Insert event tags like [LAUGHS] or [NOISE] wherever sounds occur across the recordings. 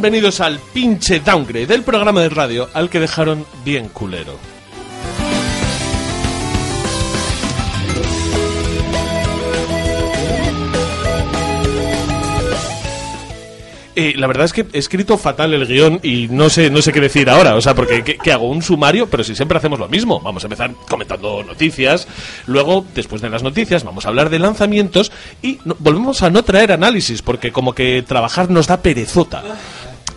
Bienvenidos al pinche downgrade del programa de radio al que dejaron bien culero. Eh, la verdad es que he escrito fatal el guion y no sé, no sé qué decir ahora. O sea, porque ¿qué, hago? ¿Un sumario? Pero si siempre hacemos lo mismo. Vamos a empezar comentando noticias. Luego, después de las noticias, vamos a hablar de lanzamientos y volvemos a no traer análisis porque como que trabajar nos da perezota.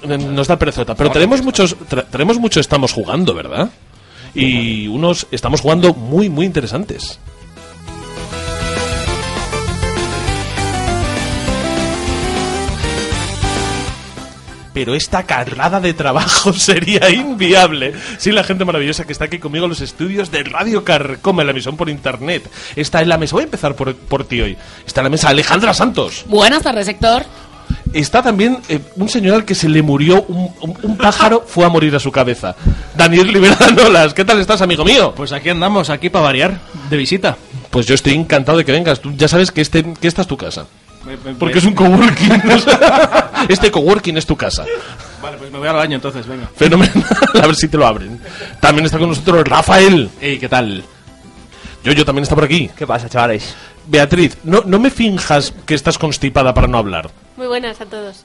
Nos da perezota. Pero tenemos muchos, tenemos mucho estamos jugando, ¿verdad? Y unos estamos jugando muy, muy interesantes. pero esta carrada de trabajo [LAUGHS] sería inviable sin la gente maravillosa que está aquí conmigo en los estudios de Radio Carcoma en la emisión por internet. Está en la mesa, voy a empezar por, por ti hoy. Está en la mesa Alejandra Santos. Buenas tardes, Héctor. Está también eh, un señor al que se le murió un, un- un pájaro, [LAUGHS] fue a morir a su cabeza. Daniel Rivera Nolas, ¿qué tal estás, amigo mío? Pues aquí andamos, aquí para variar, de visita. Pues yo estoy encantado de que vengas. Tú ya sabes que, este, que esta es tu casa. Porque es un coworking. [LAUGHS] este coworking es tu casa. Vale, pues me voy al baño entonces, venga. Fenomenal. [LAUGHS] A ver si te lo abren. También está con nosotros Rafael. Ey, ¿qué tal? Yo, yo también está por aquí. ¿Qué pasa, chavales? Beatriz, no, no me finjas que estás constipada para no hablar. Muy buenas a todos.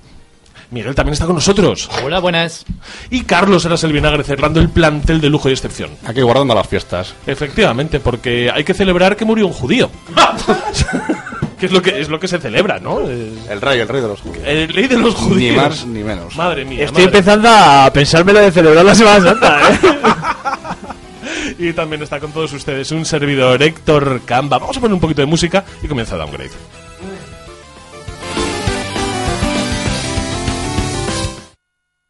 Miguel también está con nosotros. Hola, buenas. Y Carlos eras el vinagre cerrando el plantel de lujo y excepción. Aquí guardando las fiestas. Efectivamente, porque hay que celebrar que murió un judío. [LAUGHS] que es lo que es lo que se celebra, ¿no? Eh, El rey, el rey de los judíos. El ley de los judíos. Ni más ni menos. Madre mía. Estoy madre. empezando a pensármelo de celebrar la Semana Santa, ¿eh? [LAUGHS] Y también está con todos ustedes un servidor, Héctor Camba. Vamos a poner un poquito de música y comienza Downgrade.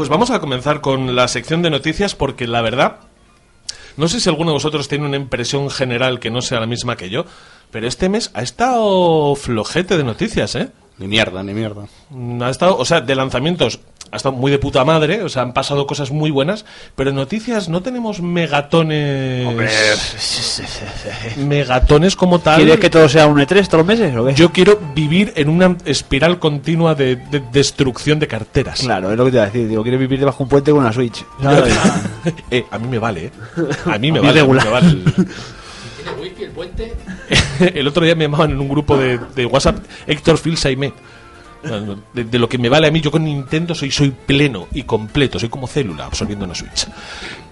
Pues vamos a comenzar con la sección de noticias porque la verdad, no sé si alguno de vosotros tiene una impresión general que no sea la misma que yo, pero este mes ha estado flojete de noticias, ¿eh? Ni mierda, ni mierda. Ha estado, o sea, de lanzamientos ha estado muy de puta madre, o sea, han pasado cosas muy buenas, pero en noticias no tenemos megatones. [LAUGHS] Megatones como tal. ¿Quieres que todo sea un E3 todos los meses o qué? Yo quiero vivir en una espiral continua de, de destrucción de carteras. Claro, es lo que te iba a decir. Digo, quieres vivir debajo de un puente con una Switch. ¿sabes? [LAUGHS] [LAUGHS] Eh, a mí me vale, ¿eh? A mí me A mí vale. a mí regular. me vale. ¿Tiene wifi [LAUGHS] el otro día me llamaban en un grupo de, de WhatsApp Héctor Phil Saimé. De, de lo que me vale a mí, yo con Nintendo soy, soy pleno y completo, soy como célula absorbiendo una Switch.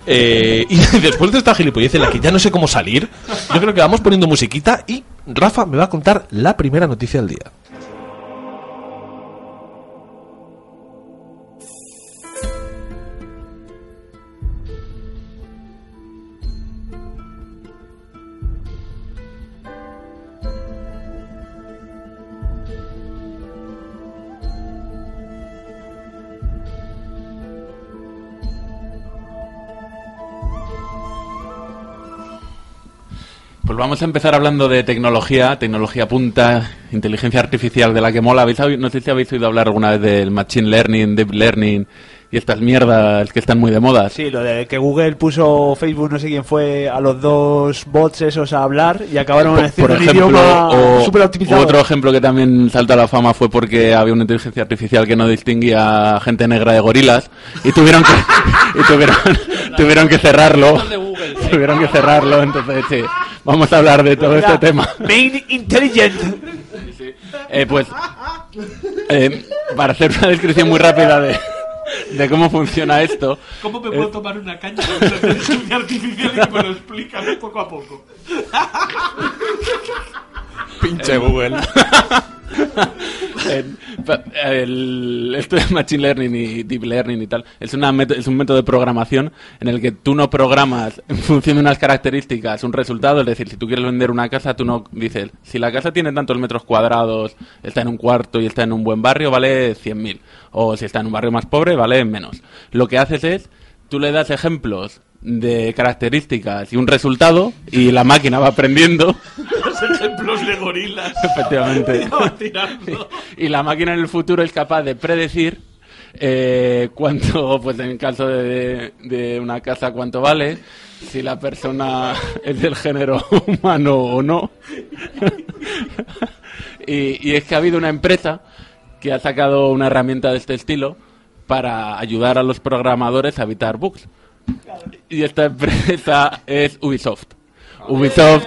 Eh, [LAUGHS] y después de esta gilipollez en la que ya no sé cómo salir, yo creo que vamos poniendo musiquita y Rafa me va a contar la primera noticia del día. Pues vamos a empezar hablando de tecnología, tecnología punta, inteligencia artificial de la que mola. ¿Habéis, oído- no sé si habéis oído hablar alguna vez del machine learning, deep learning y estas mierdas que están muy de moda. Sí, lo de que Google puso Facebook, no sé quién fue, a los dos bots esos a hablar y acabaron por, haciendo por un idioma o, optimizado. otro ejemplo que también saltó a la fama fue porque había una inteligencia artificial que no distinguía gente negra de gorilas y tuvieron que [LAUGHS] y tuvieron, tuvieron que cerrarlo. [LAUGHS] tuvieron que cerrarlo, entonces sí, vamos a hablar de todo este tema. Main Intelligent. [LAUGHS] Eh, pues, eh, para hacer una descripción muy rápida de, de cómo funciona esto, ¿Cómo me puedo tomar una caña con la inteligencia artificial y que me lo explican poco a poco? Pinche Google. [LAUGHS] El- esto de Machine Learning y Deep Learning y tal es, una es un método de programación en el que tú no programas en función de unas características un resultado. Es decir, si tú quieres vender una casa, tú no dices, si la casa tiene tantos metros cuadrados, está en un cuarto y está en un buen barrio, vale 100.000. O si está en un barrio más pobre, vale menos. Lo que haces es, tú le das ejemplos de características y un resultado y la máquina va aprendiendo [LAUGHS] Los ejemplos de gorilas. Efectivamente. [LAUGHS] Y la máquina en el futuro es capaz de predecir eh, cuánto, [LAUGHS] pues en el caso de, de una casa, cuánto vale, si la persona es del género humano o no. y, y es que ha habido una empresa que ha sacado una herramienta de este estilo para ayudar a los programadores a evitar bugs. Y esta empresa es Ubisoft. Ubisoft,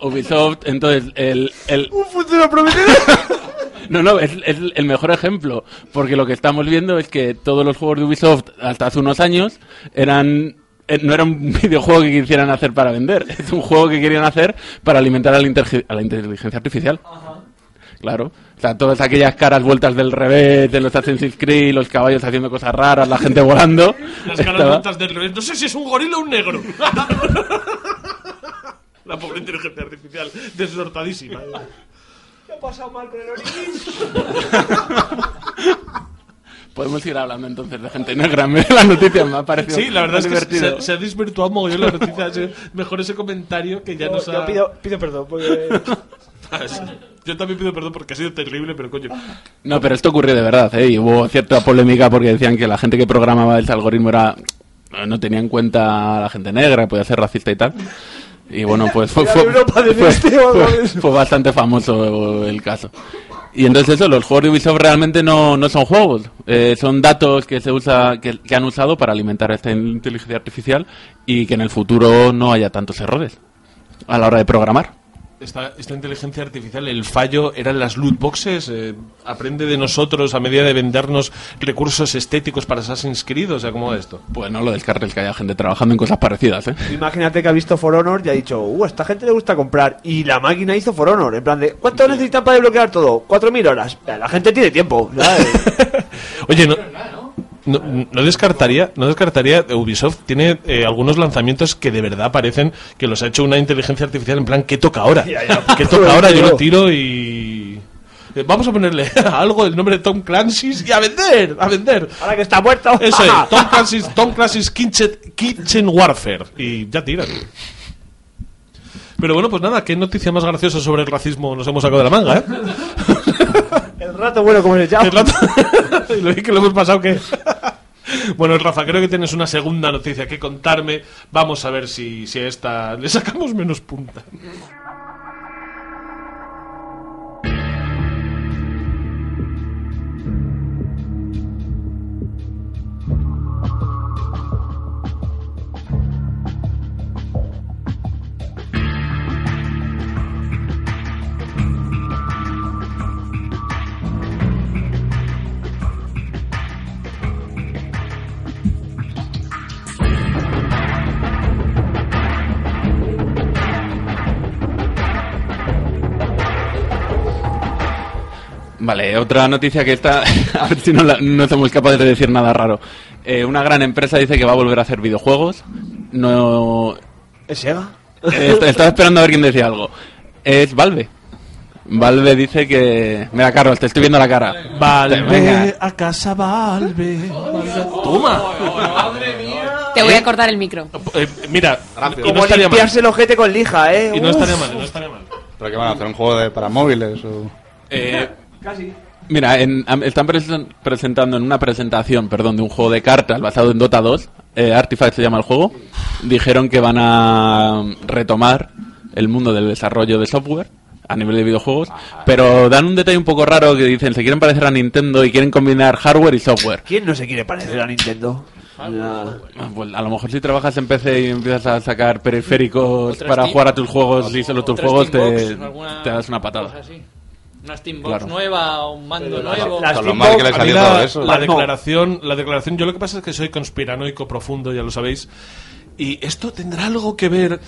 Ubisoft, entonces el, el, Un futuro prometedor. [LAUGHS] no, no, es, es el mejor ejemplo, porque lo que estamos viendo es que todos los juegos de Ubisoft hasta hace unos años eran eh, no era un [LAUGHS] videojuego que quisieran hacer para vender, es un juego que querían hacer para alimentar a la, a la inteligencia artificial. Claro, o sea, todas aquellas caras vueltas del revés, de los Assassin's Creed, los caballos haciendo cosas raras, la gente volando. Las caras estaba- vueltas del revés. No sé si es un gorila o un negro. [LAUGHS] La pobre inteligencia artificial, desortadísima. ¿Qué ha pasado mal con el? [LAUGHS] Podemos ir hablando entonces de gente negra en vez de las noticias, me ha parecido Sí, la verdad es que divertido. se, se ha desvirtuado mogollón la noticia. sí. Mejor ese comentario que ya Yo, nos yo ha... pido, pido perdón porque... [LAUGHS] Yo también pido perdón porque ha sido terrible, pero coño. No, pero esto ocurrió de verdad, ¿eh? Y hubo cierta polémica porque decían que la gente que programaba el algoritmo era no tenía en cuenta a la gente negra, podía ser racista y tal. Y bueno, pues fue, fue bastante famoso el caso. Y entonces eso, los juegos de Ubisoft realmente no, no son juegos, eh, son datos que se usa, que, que han usado para alimentar esta inteligencia artificial y que en el futuro no haya tantos errores a la hora de programar. Esta, esta inteligencia artificial, el fallo eran las loot boxes. eh, aprende de nosotros a medida de vendernos recursos estéticos para Assassin's Creed. O sea, ¿cómo va esto? Pues no lo descartes que haya gente trabajando en cosas parecidas, ¿eh? Imagínate que ha visto For Honor y ha dicho, uh, a esta gente le gusta comprar. Y la máquina hizo For Honor. En plan de, ¿cuánto necesitan para desbloquear todo? 4.000 horas. La gente tiene tiempo. ¿sabes? [LAUGHS] [LAUGHS] Oye, no, no, no descartaría, no descartaría, Ubisoft tiene eh, algunos lanzamientos que de verdad parecen que los ha hecho una inteligencia artificial en plan, ¿qué toca ahora? ¿Qué toca ahora? Yo lo tiro y... eh, Vamos a ponerle [LAUGHS] algo el nombre de Tom Clancy's y a vender, a vender. Ahora que está muerto. Eso es, [LAUGHS] Tom Clancy's, Tom Clancy's Kitchen, Kitchen Warfare. Y ya tiran. Pero bueno, pues nada, qué noticia más graciosa sobre el racismo nos hemos sacado de la manga, ¿eh? El rato bueno, como se llama. Qué rato. [LAUGHS] [LAUGHS] y lo que lo hemos pasado que. [LAUGHS] bueno, Rafa, creo que tienes una segunda noticia que contarme. Vamos a ver si, si a esta le sacamos menos punta. Vale, otra noticia que está, [LAUGHS] a ver si no, la- no somos capaces de decir nada raro. Eh, una gran empresa dice que va a volver a hacer videojuegos. No, ¿Es Sega? eh, est- estaba esperando a ver quién decía algo. Es Valve. Valve dice que... Mira, Carlos, te estoy viendo la cara. Venga. Valve a casa, Valve. Toma. Te voy a cortar el micro. Eh, mira, y no Como estaría mal. limpiarse el ojete con lija, ¿eh? Y no Uf. estaría mal, no estaría mal. ¿Pero que van a hacer? ¿Un juego de, para móviles? O... Eh, Mira, en- están presen- presentando en una presentación, perdón, de un juego de cartas basado en Dota 2, eh, Artifact se llama el juego, dijeron que van a retomar el mundo del desarrollo de software a nivel de videojuegos, pero dan un detalle un poco raro que dicen, se quieren parecer a Nintendo y quieren combinar hardware y software. ¿Quién no se quiere parecer a Nintendo? Ah, Pues a lo mejor si trabajas en PC y empiezas a sacar periféricos para Steam- jugar a tus juegos y solo tus juegos Steambox, te, das una patada. así. Una Steambox Claro. nueva, un mando nuevo. que le salió la, todo eso. la No. declaración, la declaración, yo lo que pasa es que soy conspiranoico profundo, ya lo sabéis. Y esto tendrá algo que ver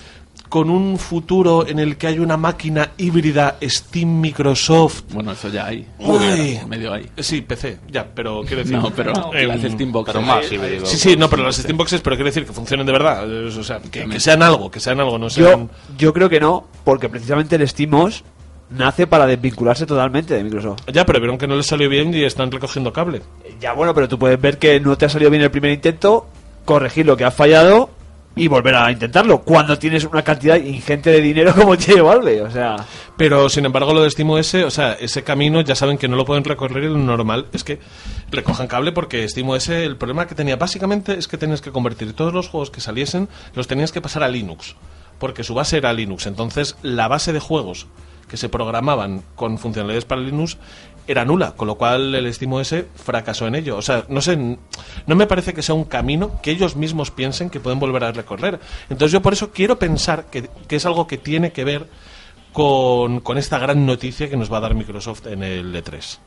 con un futuro en el que hay una máquina híbrida Steam Microsoft. Bueno, eso ya hay. Uy. Medio hay. Sí, PC, ya, pero quiero decir. No, pero Eh, las Steambox. Pero más híbrido. Sí, sí, no, pero las Steamboxes, pero quiero decir que funcionen de verdad. O sea, que, que sean algo, que sean algo, no Yo, sean. yo creo que no, porque precisamente el SteamOS nace para desvincularse totalmente de Microsoft. Ya, pero vieron que no les salió bien y están recogiendo cable. Ya bueno, pero tú puedes ver que no te ha salido bien el primer intento, corregir lo que has fallado y volver a intentarlo. Cuando tienes una cantidad ingente de dinero como [LAUGHS] tiene Valve, o sea... Pero, sin embargo, lo de SteamOS, o sea, ese camino ya saben que no lo pueden recorrer lo normal es que recojan cable porque SteamOS, el problema que tenía básicamente es que tenías que convertir todos los juegos que saliesen, los tenías que pasar a Linux, porque su base era Linux. Entonces, la base de juegos que se programaban con funcionalidades para Linux era nula, con lo cual el SteamOS fracasó en ello. O sea, no sé, no me parece que sea un camino que ellos mismos piensen que pueden volver a recorrer. Entonces yo por eso quiero pensar que, que es algo que tiene que ver con, con esta gran noticia que nos va a dar Microsoft en el E3.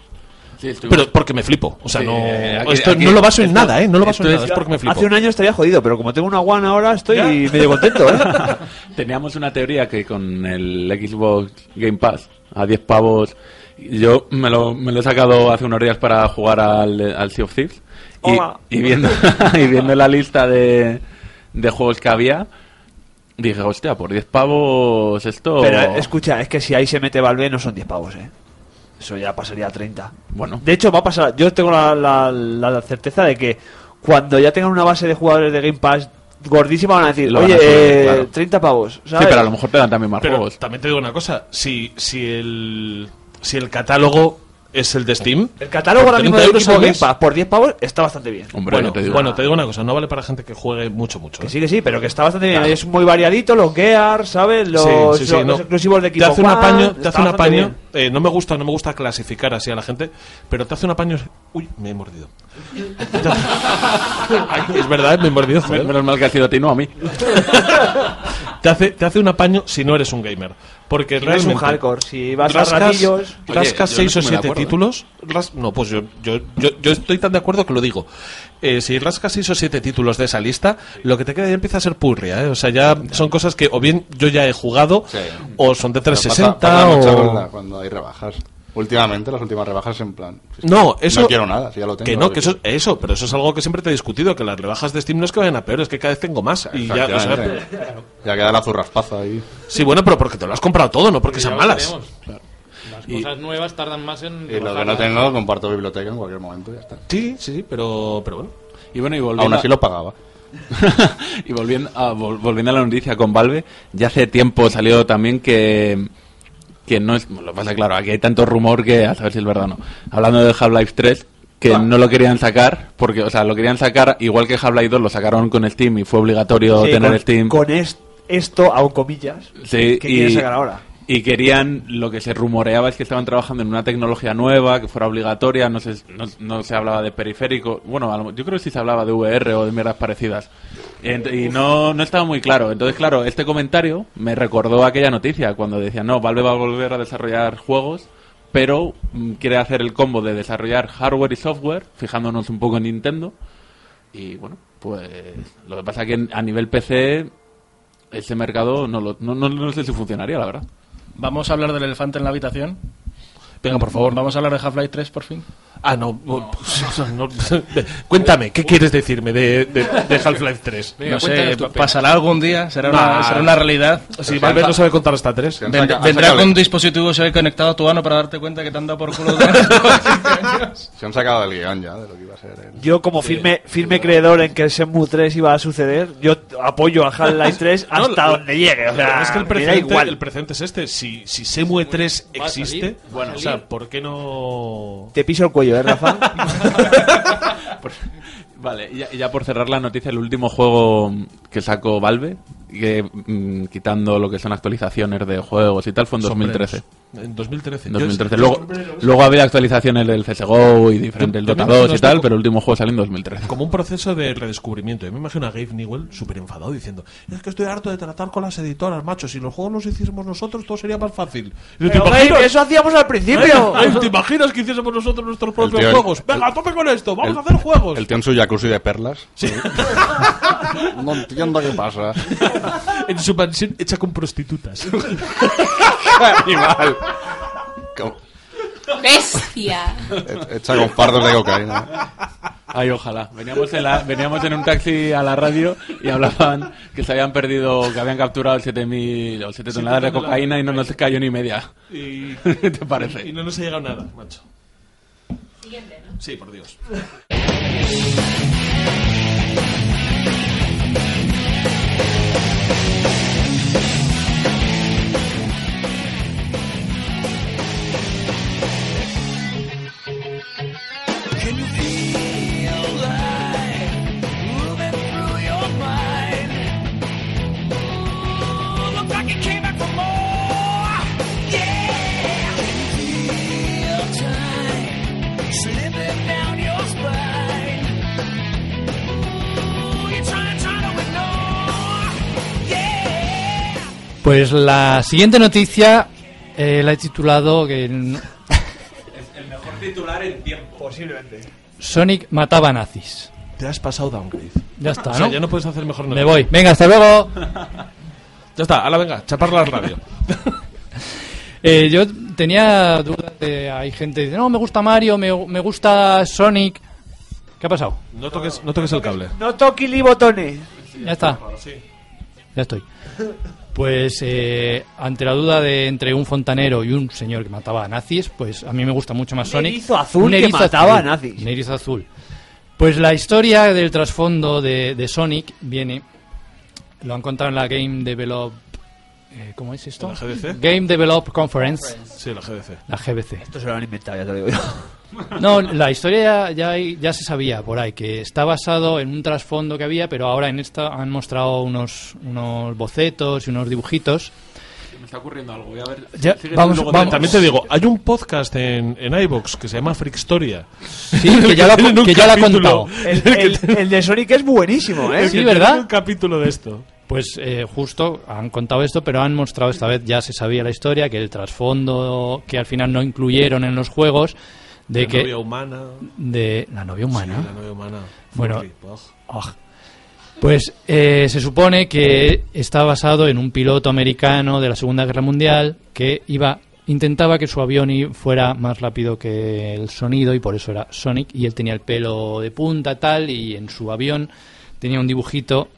Sí, estuvimos- Pero porque me flipo. O sea, Sí, no, eh, aquí- esto aquí- no lo baso en esto- nada, ¿eh? No lo baso en esto nada, es- es porque me flipo. Hace un año estaría jodido, pero como tengo una One ahora estoy medio contento, ¿eh? [LAUGHS] Teníamos una teoría que con el Xbox Game Pass a 10 pavos, yo me lo, me lo he sacado hace unos días para jugar al, al Sea of Thieves. Y, Hola. y viendo, [LAUGHS] y viendo la lista de, de juegos que había, dije, hostia, por 10 pavos esto... Pero escucha, es que si ahí se mete Valve no son 10 pavos, ¿eh? Eso ya pasaría a 30. Bueno. De hecho, va a pasar. Yo tengo la, la- la certeza de que cuando ya tengan una base de jugadores de Game Pass gordísima van a decir, van oye, a subir, eh, claro. 30 pavos. Sí, pero a lo mejor te dan también más Pero juegos. también te digo una cosa, si, si, el, si el catálogo es el de Steam... El catálogo por ahora mismo 30 del euros equipo Game Pass por 10 pavos está bastante bien. Hombre, Bueno, te digo. bueno, te digo una cosa, no vale para gente que juegue mucho, mucho. Que ¿eh? sí, que sí, pero que está bastante bien. Es muy variadito, los Gears, ¿sabes? Los, Sí, sí, sí, los no. exclusivos de te equipo hace un apaño, te hace un apaño. eh, no me gusta, no me gusta clasificar así a la gente, pero te hace un apaño. Uy, me he mordido. Ay, [LAUGHS] es verdad, me he mordido. joder. Menos mal que ha sido a ti, no a mí. [LAUGHS] Te hace, te hace un apaño si no eres un gamer. Porque Si no eres un hardcore, si vas a rascas, ratillos... Oye, rascas 6 o estoy muy de 7 acuerdo, ¿eh? títulos. ras- no, pues yo, yo, yo, yo estoy tan de acuerdo que lo digo. Eh, si rascas 6 o 7 títulos de esa lista, lo que te queda ya empieza a ser purria. ¿eh? O sea, ya son cosas que o bien yo ya he jugado, Sí. o son de Pero 360 pasa- pasa o. cuando hay rebajas. Últimamente, las últimas rebajas en plan. No, eso. No quiero nada, si ya lo tengo. Que no, que eso, eso, pero eso es algo que siempre te he discutido, que las rebajas de Steam no es que vayan a peor, es que cada vez tengo más. Y ya, o sea. Ya queda la zurraspaza ahí. sí, bueno, pero porque te lo has comprado todo, no porque sean malas. Las cosas nuevas tardan más en. Y lo que no tengo, comparto biblioteca en cualquier momento y ya está. Sí, sí, sí, pero, pero bueno. Y bueno, y volviendo, Aún así lo pagaba. [LAUGHS] y volviendo a, vol- volviendo a la noticia con Valve, ya hace tiempo salió también que que no es lo que pasa claro, aquí hay tanto rumor que a saber si es verdad o no. Hablando de Half-Life 3 que no lo querían sacar porque o sea, lo querían sacar igual que Half-Life 2 lo sacaron con Steam y fue obligatorio Sí, tener con, Steam. con es- esto, hago comillas, Sí, ¿qué y, quieren sacar ahora? Y querían, lo que se rumoreaba es que estaban trabajando en una tecnología nueva, que fuera obligatoria, no se, no, se hablaba de periférico, bueno, yo creo que sí se hablaba de VR o de mierdas parecidas. Y, no, no estaba muy claro. Entonces, claro, este comentario me recordó aquella noticia cuando decían, no, Valve va a volver a desarrollar juegos, pero mm, quiere hacer el combo de desarrollar hardware y software, fijándonos un poco en Nintendo. Y bueno, pues lo que pasa que en- a nivel PC ese mercado no, lo, no, no, no sé si funcionaría, la verdad. Vamos a hablar del elefante en la habitación. Venga, por favor. Vamos a hablar de Half-Life 3 por fin. Ah, no. no, [LAUGHS] Cuéntame, ¿qué quieres decirme de, de, de Half-Life 3? no sé, pasará algún día, será una, Nah. será una realidad. Si Valve no sabe contar hasta 3. Se han Ven- saca- han vendrá con un dispositivo USB conectado a tu ano para darte cuenta que te han dado por culo durante 15 años. Se han sacado el guion ya de lo que iba a ser. el- Yo como firme firme creedor en que el Shenmue 3 iba a suceder, yo apoyo a Half-Life 3 [LAUGHS] No, hasta donde llegue. O sea, es que el igual. precedente es este. Si, si Semue 3 Va a existe, bueno, o salir. sea, ¿por qué no...? Te piso el cuello, ¿eh, Rafa? [LAUGHS] Vale, ya, y ya por cerrar la noticia, el último juego que sacó Valve, que mm, quitando lo que son actualizaciones de juegos y tal, fue en 2013. Sombreros. En 2013. En Yo- 2013. Luego, luego había actualizaciones del CSGO y diferentes, el Yo- yo Dota me imagino 2 y tal, pero el último juego salió en 2013. Como un proceso de redescubrimiento. Yo me imagino a Gabe Newell súper enfadado diciendo: Es que estoy harto de tratar con las editoras, macho. Si los juegos los hiciésemos nosotros, todo sería más fácil. Y yo, ¿te Pero, imaginas? Gabe, eso hacíamos al principio. [LAUGHS] Ay, ¿Te imaginas que hiciésemos nosotros nuestros propios tío- juegos? Venga, a tope con esto, vamos el- a hacer juegos. El tío en su jacuzzi de perlas. Sí. [LAUGHS] no entiendo qué pasa. [LAUGHS] [LAUGHS] en su mansión hecha con prostitutas. [LAUGHS] Animal. Como- ¡Bestia! Hecha con fardos de cocaína. Ay, ojalá. Veníamos en, la- veníamos en un taxi a la radio y hablaban que se habían perdido, que habían capturado el 7.000 o 7 toneladas de cocaína y no nos cayó ni media. Y, ¿Qué [LAUGHS] te parece? y no nos ha llegado nada, macho. Sí, por Dios. Pues la siguiente noticia eh, la he titulado que [LAUGHS] El mejor titular en tiempo. Posiblemente. Sonic mataba nazis. Te has pasado downgrade. Ya está, O sea, ¿no? ya no puedes hacer mejor Me noticia. voy. Venga, hasta luego. [LAUGHS] Ya está, ala, venga, chapar la radio. [LAUGHS] Eh, yo tenía dudas de... Hay gente que dice, no, me gusta Mario, me, me gusta Sonic. ¿Qué ha pasado? No toques, no toques el cable. No toques ni botones. Ya está. Ya estoy. Pues eh, ante la duda de entre un fontanero y un señor que mataba a nazis, pues a mí me gusta mucho más Un Sonic. erizo azul que mataba a nazis. Un erizo azul. Pues la historia del trasfondo de, de Sonic viene, lo han contado en la Game Develop... eh, ¿Cómo es esto? ¿La GDC? Game Develop Conference, Sí, la GDC. la GBC. Esto se lo han inventado, ya te lo digo yo. No, la historia ya, ya, hay- ya se sabía por ahí, que está basado en un trasfondo que había, pero ahora en esta han mostrado unos, unos bocetos y unos dibujitos. Me está ocurriendo algo. Voy a ver. Ya, Sigue vamos- tú luego vamos. También te digo, hay un podcast en, en iVoox que se llama Freakstoria. Sí, que ya lo [LAUGHS] que ya lo ha contado. El, [LAUGHS] el- el de Sonic es buenísimo, ¿eh? Sí, ¿verdad? un capítulo de esto. Pues eh, justo han contado esto, pero han mostrado esta vez, ya se sabía la historia, que el trasfondo que al final no incluyeron en los juegos, de la que... novia humana. De la novia humana. Sí, la novia humana. Bueno. Ah. Pues eh, se supone que está basado en un piloto americano de la Segunda Guerra Mundial que iba intentaba que su avión fuera más rápido que el sonido y por eso era Sonic y él tenía el pelo de punta tal y en su avión tenía un dibujito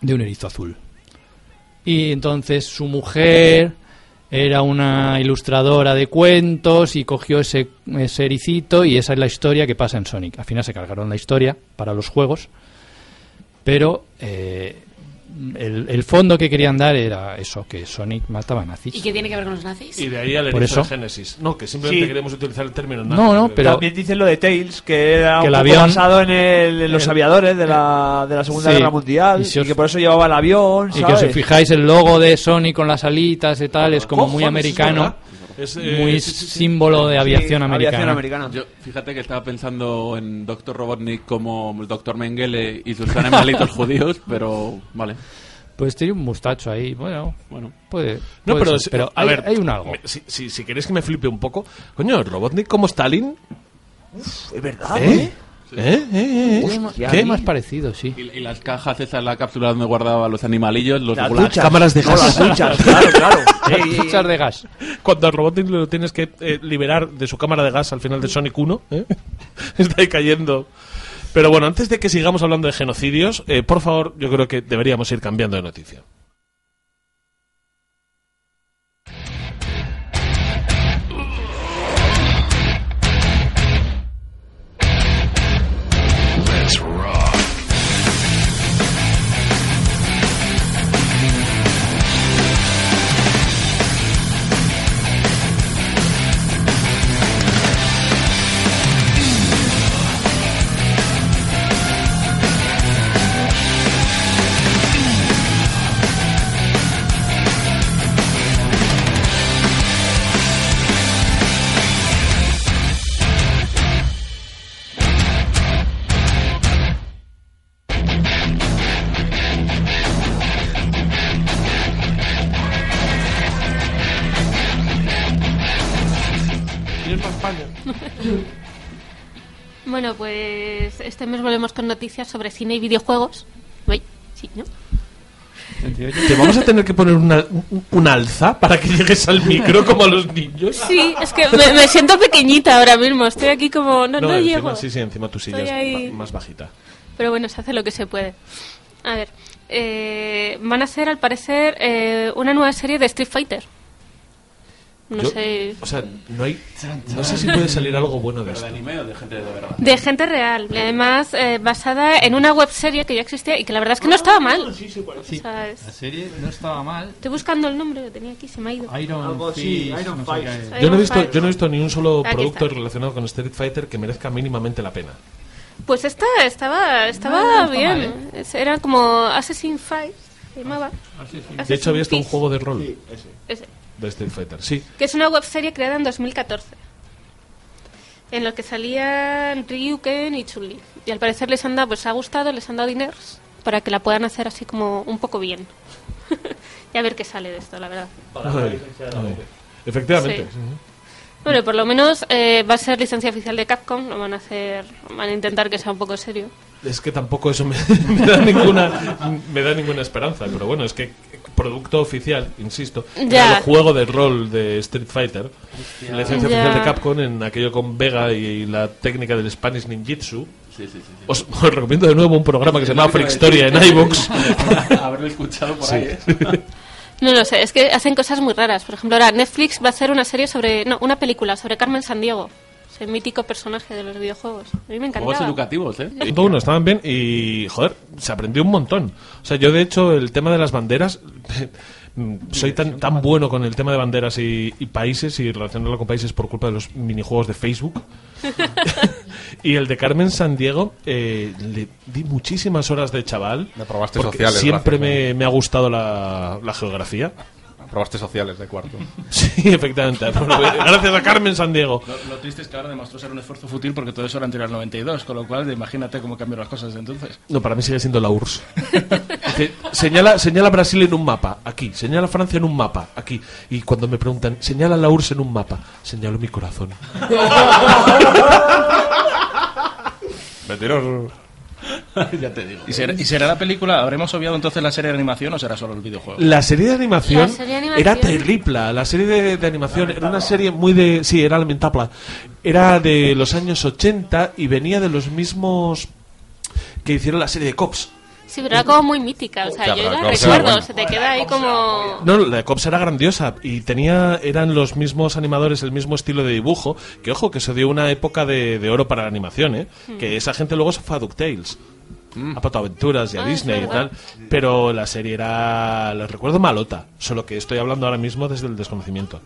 de un erizo azul. Y entonces su mujer era una ilustradora de cuentos y cogió ese, ese ericito y esa es la historia que pasa en Sonic. Al final se cargaron la historia para los juegos, pero eh, el, el fondo que querían dar era eso, que Sonic mataba nazis. ¿Y qué tiene que ver con los nazis? Y de ahí al Por eso. Génesis. No, que simplemente Sí. queremos utilizar el término No, nazi, no, creo. pero- También dicen lo de Tails, que era Que un el poco avión- basado en, el- en los aviadores de la, de la Segunda Sí. Guerra Mundial, Y y, si os- que por eso llevaba el avión, Y que os fijáis, el logo de Sonic con las alitas y tal es como muy americano. Es, eh, muy sí, sí, sí. símbolo de aviación Sí, americana. aviación americana. Yo, fíjate que estaba pensando en Doctor Robotnik como el Doctor Mengele y sus animalitos [LAUGHS] judíos, pero vale. Pues tiene un mustacho ahí, bueno, Bueno, puede, No, puede pero, ser, pero a hay, ver, hay un algo. si, si, si queréis que me flipe un poco, coño, Robotnik como Stalin. Es verdad, ¿Eh? ¿eh? ¿Eh? ¿Eh? ¿Eh? Ma- ¿qué más parecido, sí. y, y las cajas, esa es la cápsula donde guardaba los animalillos, los Las cámaras de No, gas. las duchas, claro, claro. [LAUGHS] Duchas de gas. Cuando al Robotnik lo tienes que eh, liberar de su cámara de gas al final de Sonic 1, ¿eh? [LAUGHS] está ahí cayendo. Pero bueno, antes de que sigamos hablando de genocidios, eh, por favor, yo creo que deberíamos ir cambiando de noticia. Este mes volvemos con noticias sobre cine y videojuegos. Uy, sí, ¿no? Te vamos a tener que poner una, un, un alza para que llegues al micro como a los niños. Sí, es que me, me siento pequeñita ahora mismo. Estoy aquí como. No, no, encima, llego. Sí, sí, encima tu silla Estoy es ba- más bajita. Pero bueno, se hace lo que se puede. A ver. eh, van a hacer, al parecer, eh, una nueva serie de Street Fighter. No Yo- sé. O sea, no hay. No sé si puede salir algo bueno de ¿Pero esto. de anime o de gente de verdad? De gente real. Y además, eh, basada en una web serie que ya existía y que la verdad es que no estaba mal. O sea, es- La serie no estaba mal. Estoy buscando el nombre que tenía aquí, se me ha ido. Iron Algo Fist, Iron no sé. Yo no, he visto, yo no he visto ni un solo Aquí producto está. relacionado con Street Fighter que merezca mínimamente la pena. Pues esta estaba, estaba No, no está bien. mal, ¿eh? Era como Assassin's Fight, se llamaba. De hecho, había hasta un juego de rol Ese. De Street Fighter. Sí. Que es una web serie creada en 2014. En lo que salían Ryu, Ken y Chun-Li. Y al parecer les han dado, pues ha gustado, les han dado dineros para que la puedan hacer así como un poco bien. [LAUGHS] y a ver qué sale de esto, la verdad. Ay, ay. Efectivamente. Sí. sí. Bueno, por lo menos eh, va a ser licencia oficial de Capcom, lo van a hacer, van a intentar que sea un poco serio. Es que tampoco eso me, [LAUGHS] me da ninguna me da ninguna esperanza, pero bueno, es que producto oficial, insisto, Ya. era el juego de rol de Street Fighter, licencia Ya. oficial de Capcom en aquello con Vega y, la técnica del Spanish Ninjitsu. Sí, sí, sí. sí. Os, os recomiendo de nuevo un programa que se llama Freak Storia en iVoox. [LAUGHS] Haberlo escuchado por Sí. ahí, ¿eh? No lo sé, es que hacen cosas muy raras. Por ejemplo, ahora Netflix va a hacer una serie sobre, no, una película sobre Carmen Sandiego, ese mítico personaje de los videojuegos. A mí me Juegos encantaba. educativos, ¿eh? Uno, estaban bien y, joder, se aprendió un montón. O sea, yo de hecho el tema de las banderas, [LAUGHS] soy tan, tan bueno con el tema de banderas y, y países y relacionarlo con países por culpa de los minijuegos de Facebook. [LAUGHS] [LAUGHS] y el de Carmen San Diego, eh, le di muchísimas horas de chaval. Le probaste sociales, Siempre gracias, me, me ha gustado la, la geografía. Probaste sociales de cuarto. [LAUGHS] Sí, efectivamente. [LAUGHS] Gracias a Carmen San Diego. Lo, lo triste es que ahora demostró ser un esfuerzo fútil porque todo eso era anterior al 92, con lo cual imagínate cómo cambiaron las cosas desde entonces. No, para mí sigue siendo la URSS. [LAUGHS] Dice, señala, señala Brasil en un mapa, aquí. Señala Francia en un mapa, aquí. Y cuando me preguntan, señala la URSS en un mapa, señalo mi corazón. Mentiroso. [LAUGHS] ya te digo. ¿Y será, ¿Y será la película? ¿Habremos obviado entonces la serie de animación o será solo el videojuego? La serie de animación, La serie de animación. era terrible. La serie de, de animación era una serie muy de. Sí, era lamentable. Era de los años 80 y venía de los mismos que hicieron la serie de Cops. Sí, pero era como muy mítica. O sea, Ya, yo la recuerdo, se te queda ahí como... No, la de Cops era grandiosa y tenía eran los mismos animadores, el mismo estilo de dibujo. Que ojo, que se dio una época de, de oro para la animación, ¿eh? Que esa gente luego se fue a DuckTales. A Pato Aventuras y a Ah, Disney y tal. Pero la serie era, les recuerdo malota. Solo que estoy hablando ahora mismo desde el desconocimiento.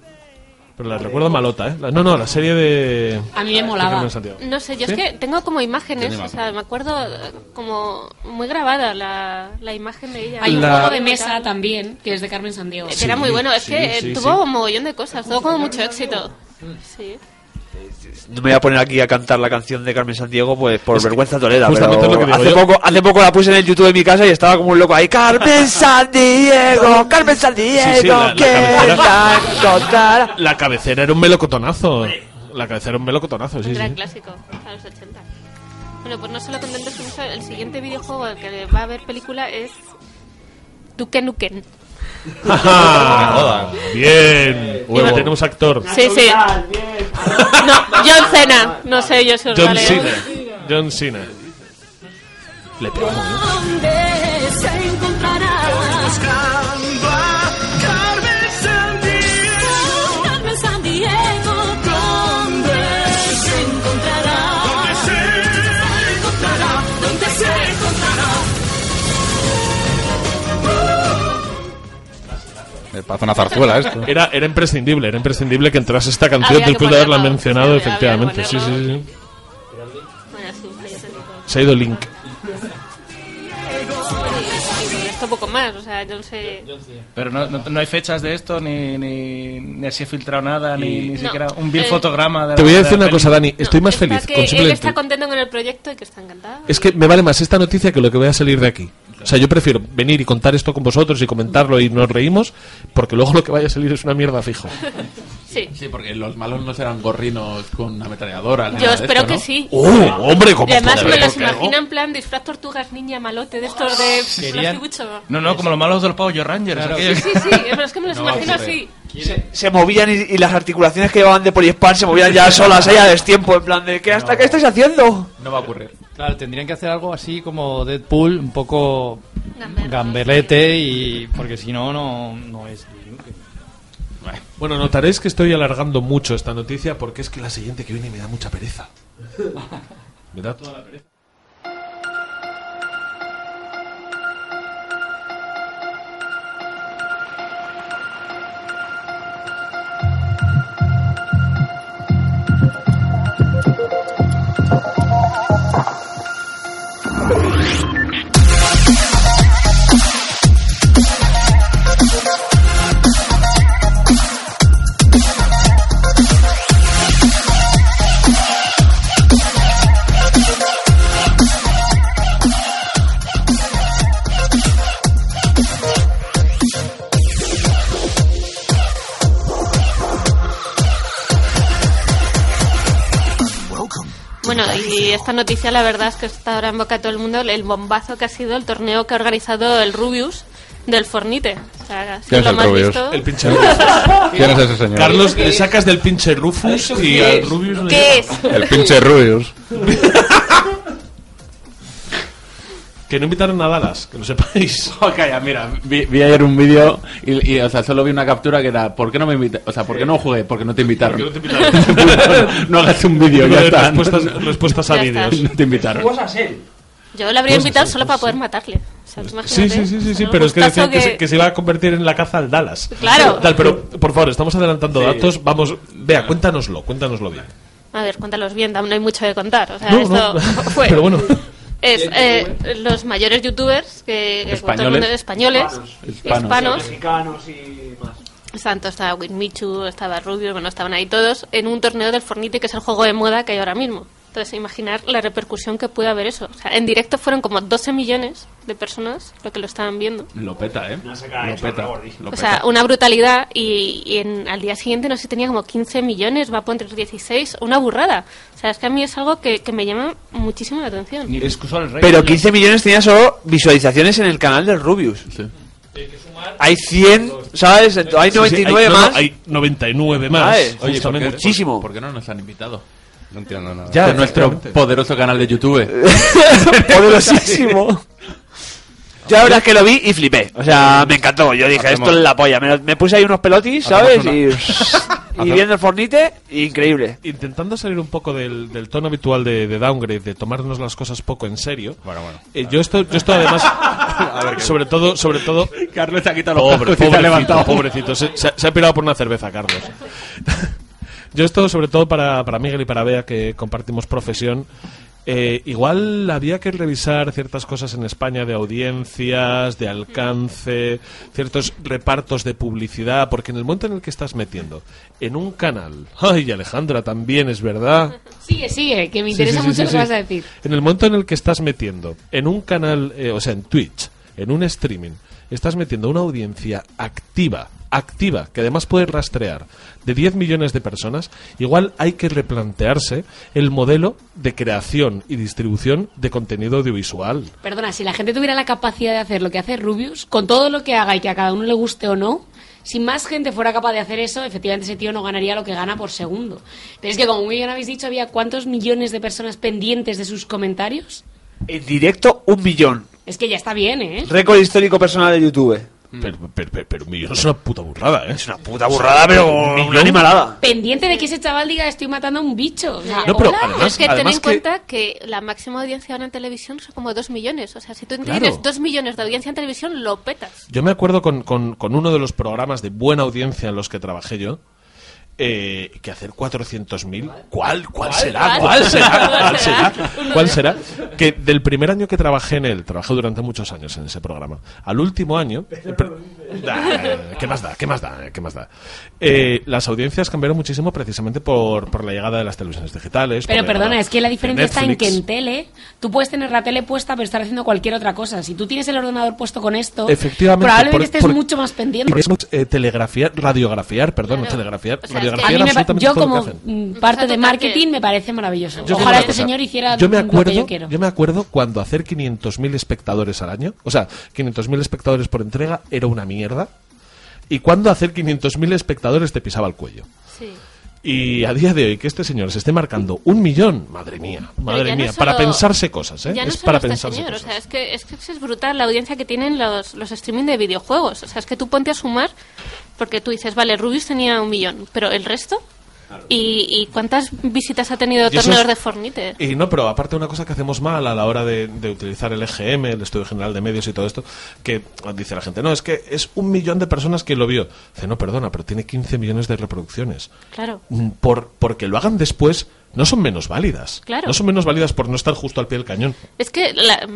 Pero la recuerdo malota, ¿eh? La- no, no, la serie de. A mí me molaba. Carmen. No sé, yo ¿Sí? es que tengo como imágenes, o sea, me acuerdo eh, como muy grabada la, la imagen de ella. Hay un La- juego de mesa también que es de Carmen Sandiego. Que era muy bueno, es sí, que eh, sí, tuvo sí. un mogollón de cosas, tuvo como mucho éxito. Sí. No me voy a poner aquí a cantar la canción de Carmen Sandiego pues por Es vergüenza digo hace, yo. poco, hace poco la puse en el YouTube de mi casa y estaba como un loco ahí. Carmen Sandiego, Carmen Sandiego, Sí, sí, la- la que cabecera. la era un melocotonazo. La cabecera era un melocotonazo, sí, un gran sí. clásico, a los 80. Bueno, pues no solo contentos con eso, el siguiente videojuego al que va a haber película es Duke Nukem. ¡Ja! Bien. Bueno, tenemos actor. Sí, sí. No, John Cena. No sé yo si os John. Cena. John Cena. Le pegó, Me parece una zarzuela [LAUGHS] esto. Era, era imprescindible, era imprescindible que entrase esta canción Había que después de haberla mencionado, sí, había que efectivamente. Sí, sí, sí. Se ha ido Link. Y esto poco más, o sea, yo no sé. Pero no, no, no hay fechas de esto, ni, ni, ni se ha filtrado nada, ni, ni No, siquiera un vil eh, fotograma de Te voy a de decir una cosa. Dani. Estoy más Está feliz que con él simplemente. está contento con el proyecto y que está encantado. Es que me vale más esta noticia que lo que voy a salir de aquí. O sea, yo prefiero venir y contar esto con vosotros y comentarlo y nos reímos, porque luego lo que vaya a salir es una mierda fijo. Sí. Sí, porque los malos no serán gorrinos con una ametralladora. Yo nada de espero esto, que ¿no? sí. ¡Oh, hombre! ¿cómo Y además me los imagino en plan disfraz tortugas ninja malote de estos de y No, no, como los malos de los Power Rangers. Claro. aquellos- Sí, sí, pero es que me los No imagino así. Se, se movían y, y las articulaciones que llevaban de Poliespan se movían ya solas, ahí a destiempo, en plan de ¿qué hasta qué estáis haciendo? No va a ocurrir. Claro, tendrían que hacer algo así como Deadpool, un poco Gamberro. gamberlete, y porque si no, no, no es. Bueno, notaréis que estoy alargando mucho esta noticia porque es que la siguiente que viene me da mucha pereza. [LAUGHS] Me da toda la pereza. Esta noticia la verdad es que está ahora en boca de todo el mundo el bombazo que ha sido el torneo que ha organizado el Rubius del Fornite. O sea, sido ¿Quién es lo el Rubius? visto. El pinche Rufus. [LAUGHS] ¿Quién es ese señor? Carlos, le sacas del pinche Rufus y al Rubius le- ¿Qué es? El pinche Rubius. [LAUGHS] Que no invitaron a Dallas, que lo sepáis. [LAUGHS] Oh, calla, mira, vi, vi ayer un vídeo y, y, o sea, solo vi una captura que era ¿por qué no me invita O sea, ¿por qué no jugué? Porque no te invitaron. No te invitaron. [LAUGHS] no hagas un vídeo, ya está. respuestas, respuestas a vídeos. No te invitaron. Yo le habría invitado sí, solo para poder sí. matarle. O sea, Sí, sí, sí, sí, sí, pero es que decían que, se, que se iba a convertir en la caza al Dallas. Claro. Tal, pero, por favor, estamos adelantando datos. Vamos, vea, cuéntanoslo, cuéntanoslo bien. A ver, cuéntalos bien, no hay mucho que contar. O sea, No, esto no, [LAUGHS] fue. pero bueno. Es eh, los mayores youtubers que, que el mundo- Españoles. españoles, Hispanos. hispanos. Mexicanos y más. Tanto estaba Winmichu, estaba Rubio, bueno, estaban ahí todos en un torneo del Fornite, que es el juego de moda que hay ahora mismo. Entonces, imaginar la repercusión que puede haber eso. O sea, en directo fueron como 12 millones de personas lo que lo estaban viendo. Lo peta, ¿eh? Lo peta. Lo O sea, una brutalidad y, y en, al día siguiente no sé, tenía como 15 millones, va a poner 16, una burrada. O sea, es que a mí es algo que, que me llama muchísimo la atención. Pero 15 millones tenía solo visualizaciones en el canal del Rubius. Sí. Hay 100, ¿sabes? Hay Sí, sí, 99 hay, no, más. no, hay 99 más. Oye, ¿por justamente. qué, muchísimo. ¿por qué no nos han invitado? No entiendo nada. Ya, de nuestro poderoso canal de YouTube. [LAUGHS] Poderosísimo. Yo la verdad es que lo vi y flipé. O sea, me encantó. Yo dije, Hacemos- esto es la polla. Me, me puse ahí unos pelotis, ¿sabes? Y, [LAUGHS] y viendo el Fornite, increíble. Intentando salir un poco del, del tono habitual de, de downgrade, de tomarnos las cosas poco en serio. Bueno, bueno. eh, yo esto, yo esto además, [LAUGHS] sobre todo, sobre todo, Carlos se ha quitado los Pobre, pobrecito, levantado. pobrecito. Se, se- se ha pirado por una cerveza, Carlos. Yo esto, sobre todo para, para Miguel y para Bea, que compartimos profesión, eh, igual había que revisar ciertas cosas en España de audiencias, de alcance, ciertos repartos de publicidad, porque en el momento en el que estás metiendo en un canal, ay Alejandra, también es verdad, Sigue, sigue, que me interesa sí, sí, mucho sí, lo que vas a decir. En el momento en el que estás metiendo en un canal, eh, o sea, en Twitch, en un streaming, estás metiendo una audiencia activa, activa, que además puedes rastrear, de 10 millones de personas, igual hay que replantearse el modelo de creación y distribución de contenido audiovisual. Perdona, si la gente tuviera la capacidad de hacer lo que hace Rubius, con todo lo que haga y que a cada uno le guste o no, si más gente fuera capaz de hacer eso, efectivamente ese tío no ganaría lo que gana por segundo. Pero es que, como muy bien habéis dicho, había cuántos millones de personas pendientes de sus comentarios. En directo, un millón. Es que ya está bien, ¿eh? Récord histórico personal de YouTube. Pero, pero, pero, pero un millón es una puta burrada, ¿eh? Es una puta burrada, pero una animalada. Pendiente de que ese chaval diga estoy matando a un bicho. O sea, No, pero hola. además- es que ten además en que- cuenta que la máxima audiencia ahora en televisión son como 2 millones. O sea, si tú Claro. tienes 2 millones de audiencia en televisión, lo petas. Yo me acuerdo con, con- con uno de los programas de buena audiencia en los que trabajé yo. Eh, que hacer 400.000 ¿cuál? ¿Cuál será? ¿Cuál? [LAUGHS] ¿Cuál será? ¿Cuál será? ¿Cuál será? Que del primer año que trabajé en él, trabajé durante muchos años en ese programa, al último año, Da, [LAUGHS] ¿qué más da? ¿Qué más da? ¿Qué más da? Eh, las audiencias cambiaron muchísimo precisamente por, por la llegada de las televisiones digitales. Pero perdona, es que la diferencia está en que en tele tú puedes tener la tele puesta pero estar haciendo cualquier otra cosa. Si tú tienes el ordenador puesto con esto, Efectivamente, probablemente por- estés por- mucho más pendiente. Por eso, eh, telegrafiar, radiografiar, perdón, no telegrafiar, O sea, Era absolutamente yo todo lo que como hacen. mm, parte de marketing me parece maravilloso. Yo Ojalá este señor hiciera yo me lo que acuerdo, yo quiero. yo me acuerdo cuando hacer 500.000 espectadores al año, o sea, 500.000 espectadores por entrega era una mierda, y cuando hacer 500.000 espectadores te pisaba el cuello. Sí. Y a día de hoy que este señor se esté marcando un millón, madre mía, madre no mía, solo- para pensarse cosas, ¿eh? Ya no es solo para este pensarse señor, cosas. o sea, es que, es que es brutal la audiencia que tienen los, los streaming de videojuegos. O sea, es que tú ponte a sumar, porque tú dices, vale, Rubius tenía un millón, pero el resto. ¿Y, y cuántas visitas ha tenido torneos es- de Fornite? Y no, pero aparte una cosa que hacemos mal a la hora de, de utilizar el EGM, el Estudio General de Medios y todo esto, que dice la gente, no, es que es un millón de personas que lo vio. Dice, no, perdona, pero tiene 15 millones de reproducciones. Claro. Mm, Por, porque lo hagan después, no son menos válidas. Claro. No son menos válidas por no estar justo al pie del cañón. Es que la-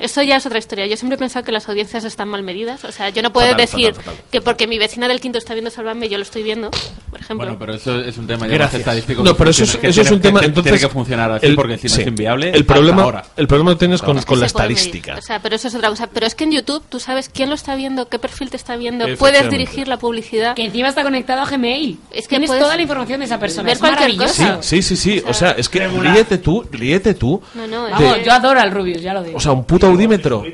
eso ya es otra historia. Yo siempre he pensado que las audiencias están mal medidas. O sea, yo no puedo Fatal, decir fatal, fatal. que porque mi vecina del quinto está viendo Salvadme, yo lo estoy viendo, por ejemplo. Bueno, pero eso es un tema ya más estadístico. No, pero eso es, funciona- que eso es tiene- un tema. que entonces, tiene que funcionar así el- porque si no sí. es inviable. El problema, ahora. el problema lo tienes con, Es que con la medir. estadística. O sea, pero eso es otra cosa. Pero es que en YouTube tú sabes quién lo está viendo, qué perfil te está viendo, puedes dirigir la publicidad. Que encima está conectado a Gmail. Es que Tienes toda la información de esa persona. ver es cualquier maravilloso. cosa. Sí, sí, sí. O sea, es que ríete tú, ríete tú. No, no, de- Vamos, yo adoro al Rubius, ya lo digo. O sea, un puto audímetro.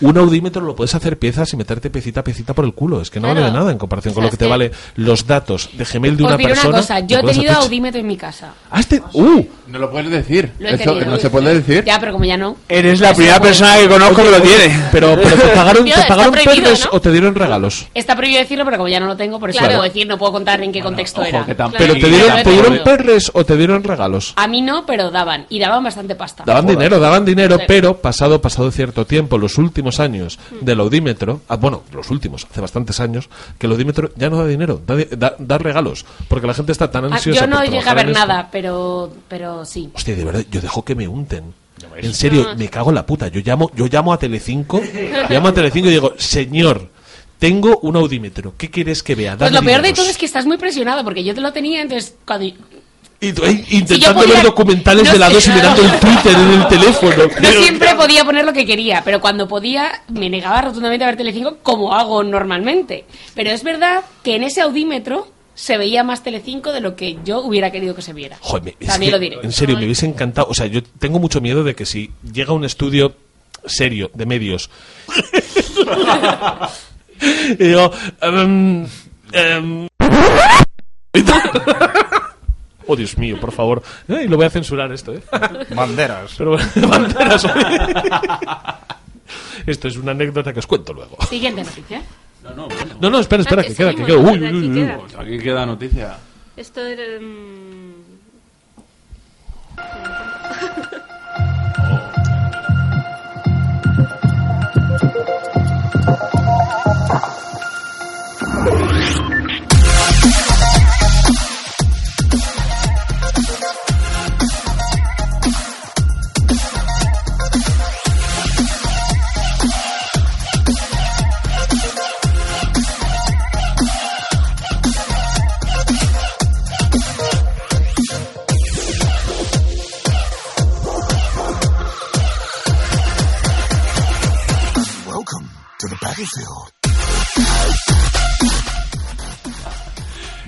Un audímetro lo puedes hacer piezas y meterte piecita a piecita por el culo. Es que no Claro. vale de nada en comparación O con sea, lo que es te que- vale los datos de Gmail de una diré persona. una cosa, yo he tenido audímetro en mi casa. Ah, este. ¡Uh! No lo puedes decir. Lo he no se puede decir. Ya, pero como ya no. Eres la primera persona que conozco que lo tiene. Pero, pero te [LAUGHS] pagaron, te pagaron ¿no? o te dieron regalos. Está prohibido decirlo, pero como ya no lo tengo, por eso Claro. no puedo decir, no puedo contar en qué contexto era. Pero te Claro, dieron, claro, te dieron claro. perres o te dieron regalos. A mí no, pero daban. Y daban bastante pasta. Daban dinero, daban dinero, pero pasado pasado cierto tiempo, los últimos años del audímetro, ah, bueno, los últimos, hace bastantes años, que el audímetro ya no da dinero, da, di- da- da regalos, porque la gente está tan Ah, ansiosa. yo no por llegué a ver nada, pero, pero sí. Hostia, de verdad, yo dejo que me unten. En serio, No. me cago en la puta. Yo llamo, yo llamo a Telecinco, [LAUGHS] llamo a Telecinco y digo, señor, tengo un audímetro, ¿qué quieres que vea? Pues lo peor de dineros". todo es que estás muy presionado, porque yo te lo tenía, entonces cuando... Intentando podía- ver documentales no de la sé, 2 y mirando el Twitter en el teléfono. No Pero- siempre podía poner lo que quería, pero cuando podía me negaba rotundamente a ver Telecinco como hago normalmente. Pero es verdad que en ese audímetro se veía más Telecinco de lo que yo hubiera querido que se viera. Joder, También que, lo diré. En serio, me hubiese encantado. O sea, yo tengo mucho miedo de que si llega un estudio serio de medios. [LAUGHS] y digo. em, em, [LAUGHS] oh, Dios mío, por favor. Eh, y lo voy a censurar esto, ¿eh? Banderas. Pero bueno, [LAUGHS] banderas. esto es una anécdota que os cuento luego. Siguiente noticia. No, no, espera, espera, Ah, que que queda, que queda. Uy, ¿verdad? uy, Aquí uy, uy. queda. Pues aquí queda noticia. Esto era... mm,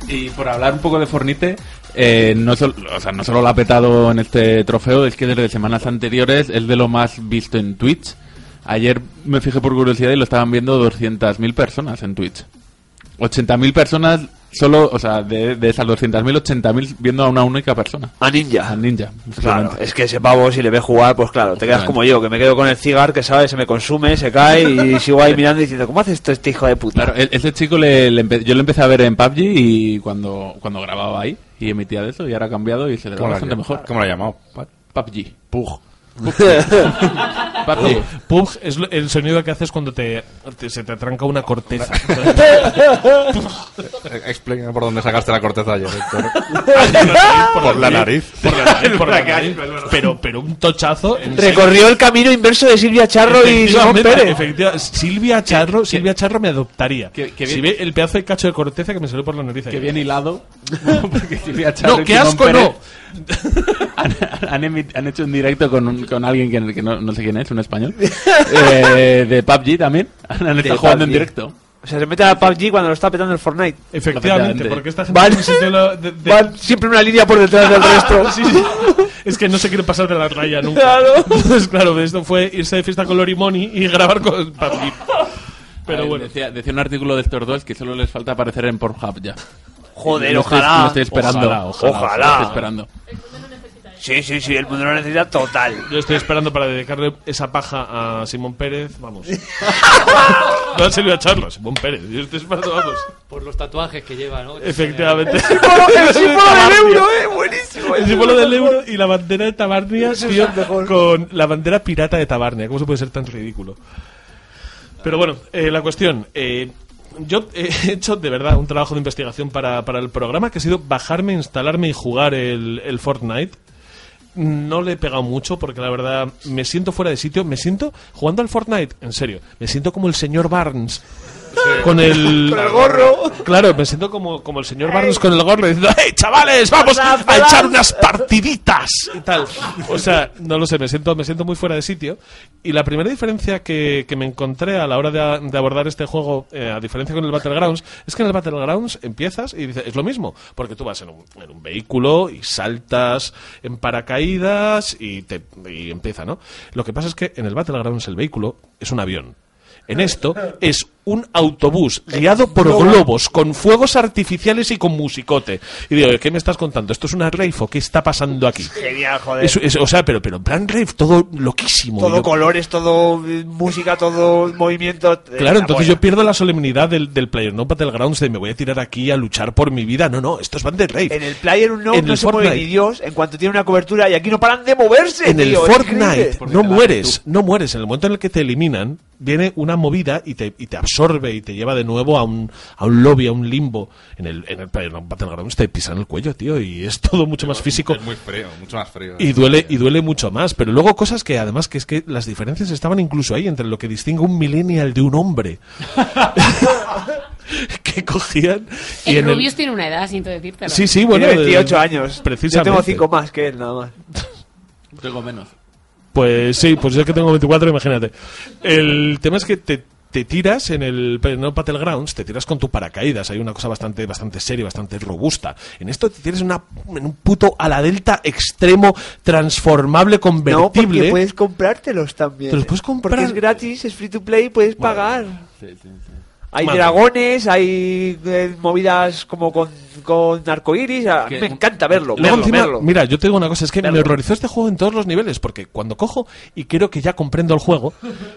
Y por hablar un poco de Fornite, eh, no, sol- o sea, no solo lo ha petado en este trofeo, es que desde semanas anteriores es de lo más visto en Twitch. Ayer me fijé por curiosidad y lo estaban viendo 200.000 personas en Twitch. 80.000 personas solo, o sea, de, de esas 200.000, 80.000 viendo a una única persona. A Ninja. A Ninja. Claro, es que ese pavo, si le ve jugar, pues claro, te quedas como yo, que me quedo con el cigar, que sabes, se me consume, se cae y [LAUGHS] sigo ahí mirando y diciendo, ¿cómo hace esto este hijo de puta? Claro, ese chico le, le yo lo empecé a ver en PUBG y cuando, cuando grababa ahí y emitía de eso y ahora ha cambiado y se le da ¿Cómo lo bastante mejor. cómo lo ha llamado? PUBG. Pug. [LAUGHS] Pug. Pug es el sonido que haces cuando te, te- se te atranca una corteza. [LAUGHS] Explica por dónde sacaste la corteza ayer, Héctor. [LAUGHS] por, la nariz. Por la nariz, [LAUGHS] por la nariz. Pero, pero un tochazo. en Recorrió el camino inverso de Silvia Charro y Simón Efectivamente, Pérez. efectiva- Silvia Charro, Silvia Charro me adoptaría. Qué- qué si bien. ve el pedazo de cacho de corteza que me salió por la nariz. Que bien hilado. Porque Silvia Charro No, qué Simón asco, Pérez no. Han, han emi- han hecho un directo con, un- con alguien que, que no, no sé quién es, un español. [LAUGHS] eh, de PUBG también. [LAUGHS] Han estado jugando en PUBG. directo. O sea, se mete a PUBG cuando lo está petando el Fortnite. Efectivamente, porque esta gente Van, en un sitio lo- de- de- van siempre una línea por detrás del resto. [LAUGHS] Sí, sí. Es que no se quiere pasar de la raya nunca. Claro. Entonces, claro, esto fue irse de fiesta con Lorimoni y grabar con PUBG. Pero ver, bueno. Decía, decía un artículo de estos dos que solo les falta aparecer en Pornhub ya. Joder, estoy- ojalá. Lo estoy esperando. Ojalá, ojalá, ojalá. Lo estoy esperando. Sí, sí, sí, el mundo lo necesita total. Yo estoy esperando para dedicarle esa paja a Simón Pérez, vamos. [LAUGHS] no a echarlo, Simón Pérez. Yo estoy esperando, vamos. Por los tatuajes que lleva, ¿no? Efectivamente. El símbolo [LAUGHS] del euro, eh, buenísimo. El símbolo del euro y la bandera de Tabarnia, tío, con la bandera pirata de Tabarnia. ¿Cómo se puede ser tan ridículo? Pero bueno, eh, la cuestión. eh, yo he [LAUGHS] hecho de verdad un trabajo de investigación para, para el programa que ha sido bajarme, instalarme y jugar el, el Fortnite. No le he pegado mucho porque la verdad me siento fuera de sitio. Me siento jugando al Fortnite, en serio. Me siento como el señor Barnes. Con el, [LAUGHS] Con el gorro. Claro, me siento como, como el señor Barnes con el gorro diciendo ¡Hey, chavales! ¡Vamos a echar unas partiditas! Y tal. O sea, no lo sé, me siento, me siento muy fuera de sitio. Y la primera diferencia que, que me encontré a la hora de, de abordar este juego, eh, a diferencia con el Battlegrounds, es que en el Battlegrounds empiezas y dices, es lo mismo, porque tú vas en un, en un vehículo y saltas en paracaídas y, te, y empieza, ¿no? Lo que pasa es que en el Battlegrounds el vehículo es un avión. En esto es un autobús guiado por globos, con fuegos artificiales y con musicote. Y digo, ¿qué me estás contando? ¿Esto es una rave o qué está pasando aquí? [LAUGHS] Genial, joder. Es- es- o sea, pero, pero en plan rave, todo loquísimo. todo Yo- colores, todo eh, música, todo movimiento. eh, Claro, entonces yo pierdo la solemnidad del, del player, no Battlegrounds de me voy a tirar aquí a luchar por mi vida. No, no, esto es Band Rave. En el Player no, En no el se mueve Fortnite. ni Dios en cuanto tiene una cobertura y aquí no paran de moverse. en el tío, Fortnite no mueres, no mueres. En el momento en el que te eliminan, viene una movida y te, y te absorbe y te lleva de nuevo a un, a un lobby, a un limbo. En el, en el Battlegrounds te pisan el cuello, tío, y es todo mucho más físico. Es muy frío, mucho más frío. Y duele, y duele mucho más. Pero luego cosas que además que es que las diferencias estaban incluso ahí entre lo que distingue un millennial de un hombre. [LAUGHS] que cogían y El en el- Rubius tiene una edad, siento decírtelo. Sí, sí, bueno. Tiene 28 eh, años. [LAUGHS] Precisamente. Yo tengo 5 más que él, nada más. Tengo menos. Pues sí, pues yo que tengo 24, imagínate. El tema es que te, te tiras en el no Battlegrounds, te tiras con tu paracaídas. Hay una cosa bastante, bastante seria, bastante robusta. En esto te en, una, en un puto ala delta extremo, transformable, No, convertible. porque puedes comprártelos también. Te los puedes comprar. Porque es gratis, es free to play, puedes pagar. Hay Madre. dragones, hay eh, movidas como con, con arcoiris. A mí me encanta verlo. Luego verlo, encima, verlo. mira, yo te digo una cosa, es que me horrorizó este juego en todos los niveles, porque cuando cojo y creo que ya comprendo el juego,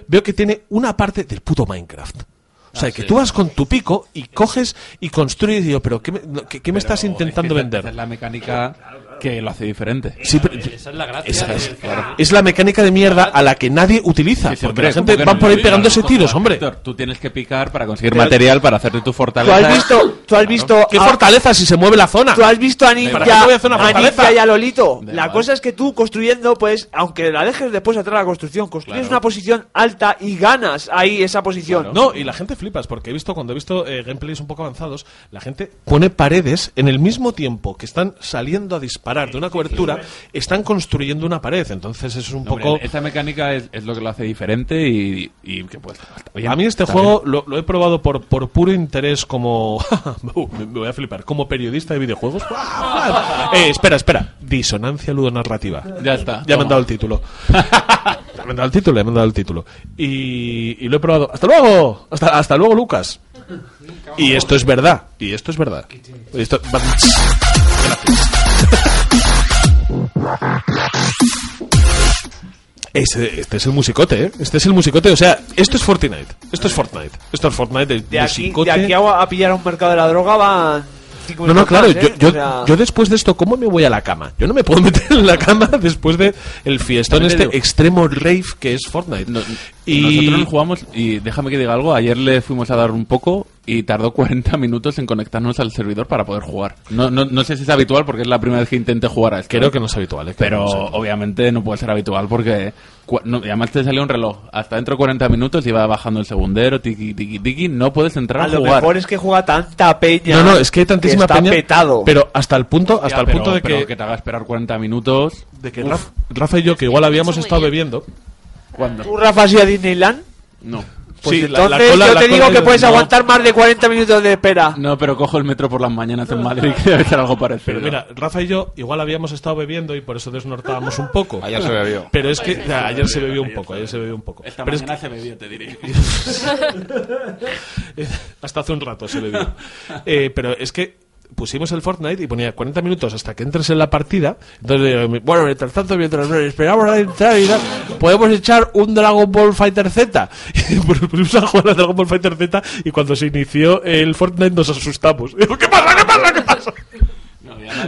veo que tiene una parte del puto Minecraft. O sea, Ah, que sí. tú vas con tu pico y coges y construyes y digo, pero ¿qué me, qué- qué me estás intentando es que esa- vender? es la mecánica que lo hace diferente. Sí, pero- Esa es la gracia. Esa es, es la mecánica de mierda a la que nadie utiliza. Sí, sí, porque hombre, la gente ¿cómo que va no? por ahí pegándose tiros, hombre. Héctor, tú tienes que picar para conseguir Pero- material para hacerte tu Tú fortaleza. has visto, tú has visto, ¿Qué a- fortaleza si se mueve la zona? tú has visto a ¿Para Ninja, a y a Lolito. La cosa es que tú construyendo, pues, aunque la dejes después atrás la construcción, construyes Claro. una posición alta y ganas ahí esa posición. No, y la gente flipas, porque he visto, cuando he visto eh, gameplays un poco avanzados, la gente pone paredes en el mismo tiempo que están saliendo a disparar de una cobertura, están construyendo una pared. Entonces es un No, hombre, poco... esta mecánica es, es lo que lo hace diferente y, y que pues bien, a mí este juego lo, lo he probado por, por puro interés como... [LAUGHS] Me, voy a flipar. Como periodista de videojuegos. [LAUGHS] eh, espera, espera. Disonancia ludonarrativa. Ya está. Ya me han dado el título. [LAUGHS] ya me han dado el título, ya me han dado el título. Y, y lo he probado. ¡Hasta luego! Hasta, hasta luego, Lucas. Y esto es verdad. Y esto es verdad. Esto-. Este, este es el musicote, ¿eh? Este es el musicote. O sea, esto es Fortnite. Esto es Fortnite. Esto es Fortnite. De aquí, musicote. de aquí a, a pillar a un mercado de la droga van cinco No, no, claro, más, ¿eh? yo, yo, O sea, yo después de esto, ¿cómo me voy a la cama? Yo no me puedo [LAUGHS] meter en la cama después de el fiestón este digo. extremo rave que es Fortnite. No- y Nosotros nos jugamos, y déjame que diga algo, ayer le fuimos a dar un poco y tardó [LAUGHS] 40 minutos en conectarnos al servidor para poder jugar. No, no, no sé si es habitual porque es la primera vez que intenté jugar a esto. creo que no es habitual, ¿eh? Pero que no es habitual. obviamente no puede ser habitual porque no, y además te salió un reloj. Hasta dentro de 40 minutos iba bajando el segundero, tiki, tiki, tiki. No puedes entrar a a, lo jugar. mejor es que juega tanta peña. No, no, es que hay tantísima está peña. petado. Pero hasta el punto, hasta Ya, el pero- punto de pero que, te haga esperar 40 minutos. de que Rafa, Rafa y yo, que igual habíamos estado bebiendo, ¿Cuándo? ¿Tú, Rafa, has ido a Disneyland? No. Pues Sí, entonces la cola- yo te digo que de- puedes no. aguantar más de 40 minutos de espera. No, pero cojo el metro por las mañanas en Madrid, [LAUGHS] que debe ser algo parecido. Pero mira, Rafa y yo igual habíamos estado bebiendo y por eso desnortábamos un poco. [LAUGHS] Ayer se bebió. Pero es que ayer se bebió un poco, ayer se bebió un poco. Esta Pero es se bebió, te diré. [LAUGHS] Hasta hace un rato se bebió. Eh, pero es que pusimos el Fortnite y ponía 40 minutos hasta que entres en la partida. Entonces, digo, bueno, mientras tanto, mientras esperamos a entrar y tal, podemos echar un Dragon Ball Fighter Z. [LAUGHS] Y pusimos a jugar al Dragon Ball Fighter Z y cuando se inició el Fortnite nos asustamos. [LAUGHS] Digo, ¿qué pasa? ¿Qué pasa? ¿Qué pasa?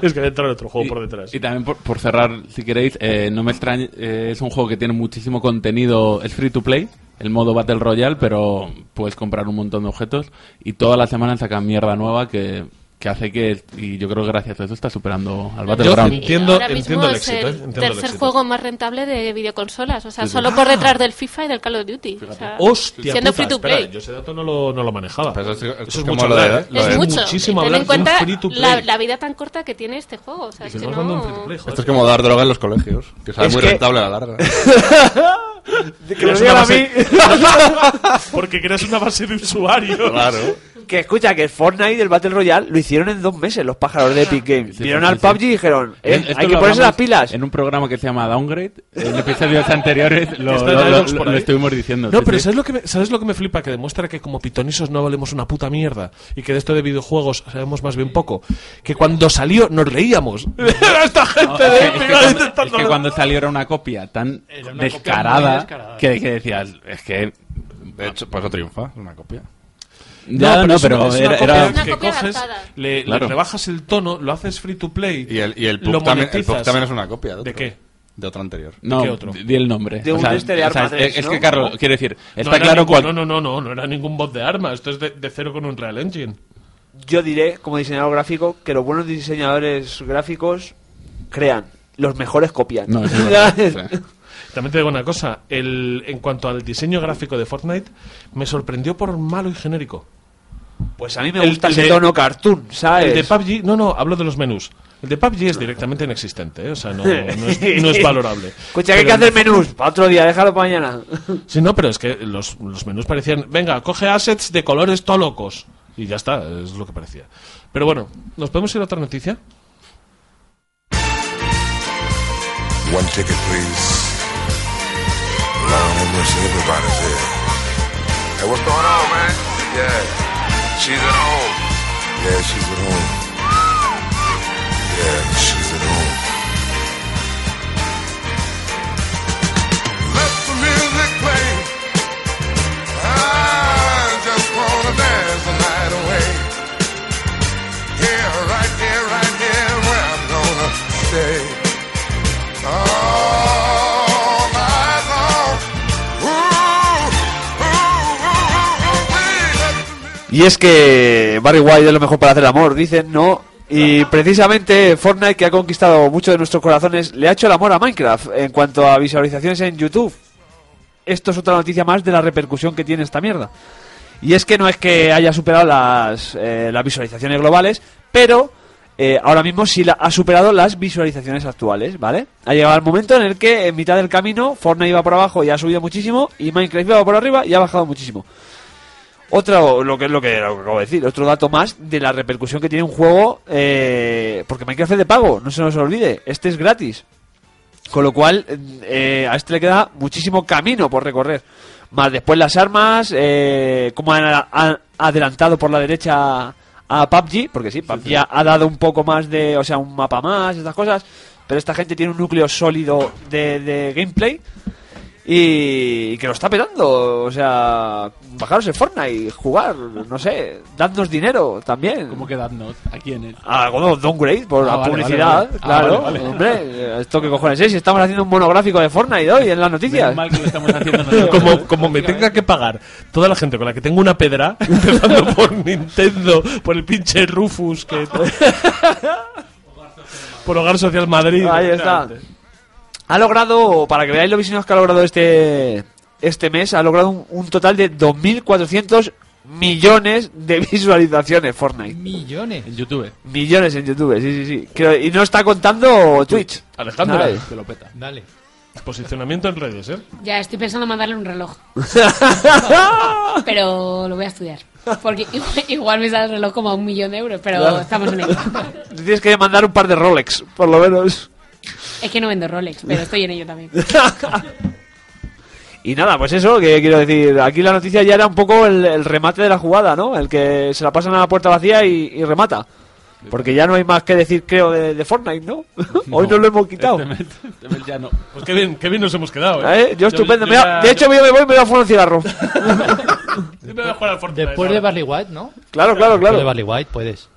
Es que entrado otro juego y, por detrás. y también por, por cerrar, si queréis, eh, no me extraña, eh, es un juego que tiene muchísimo contenido, es free to play, el modo Battle Royale, pero puedes comprar un montón de objetos y todas las semanas sacan mierda nueva que, que hace que, y yo creo que gracias a eso está superando al Yo Battleground. entiendo, Ahora mismo entiendo el es éxito. ¿eh? el Entiendo el tercer éxito. juego más rentable de videoconsolas. O sea, Sí, sí. solo por detrás del FIFA y del Call of Duty. O sea, Hostia, siendo puta, free to espera, play. yo ese dato no lo, no lo manejaba. Pero eso es- Eso es es mucho de- hablar, ¿eh? lo Es de- mucho. muchísimo Ten hablar en de un cuenta free to play. la, la vida tan corta que tiene este juego. O sea, es que no hablando de un free no... to play. Esto es como dar droga en los colegios, que sale Es muy que- rentable a la larga. [LAUGHS] Que lo digan a mí. [LAUGHS] Porque creas una base de usuario. Claro. Que escucha, que el Fortnite y el Battle Royale lo hicieron en dos meses los pájaros de Epic Games. sí, Vieron sí, al sí. PUBG y dijeron, eh, hay que ponerse las pilas. En un programa que se llama Downgrade, en episodios anteriores lo, lo- lo- lo estuvimos diciendo. No, sí, pero sí. ¿sabes lo, que me, ¿sabes lo que me flipa? Que demuestra que como pitonisos no valemos una puta mierda y que de esto de videojuegos sabemos más bien poco. Que cuando salió nos reíamos. [LAUGHS] Esta gente No, de es, que, es que cuando, intentando- es que cuando salió era una copia tan una copia descarada, descarada. Que, que decías, es que... De hecho, por eso triunfa, es una copia. Ya, no, pero, es una era... era- Una que copia coges, le, le Claro. rebajas el tono, lo haces free to play. Y el, y el lo PUB también, el PUB monetizas. también es una copia. ¿De, ¿De qué? De otro anterior. No, qué otro? di el nombre. De un este de o sea, es, 3, es ¿no? que, claro, quiero decir, No está claro ningún- cuál... No, no, no, no, no era ningún bot de arma. Esto es de, de cero con un Real Engine. Yo diré, como diseñador gráfico, que los buenos diseñadores gráficos crean, los mejores copian. [LAUGHS] No, es. También te digo una cosa, el, en cuanto al diseño gráfico de Fortnite, me sorprendió por malo y genérico. Pues a mí me El- gusta el ese de- tono cartoon, ¿sabes? El de PUBG, no, no, hablo de los menús. El de PUBG es directamente inexistente, ¿eh? o sea, no, no es, no es [LAUGHS] valorable. Escucha, que hay que hacer menús. Para otro día, déjalo para mañana. [LAUGHS] Sí, no, pero es que los, los menús parecían, venga, coge assets de colores todo locos. Y ya está, es lo que parecía. Pero bueno, ¿nos podemos ir a otra noticia? One ticket, please. Have mercy, everybody's here. Hey, what's going on, man? Yeah. She's at home. Yeah, she's at home. Yeah, she's at home. Let the music play. I just wanna dance the night away. Here, right here, right here, where I'm gonna stay. All Y es que Barry White es lo mejor para hacer amor, dicen, ¿no? Y precisamente Fortnite, que ha conquistado muchos de nuestros corazones, le ha hecho el amor a Minecraft en cuanto a visualizaciones en YouTube. Esto es otra noticia más de la repercusión que tiene esta mierda. Y es que no es que haya superado las, eh, las visualizaciones globales, pero eh, ahora mismo sí la, ha superado las visualizaciones actuales, ¿vale? Ha llegado el momento en el que en mitad del camino Fortnite iba por abajo y ha subido muchísimo, y Minecraft iba por arriba y ha bajado muchísimo. Otro, lo que es lo que, lo que acabo de decir, otro dato más de la repercusión que tiene un juego, eh, porque Minecraft es de pago, no se nos olvide, este es gratis. Con lo cual, eh, a este le queda muchísimo camino por recorrer. Más después las armas, eh, como han, han adelantado por la derecha a PUBG, porque sí, PUBG ha- ha dado un poco más de, o sea, un mapa más, estas cosas, pero esta gente tiene un núcleo sólido de, de gameplay y que lo está petando. O sea, bajaros el Fortnite, jugar, no sé, dadnos dinero también. ¿Cómo que dadnos? ¿A quién es? Ah, bueno, downgrade por Ah, la vale, publicidad, vale, vale. Ah, claro. vale, vale. Hombre, esto que cojones es, si estamos haciendo un monográfico de Fortnite hoy en las noticias. Mal que lo estamos haciendo [LAUGHS] nosotros. Como, como me tenga que pagar toda la gente con la que tengo una pedra, [LAUGHS] empezando por Nintendo, por el pinche Rufus, que [LAUGHS] por Hogar Social Madrid. Ahí está. Ha logrado, para que veáis lo visionados que ha logrado este este mes, ha logrado un, un total de 2.400 millones de [LAUGHS] visualizaciones Fortnite. Millones. En YouTube. Millones en YouTube, sí, sí, sí. Creo- y no está contando Twitch. Alejandro, ¿sabes? Que lo peta. Dale. Posicionamiento en redes, ¿eh? Ya estoy pensando en mandarle un reloj. [LAUGHS] pero lo voy a estudiar. Porque igual, igual me sale el reloj como a un millón de euros, pero Claro. estamos en ello. Tienes que mandar un par de Rolex, por lo menos. Es que no vendo Rolex, pero estoy en ello también. [LAUGHS] Y nada, pues eso, que quiero decir, aquí la noticia ya era un poco el, el remate de la jugada, ¿no? El que se la pasan a la puerta vacía y, y remata. Porque ya no hay más que decir, creo, de, de Fortnite, ¿no? [LAUGHS] Hoy nos lo hemos quitado. Este mes- este mes ya no. Pues qué bien, qué bien nos hemos quedado, ¿eh? ¿Eh? Yo estupendo. yo de hecho, yo me voy y me voy a fumar un cigarro. Yo me voy a jugar al Fortnite Después de. Barley White, ¿no? Claro, claro, Después claro. de Barley White puedes.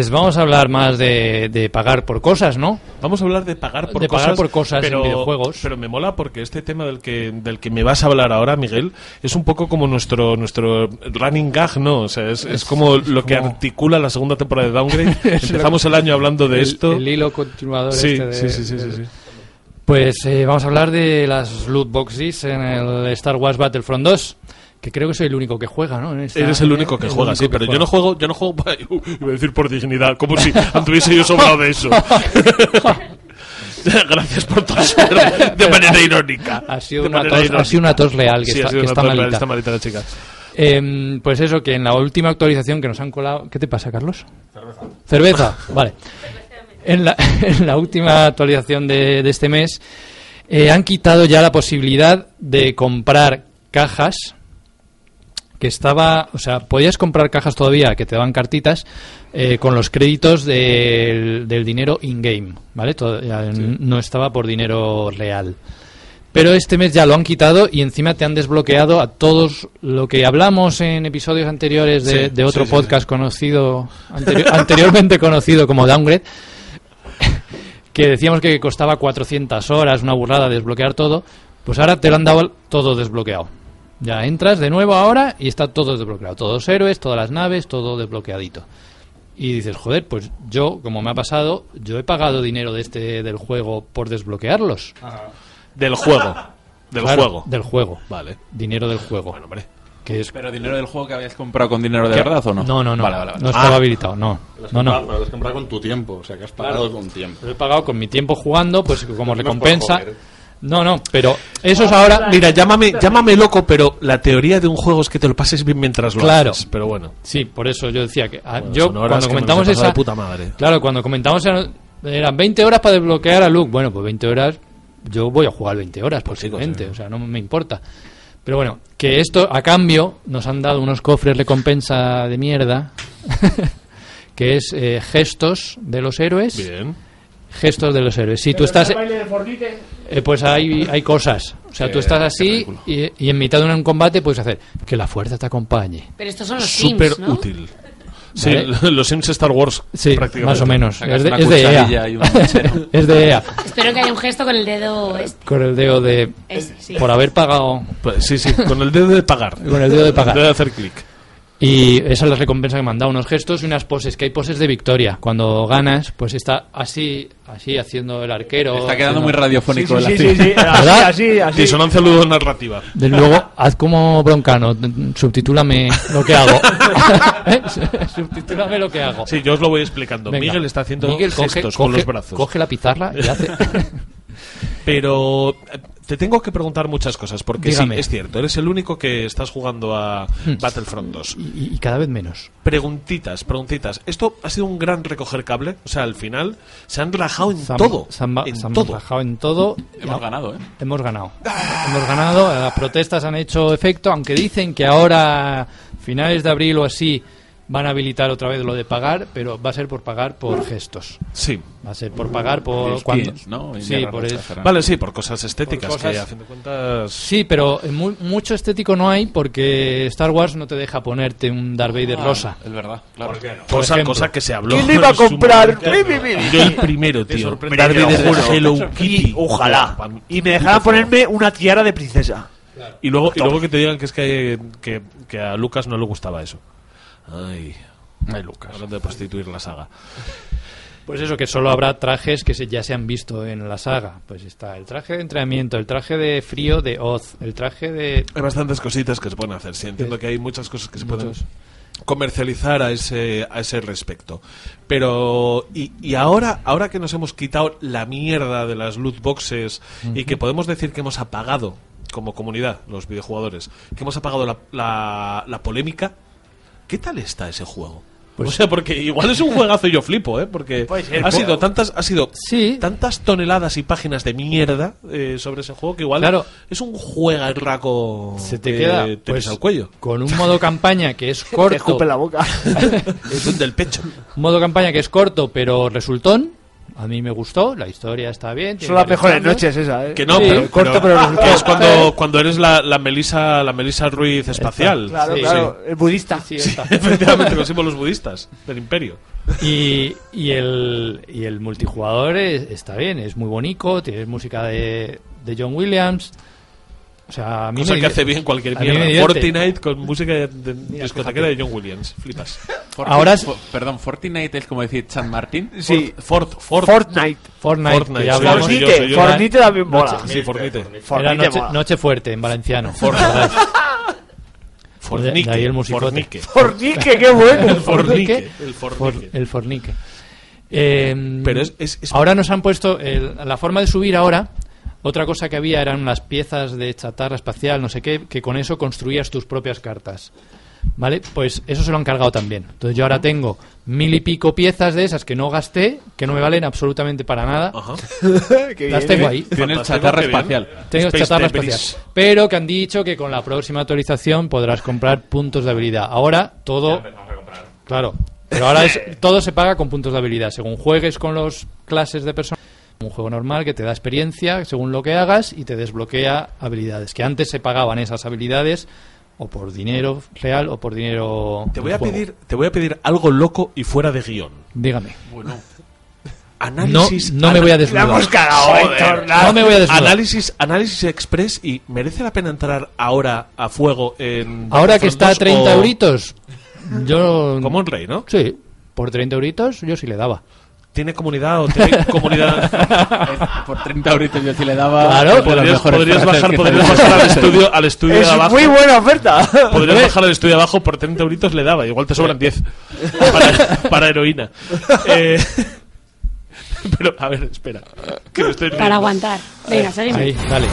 Pues vamos a hablar más de, de pagar por cosas, ¿no? Vamos a hablar de pagar por De cosas. pagar por cosas en pero, videojuegos. Pero me mola porque este tema del que, del que me vas a hablar ahora, Miguel, es un poco como nuestro, nuestro running gag, ¿no? O sea, es, es como lo que articula la segunda temporada de Downgrade. [LAUGHS] Empezamos el año hablando de el- esto. El hilo continuador Sí, este de- sí, sí, sí, de- sí, sí. Pues eh, vamos a hablar de las loot boxes en el Star Wars Battlefront 2, que creo que soy el único que juega, ¿no? Esta- Eres el único que el juega, único sí, que pero yo no juego, yo no juego para, [LAUGHS] iba a decir por dignidad, como si anduviese yo sobrado de eso. [LAUGHS] Gracias por toser de manera irónica. Ha sido una tos- ha sido una tos real, que Sí, está- que tos real, malita. está malita la chica. Em, pues eso, que en la última actualización que nos han colado... ¿Qué te pasa, Carlos? Cerveza. Cerveza, vale. En la, [LAUGHS] en la última actualización de, de este mes eh, han quitado ya la posibilidad de comprar cajas que estaba, o sea, podías comprar cajas todavía que te daban cartitas eh, con los créditos del, del dinero in-game, ¿vale? Todo- ya No estaba por dinero real. Pero este mes ya lo han quitado y encima te han desbloqueado a todos lo que hablamos en episodios anteriores de, Sí, de otro sí, podcast conocido, anteri- [LAUGHS] anteriormente conocido como Downgrade, [LAUGHS] que decíamos que costaba 400 horas, una burrada desbloquear todo, pues ahora te lo han dado todo desbloqueado. Ya entras de nuevo ahora y está todo desbloqueado. Todos los héroes, todas las naves, todo desbloqueadito. Y dices, joder, pues yo, como me ha pasado, yo he pagado dinero de este del juego por desbloquearlos. Del juego. Del Claro, juego. Del juego. Vale. Dinero del juego. Bueno, hombre. Que es... ¿Pero dinero del juego que habías comprado con dinero de ¿Qué? verdad o no? No, no, no. Vale, vale, vale. No estaba Ah. habilitado, no. No, no. pero lo has comprado con tu tiempo, o sea que has pagado con tiempo. Lo he pagado con mi tiempo jugando, pues como recompensa. No, no, pero eso es ahora. Mira, llámame, llámame loco, pero la teoría de un juego es que te lo pases bien mientras lo Claro. haces. Pero bueno. Sí, por eso yo decía que ah, Bueno, yo cuando comentamos esa de puta madre. Claro, cuando comentamos era- eran 20 horas para desbloquear a Luke. Bueno, pues 20 horas yo voy a jugar 20 horas Pues posiblemente, o sea, no me importa. Pero bueno, que esto a cambio nos han dado unos cofres recompensa de mierda [LAUGHS] que es eh, gestos de los héroes. Bien. Gestos de los héroes. Si tú estás eh, pues hay, hay cosas. O sea, Qué- tú estás qué así y, y en mitad de un combate puedes hacer que la fuerza te acompañe. Pero estos son los Súper Sims, ¿no? útil. Sí, Vale. los Sims Star Wars. Sí, prácticamente. más o menos. Es de, es de EA. y un mechero. [LAUGHS] es de EA. Espero que haya un gesto con el dedo este. Con el dedo de... Ese, sí. Por haber pagado... Pues sí, sí, con el dedo de pagar. Con el dedo de pagar. El dedo de hacer clic. Y esa es la recompensa que me han dado, unos gestos y unas poses, que hay poses de victoria. Cuando ganas, pues está así, así haciendo el arquero. Está quedando haciendo- muy radiofónico el Sí, así. sí, sí, así, ¿Verdad? así, así. Disonancia ludonarrativa. De luego, haz como broncano, subtitúlame lo que hago. ¿Eh? [LAUGHS] [LAUGHS] Subtitúlame lo que hago. Sí, yo os lo voy explicando. Venga. Miguel está haciendo Miguel, coge- gestos con coge- los brazos. Coge la pizarra y hace... [LAUGHS] Pero eh, te tengo que preguntar muchas cosas, porque Dígame. sí, es cierto, eres el único que estás jugando a Hmm. Battlefront 2. y, y cada vez menos. Preguntitas, preguntitas. ¿Esto ha sido un gran recoger cable? O sea, al final se han rajado en Se han- todo. Se han, ba- en se han todo. bajado en todo. Hemos Ya- ganado, ¿eh? Hemos ganado. Hemos ganado. Las protestas han hecho efecto, aunque dicen que ahora, finales de abril o así, van a habilitar otra vez lo de pagar, pero va a ser por pagar por gestos. Sí. Va a ser por pagar por cuando... ¿no? Sí, por el-. Vale, sí, por cosas estéticas, Por cosas- que a fin de cuentas... Sí, pero mu- mucho estético no hay porque Star Wars no te deja ponerte un Darth Vader Ah, rosa. Es verdad, claro. Por Cosa, ejemplo. cosa que se habló. ¿Quién iba a comprar? Yo el primero, tío. Darth Vader Hello Kitty. ojalá. Y me dejaran ponerme una tiara de princesa. Y luego, y luego que te digan que es que, que, que a Lucas no le gustaba eso. Ay, Ay, Lucas. hablando de prostituir la saga. Pues eso, que solo habrá trajes que se- ya se han visto en la saga. Pues está el traje de entrenamiento, el traje de frío de Oz, el traje de... Hay bastantes cositas que se pueden hacer. Sí, entiendo que hay muchas cosas que se pueden comercializar a ese, a ese respecto. Pero, y, y ahora, ahora que nos hemos quitado la mierda de las loot boxes y que podemos decir que hemos apagado, como comunidad, los videojugadores, que hemos apagado la, la, la polémica, ¿qué tal está ese juego? o sea, porque igual es un juegazo y yo flipo, ¿eh? Porque Puede ser, ha sido tantas, ha sido Sí. tantas toneladas y páginas de mierda eh, sobre ese juego que igual Claro. es un juega raco Se te que queda te pues, al cuello. con un modo campaña que es [LAUGHS] Te corto. escupe la boca. [LAUGHS] Es del pecho. Un modo campaña que es corto pero resultón. A mí me gustó, la historia está bien. Son las mejores cambios. noches esa, ¿eh? Que no, Sí, pero, corto, pero que es [LAUGHS] cuando, cuando eres la, la Melisa la Melisa Ruiz espacial. Claro, Sí, claro. El budista. Sí, está. [LAUGHS] Efectivamente, símbolos budistas del imperio. Y, y el, y el multijugador es- está bien, es muy bonito, tienes música de, de John Williams. O sea, a mí Cosa me que hace bien cualquier mierda. Fortnite con música de, de discotequera de John Williams. Flipas. Forti- Ahora es- perdón, Fortnite es como decir San Martín. Sí. Fort, Fort, Fortnite. Fortnite, Fortnite, que ya hablamos. Fortnite. yo. Fortnite también mola. Sí, Fortnite. Era Fortnite noche, mola. noche fuerte en valenciano. Fornique. De ahí el musicote. Fornique. Fornique, qué bueno. El fornique. El For- fornique. el fornique. Eh, Pero es- es- es- ahora nos han puesto el- la forma de subir ahora. Otra cosa que había eran las piezas de chatarra espacial, no sé qué, que con eso construías tus propias cartas. ¿Vale? Pues eso se lo han cargado también. Entonces yo ahora tengo mil y pico piezas de esas que no gasté, que no me valen absolutamente para nada. Ajá. [LAUGHS] Las tengo ¿eh? ahí. Tienes chatarra espacial. Tengo Space chatarra Debris. espacial. Pero que han dicho que con la próxima actualización podrás comprar puntos de habilidad. Ahora todo. Claro. Pero ahora es, todo se paga con puntos de habilidad. Según juegues con los clases de personas. Un juego normal que te da experiencia según lo que hagas y te desbloquea habilidades. Que antes se pagaban esas habilidades o por dinero real o por dinero. Te voy a juego. pedir, te voy a pedir algo loco y fuera de guion. Dígame. Bueno, Análisis. no, no me voy a La desnudar. hemos cagado, Héctor. la- No me voy a desnudar. Análisis, análisis express y merece la pena entrar ahora a fuego en Ahora que está a Battlefront 30 2 o- euritos, yo... como un rey, ¿no? Sí, por 30 euritos yo sí le daba. Tiene comunidad o tiene [LAUGHS] comunidad. por 30 euritos yo sí le daba. Claro, de podrías, podrías bajar, podrías bajar al estudio, al estudio de Es abajo. muy buena oferta. Podrías bajar al estudio de abajo por 30 euritos le daba, igual te sobran 10 para, para heroína. Eh, [LAUGHS] pero, a ver, espera. Que me estoy Para aguantar. Venga, seguimos. Ahí, dale.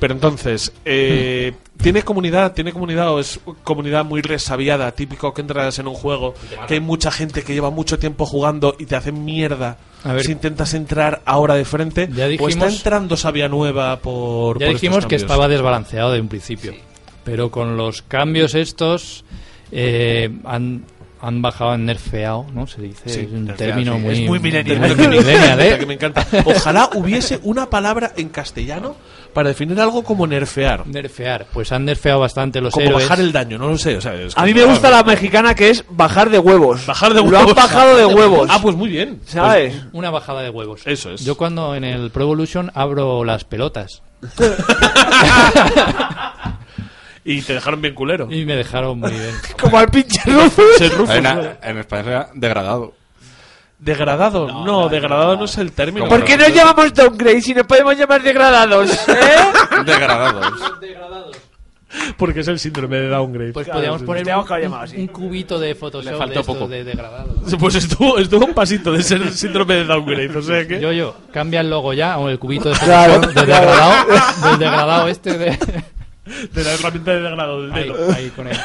Pero entonces, eh, ¿tiene comunidad? ¿Tiene comunidad o es comunidad muy resabiada? Típico que entras en un juego, que hay mucha gente que lleva mucho tiempo jugando y te hacen mierda A ver. si intentas entrar ahora de frente. Ya ¿O está entrando sabia nueva por, Ya por dijimos estos que estaba desbalanceado de un principio. Pero con los cambios estos eh, han, han bajado, han nerfeado, ¿no? Se dice, Sí, es un nerfeado, término sí. muy... Es muy millennial. Término que [LAUGHS] millennial, ¿eh? que me encanta. Ojalá hubiese una palabra en castellano para definir algo como nerfear. Nerfear. Pues han nerfeado bastante los Como héroes. bajar el daño, no lo sé. o sea, es A mí me gusta la mexicana que es bajar de huevos. Bajar de Lo huevos. han bajado de huevos. Ah, pues muy bien. ¿Sabes? Una bajada de huevos. Eso es. Yo cuando en el Pro Evolution abro las pelotas. [LAUGHS] Y te dejaron bien culero. Y me dejaron muy bien. [LAUGHS] Como al pinche Rufus. Rufus, ¿no? en España era degradado. Degradado. No, degradado no es el término. ¿Por qué nos llamamos downgrade si nos podemos llamar degradados? ¿Eh? [LAUGHS] Degradados. [LAUGHS] Porque es el síndrome de downgrade. Pues Claro, podríamos poner un, llamar así. un cubito de Photoshop Le faltó de, poco. de degradado. Pues estuvo, estuvo un pasito de ser el síndrome de downgrade. O sea que. Yo, yo, cambia el logo ya, o el cubito de Claro, Photoshop, del claro. degradado, del degradado este de de la herramienta de degrado del dedo. Ahí, ahí con él.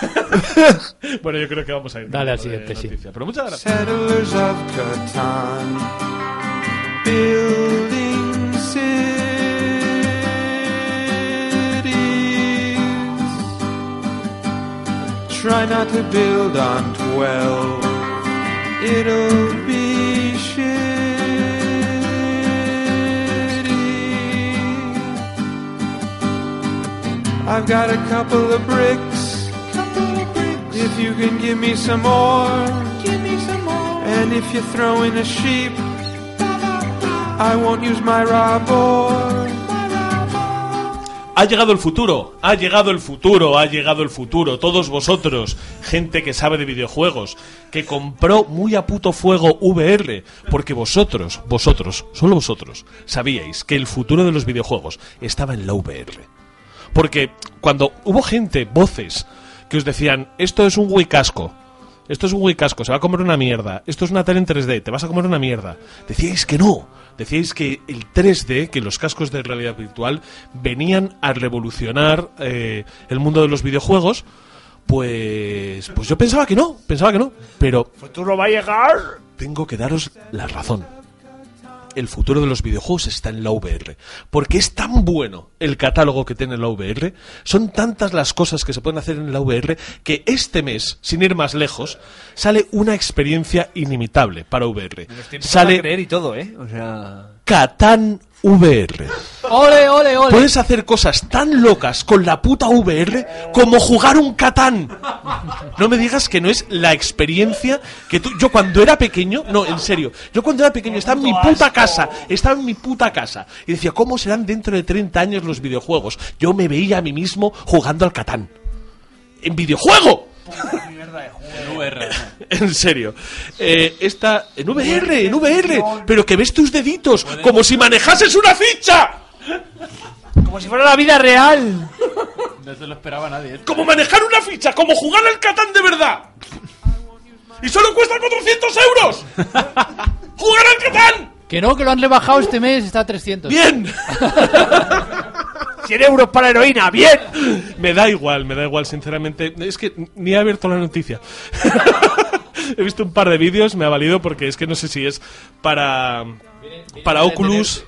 [LAUGHS] bueno, yo creo que vamos a ir. Dale al siguiente, sí. Pero muchas gracias. Settlers of Catan, building cities. Try not to build on twelve. It'll be I've got a couple of bricks. If you can give me some more. Give me some more. And if you throw in a sheep, I won't use my. Ha llegado el futuro, ha llegado el futuro, ha llegado el futuro. Todos vosotros, gente que sabe de videojuegos, que compró muy a puto fuego VR, porque vosotros, vosotros, solo vosotros, sabíais que el futuro de los videojuegos estaba en la VR. Porque cuando hubo gente, voces, que os decían, esto es un Wii casco, esto es un Wii casco, se va a comer una mierda, esto es una tele en 3D, te vas a comer una mierda. Decíais que no, decíais que el 3D, que los cascos de realidad virtual venían a revolucionar eh, el mundo de los videojuegos. Pues, pues yo pensaba que no, pensaba que no, pero ¿Futuro va a llegar? tengo que daros la razón. El futuro de los videojuegos está en la VR. Porque es tan bueno el catálogo que tiene la VR, son tantas las cosas que se pueden hacer en la VR, que este mes, sin ir más lejos, sale una experiencia inimitable para VR. Sale Sale creer y todo, ¿eh? O sea... Catán VR. ¡Ole, ole, ole! Puedes hacer cosas tan locas con la puta VR como jugar un Catán. No me digas que no es la experiencia que tú. Yo cuando era pequeño, no, en serio, yo cuando era pequeño estaba en mi puta casa, estaba en mi puta casa y decía, ¿cómo serán dentro de 30 años los videojuegos? Yo me veía a mí mismo jugando al Catán. ¡En videojuego! En serio. Eh, esta. En VR, en VR. Pero que ves tus deditos, como si manejases una ficha. Como si fuera la vida real. No se lo esperaba nadie. Como manejar una ficha, como jugar al Catán de verdad. Y solo cuesta 400 euros. ¡Jugar al Catán! Que no, que lo han rebajado este mes, está a 300. ¡Bien! [LAUGHS] 100 euros para heroína, bien. Me da igual, me da igual, sinceramente. Es que ni he abierto la noticia. [LAUGHS] he visto un par de vídeos, me ha valido porque es que no sé si es para, para Oculus.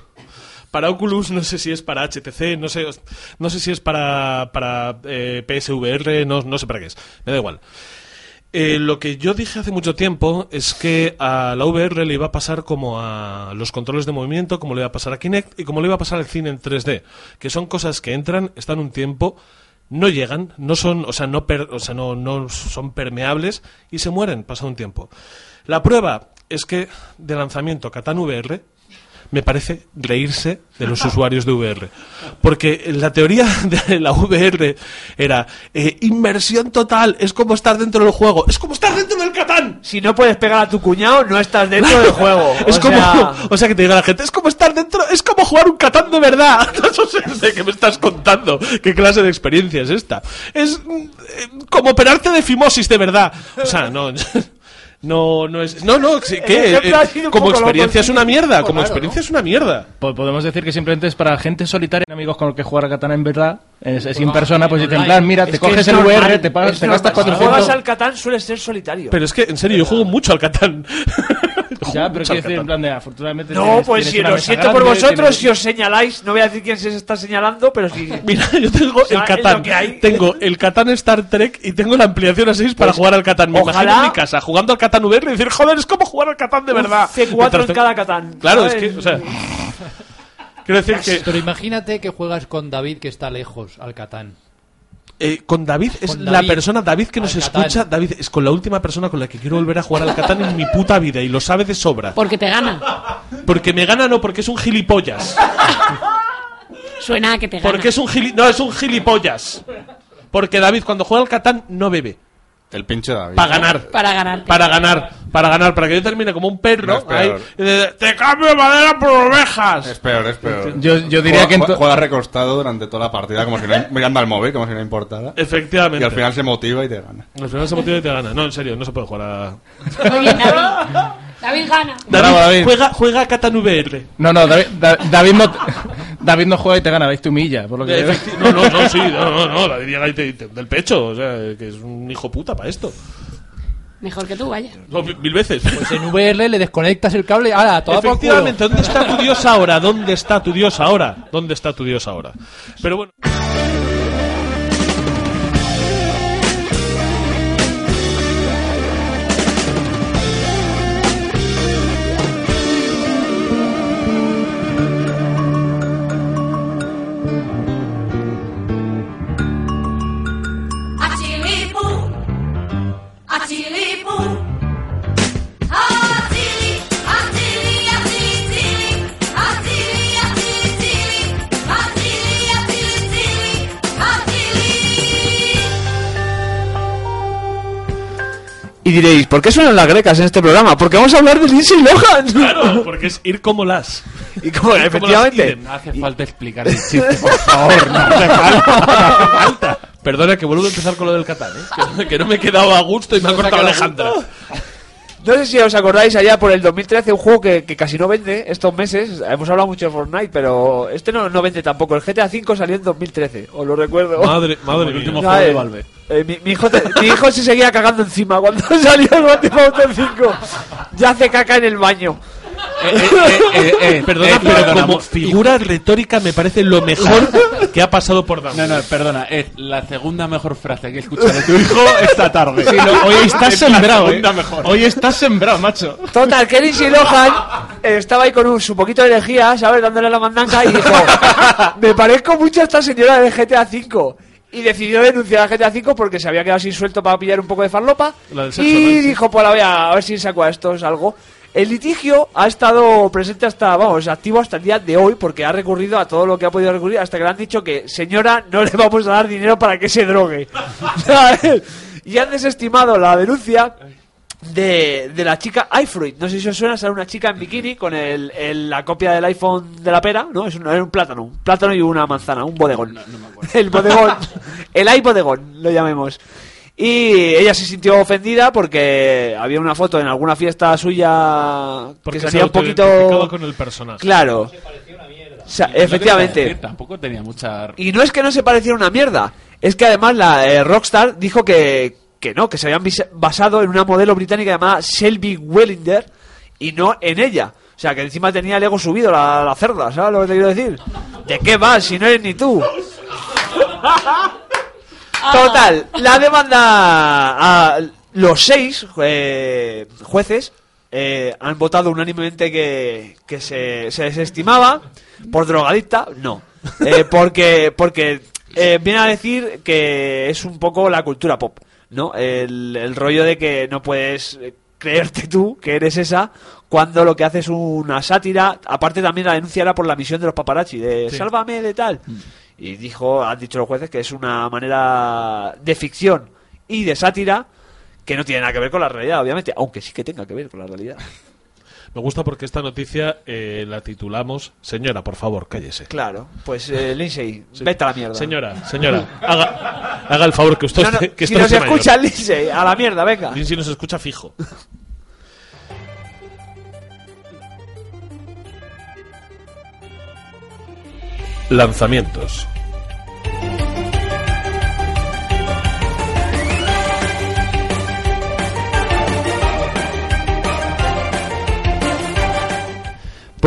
Para Oculus, no sé si es para HTC, no sé, no sé si es para, para eh, PSVR, no, no sé para qué es. Me da igual. Eh, lo que yo dije hace mucho tiempo es que a la VR le iba a pasar como a los controles de movimiento, como le iba a pasar a Kinect y como le iba a pasar al cine en 3D, que son cosas que entran, están un tiempo, no llegan, no son, o sea, no, per- o sea, no, son permeables y se mueren pasado un tiempo. La prueba es que de lanzamiento Catan VR me parece reírse de los usuarios de VR. Porque la teoría [LAUGHS] de la VR era eh, inmersión total, es como estar dentro del juego, es como estar dentro del Catán. Si no puedes pegar a tu cuñado, no estás dentro del juego. Es o como, sea, o sea, que te diga la gente, es como estar dentro, es como jugar un Catán de verdad. [LAUGHS] No sé de qué me estás contando, qué clase de experiencia es esta. Es mm, eh, como operarte de fimosis de verdad. O sea, no. [LAUGHS] No, no es. No, no, ¿qué? [LAUGHS] Eh, como experiencia es una mierda. Como experiencia es una mierda. Po- Podemos decir que simplemente es para gente solitaria, amigos con los que jugar a Katana en verdad. Es, es en persona, pues en plan, mira, te es coges es el normal, VR, te, pagas, te gastas normal. Si juegas 400. al Catán suele ser solitario. Pero es que, en serio, yo juego mucho al Catán. [LAUGHS] Ya, pero mucho al quiero decir, en Catán. plan de, afortunadamente. No, tienes- pues tienes si lo siento por vosotros, tienes- si os señaláis, no voy a decir quién se está señalando, pero si... [LAUGHS] Mira, yo tengo O sea, el Catán. Tengo el Catán Star Trek y tengo la ampliación a 6 para Pues, jugar al Catán. Me ojalá- imagino en mi casa jugando al Catán VR y decir, joder, es como jugar al Catán de verdad. C4 Mientras en cada Catán. Claro, es que, o sea. [LAUGHS] Quiero decir que. Pero imagínate que juegas con David que está lejos al Catán. Eh, con David es Con la David. persona, David que nos Catán. escucha, David es con la última persona con la que quiero volver a jugar al Catán en mi puta vida y lo sabe de sobra. Porque te gana. Porque me gana no, porque es un gilipollas. Suena a que te gana. Porque es un gili no, es un gilipollas. Porque David cuando juega al Catán no bebe. El pinche David. Para ganar. Para ganar. Para ganar, para ganar, para que yo termine como un No, perro. peor. ahí, y de- te cambio madera por ovejas. Es peor, es peor. Yo- yo diría Juega- que juega, recostado durante toda la partida, como si no, [LAUGHS] mirando al móvil, como si no importara. Efectivamente. Y al final se motiva y te gana. Al final se motiva y te gana. No, en serio, no se puede jugar a. [LAUGHS] David. [LAUGHS] David gana. David, Bravo, David. Juega, juega a Catán VR. No, no, David, Da- David no, David no juega y te gana, David te humilla, por lo que veo. Efecti- No, no, no, sí, no, no, no, [LAUGHS] David llega y te, te- del pecho, o sea, que es un hijo puta para esto. Mejor que tú, vaya. No, mil mil veces. Pues en VR le desconectas el cable. ¡Hala! Toda por culo. Efectivamente, ¿dónde está tu Dios ahora? ¿Dónde está tu Dios ahora? ¿Dónde está tu Dios ahora? Pero bueno. Y diréis, ¿por qué suenan las grecas en este programa? Porque vamos a hablar de Lindsay Lohan. Claro, [LAUGHS] porque es ir como las. Y como, Ir como efectivamente. las No hace falta explicar el chiste, [LAUGHS] por favor. No hace falta. [LAUGHS] No hace falta. Perdona que vuelvo a empezar con lo del Catán, ¿eh? que, que no me he quedado a gusto y me ha cortado Alejandra. No sé si os acordáis allá por el 2013, un juego que, que casi no vende estos meses. Hemos hablado mucho de Fortnite, pero este no, no vende tampoco. El GTA V salió en 2013, os lo recuerdo. Madre, madre, el último juego de eh, Valve. eh, mi, mi hijo te- mi hijo se seguía cagando encima cuando [LAUGHS] salió el Grand Theft Auto 5. Ya hace caca en el baño. Perdona, eh, pero perdona, como mo- figura retórica me parece lo mejor que ha pasado por No, Downgrade. no, perdona, es la segunda mejor frase que he escuchado de tu hijo esta tarde. Sí, no, hoy estás Es la sembrado, ¿eh? mejor. Hoy estás sembrado, macho. Total, que Lindsay Lohan eh, estaba ahí con un- su poquito de lejía, ¿sabes? Dándole la mandanca y dijo: [LAUGHS] Me parezco mucho a esta señora del GTA V. Y decidió denunciar al GTA V porque se había quedado sin suelto para pillar un poco de farlopa. Sexo, y ¿no? Dijo: Pues la voy a, a ver si saco a estos algo. El litigio ha estado presente hasta, vamos, activo hasta el día de hoy porque ha recurrido a todo lo que ha podido recurrir hasta que le han dicho que, señora, no le vamos a dar dinero para que se drogue. [LAUGHS] Y han desestimado la denuncia de, de la chica iFruit. No sé si os suena, sale una chica en bikini con el, el- la copia del iPhone de la pera, ¿no? Es un, es un plátano, un plátano y una manzana, un bodegón. el bodegón, el iBodegón, lo llamemos. Y ella se sintió ofendida porque había una foto en alguna fiesta suya Porque que se salía un poquito... con el personaje. Claro. O sea, efectivamente. decir, Tampoco tenía mucha. Y no es que no se pareciera una mierda, es que además la eh, Rockstar dijo que, que no, que se habían basado en una modelo británica llamada Shelby Wellinder y no en ella. O sea, que encima tenía el ego subido, la, la cerda, ¿sabes lo que te quiero decir? ¿De qué vas si no eres ni tú? [LAUGHS] Total, la demanda a los seis eh, jueces eh, han votado unánimemente que, que se, se desestimaba por drogadicta, no, Eh, porque porque eh, viene a decir que es un poco la cultura pop, ¿no? El, el rollo de que no puedes creerte tú que eres esa cuando lo que haces es una sátira, aparte también la denuncia era por la misión de los paparazzi, de Sí. sálvame de tal. Y dijo, han dicho los jueces que es una manera de ficción y de sátira que no tiene nada que ver con la realidad, obviamente, aunque sí que tenga que ver con la realidad. Me gusta porque esta noticia eh, la titulamos Señora, por favor, cállese. Claro, pues eh, [LAUGHS] Lindsay, vete a la mierda. Señora, señora, haga, haga el favor que usted, No, no, [LAUGHS] que si nos escucha mayor. Lindsay, a la mierda, venga. Lindsay nos escucha fijo. Lanzamientos.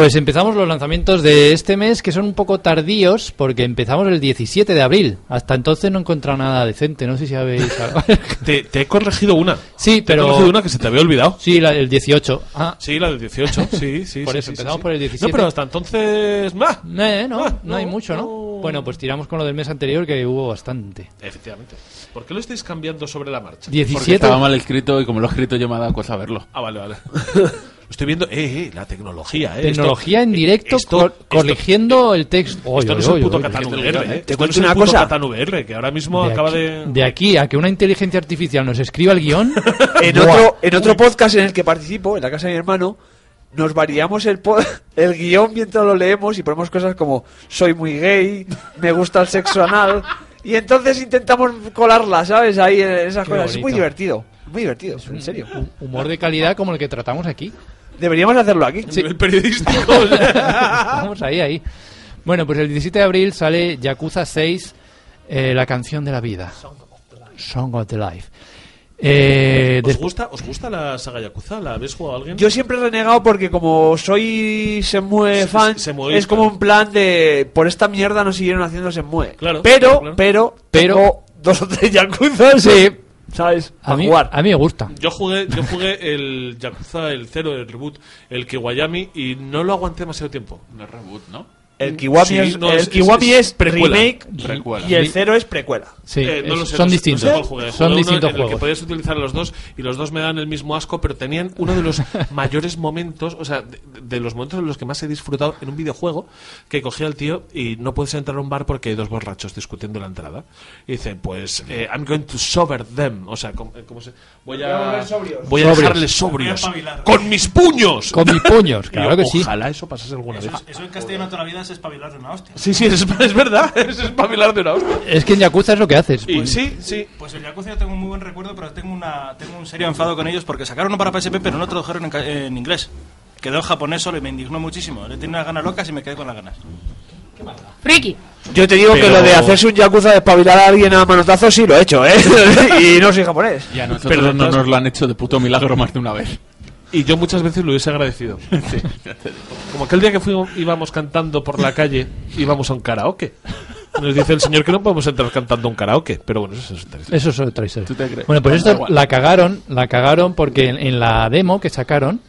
Pues empezamos los lanzamientos de este mes que son un poco tardíos porque empezamos el 17 de abril. Hasta entonces no he encontrado nada decente, no sé si habéis... [LAUGHS] Te, te he corregido una. Sí, Te he pero... corregido una que se te había olvidado. Sí, la, el 18. Ah, Sí, la del 18. Sí, [LAUGHS] sí. Por sí, eso, sí, empezamos sí. por el 17. No, pero hasta entonces. ¡bah! eh, no, Ah, no hay mucho, ¿no? Bueno, pues tiramos con lo del mes anterior que hubo bastante. Efectivamente. ¿Por qué lo estáis cambiando sobre la marcha? 17. Porque estaba mal escrito y como lo he escrito yo me ha dado cosa verlo. Ah, vale, vale. [LAUGHS] Estoy viendo. Eh, eh, la tecnología, eh. Tecnología Esto- en directo esto- cor- esto- corrigiendo el texto. Oy, Esto no es el oy, puto brutal, eh. ¿eh? Esto cuento una cosa. Catán VR, que ahora mismo De acaba aquí, de. de aquí a que una inteligencia artificial nos escriba el guion. [LAUGHS] En ¡buah! otro, en otro podcast en el que participo, en la casa de mi hermano, nos variamos el, po- [LAUGHS] el guion mientras lo leemos y ponemos cosas como soy muy gay, me gusta el sexo anal, [LAUGHS] y entonces intentamos colarla, ¿sabes? Ahí en esas Qué cosas. Es muy divertido, muy divertido, en serio. Humor de calidad como el que tratamos aquí. Deberíamos hacerlo aquí. nivel periodístico. [LAUGHS] [LAUGHS] Vamos ahí, ahí. Bueno, pues el 17 de abril sale Yakuza 6, eh, la canción de la vida. Song of the Life. Eh, ¿Os gusta, ¿Os gusta la saga Yakuza? ¿La habéis jugado alguien? Yo siempre he renegado porque como soy Semue Se- fan, se- es como un plan de por esta mierda no siguieron haciendo Semue. Claro, pero, claro, claro. pero, Pero- tengo dos o tres Yakuza, Sí. ¿Sabes? a, mí, jugar. a mí me gusta. Yo jugué, yo jugué el Yakuza, el cero, el reboot, el Kiwayami, y no lo aguanté demasiado tiempo. No es reboot, ¿no? El Kiwami, Sí, es, no, el es- Kiwami es- es, es precuela. remake Precuela. y el 0 es precuela. Sí, Eh, no es- lo sé, son no distintos. no sé jugué. Son distintos en el que juegos. podías utilizar los dos y los dos me dan el mismo asco, pero tenían uno de los [LAUGHS] mayores momentos, o sea, de, de los momentos en los que más he disfrutado en un videojuego, que cogía el tío y no puedes entrar a un bar porque hay dos borrachos discutiendo en la entrada. Y dice, pues, eh, I'm going to sober them. O sea, ¿cómo, cómo se...? Voy Voy a voy a dejarles sobrios. ¡Con mis puños! Con mis puños, [LAUGHS] claro yo, que sí. Ojalá eso pasase alguna vez. Eso, en castellano toda la vida espabilar de una hostia. Sí, sí, es, es verdad. [LAUGHS] Es espabilar de una hostia. Es que en Yakuza es lo que haces. Y sí, sí. Pues el Yakuza yo tengo un muy buen recuerdo, pero tengo, una, tengo un serio enfado con ellos porque sacaron uno para PSP, pero no tradujeron en, ca- en inglés. Quedó en japonés solo y me indignó muchísimo. Le tenía unas ganas locas y me quedé con las ganas. Friki. Yo te digo que lo de hacerse un Yakuza de espabilar a alguien a manotazos sí lo he hecho, ¿eh? [LAUGHS] y no soy japonés. Y a nosotros Pero no nos lo han hecho de puto milagro más de una vez. Y yo muchas veces lo hubiese agradecido. [LAUGHS] Como aquel día que fuimos, íbamos cantando por la calle, íbamos a un karaoke. Nos dice el señor que no podemos entrar cantando a un karaoke. Pero bueno, eso es otra historia. Eso es otra historia. ¿Tú te crees? Bueno, pues Da esto la cagaron, la cagaron porque en, en la demo que sacaron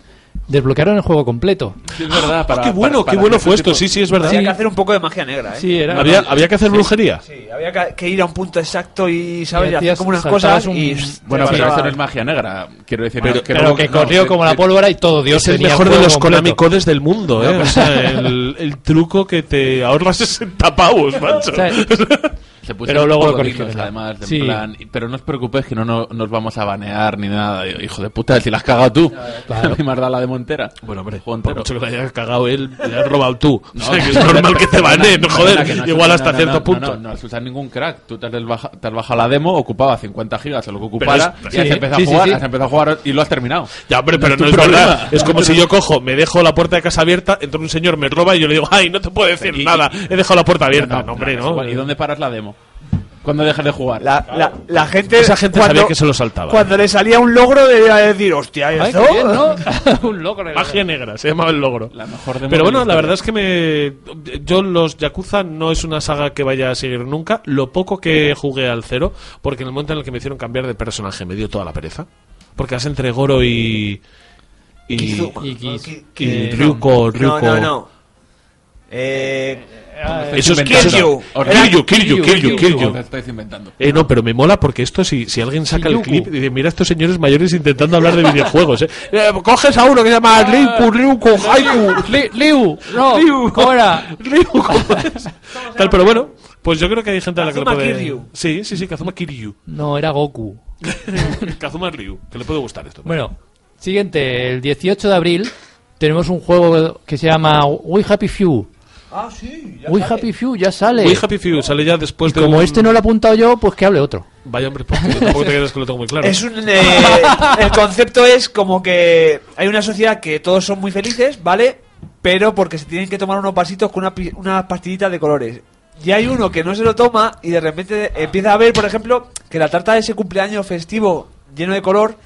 desbloquearon el juego completo. Sí, es verdad. Para, Ah, qué bueno, para- qué para bueno ese fue esto. tipo- Sí, sí, es verdad. Había que hacer un poco de magia negra, ¿eh? Sí, era Había, había que hacer brujería. Sí, había que, que ir a un punto exacto y, ¿sabes? Y Y hacer hacías- como unas cosas un- y... Bueno, pero eso no es magia negra. Quiero decir, Pero- no, pero que no, corrió que- como la que- pólvora y todo Dios Es el mejor de los. Konami Codes del mundo, ¿eh? O sea, [LAUGHS] el, el truco que te ahorras 60 pavos, [LAUGHS] macho. Se pusieron Pero luego lo corrigieron. además, en Sí. plan, pero no os preocupéis que no, no nos vamos a banear ni nada, hijo de puta, si la has cagado tú. Claro. [LAUGHS] A mí me has dado la demo entera. Bueno, hombre, Juego por mucho que la hayas cagado él, le has robado tú. [LAUGHS] No, o sea, que es no, normal que te baneen, joder. igual hasta no, cierto no, punto. No, no, no has usado ningún crack. Tú te has, baja- te has bajado la demo, ocupaba 50 gigas o lo que ocupara, es- y has sí, empezado sí, a jugar, sí. has empezado a jugar y lo has terminado. Ya, hombre, pero es no es verdad. Es como si yo [LAUGHS] cojo, me dejo la puerta de casa abierta, entra un señor, me roba y yo le digo, ay, no te puedo decir Y- nada, he dejado la puerta abierta. No, hombre, no. ¿Y dónde paras la demo? ¿Cuándo dejas de jugar? La, la, la gente... Esa gente cuando, sabía que se lo saltaba. Cuando le salía un logro debía decir, hostia, Ay, ¿esto? qué bien, ¿no? [LAUGHS] un logro. Magia negra, se llamaba el logro. La mejor demo Pero de bueno, la historia. verdad es que me. Yo, los Yakuza no es una saga que vaya a seguir nunca. Lo poco que jugué al cero, porque en el momento en el que me hicieron cambiar de personaje me dio toda la pereza. Porque vas entre Goro y. Y. Y Kiz- y que- Ryuko, No, Ryuko. no, no. Eh, Eso es Inventando. Kiryu. Kiryu, Kiryu, Kiryu, Kiryu. Inventando. Eh, no, pero me mola porque esto, si, si alguien saca el clip y dice, mira a estos señores mayores intentando hablar de videojuegos, eh. [LAUGHS] Eh, coges a uno que se llama Ryuku, Ryuku, Haiku. Li- Liu, no, Liu. ¿cómo era? [LAUGHS] Ryu, ¿cómo es? Tal, pero bueno, pues yo creo que hay gente a la que le Kazuma puede. Kiryu. Sí, sí, sí, Kazuma Kiryu. No, era Goku. [LAUGHS] Kazuma Ryu, que le puede gustar esto. Bueno, siguiente, el 18 de abril tenemos un juego que se llama We Happy Few. Ah, sí. We Happy Few ya sale. We Happy Few sale ya después de. Como un- este no lo he apuntado yo, pues que hable otro. Vaya hombre, porque tampoco te creas que lo tengo muy claro. Es un, eh, el concepto es como que hay una sociedad que todos son muy felices, ¿vale? Pero porque se tienen que tomar unos pasitos con una, pi- unas pastillitas de colores. Y hay uno que no se lo toma y de repente empieza a ver, por ejemplo, que la tarta de ese cumpleaños festivo lleno de color,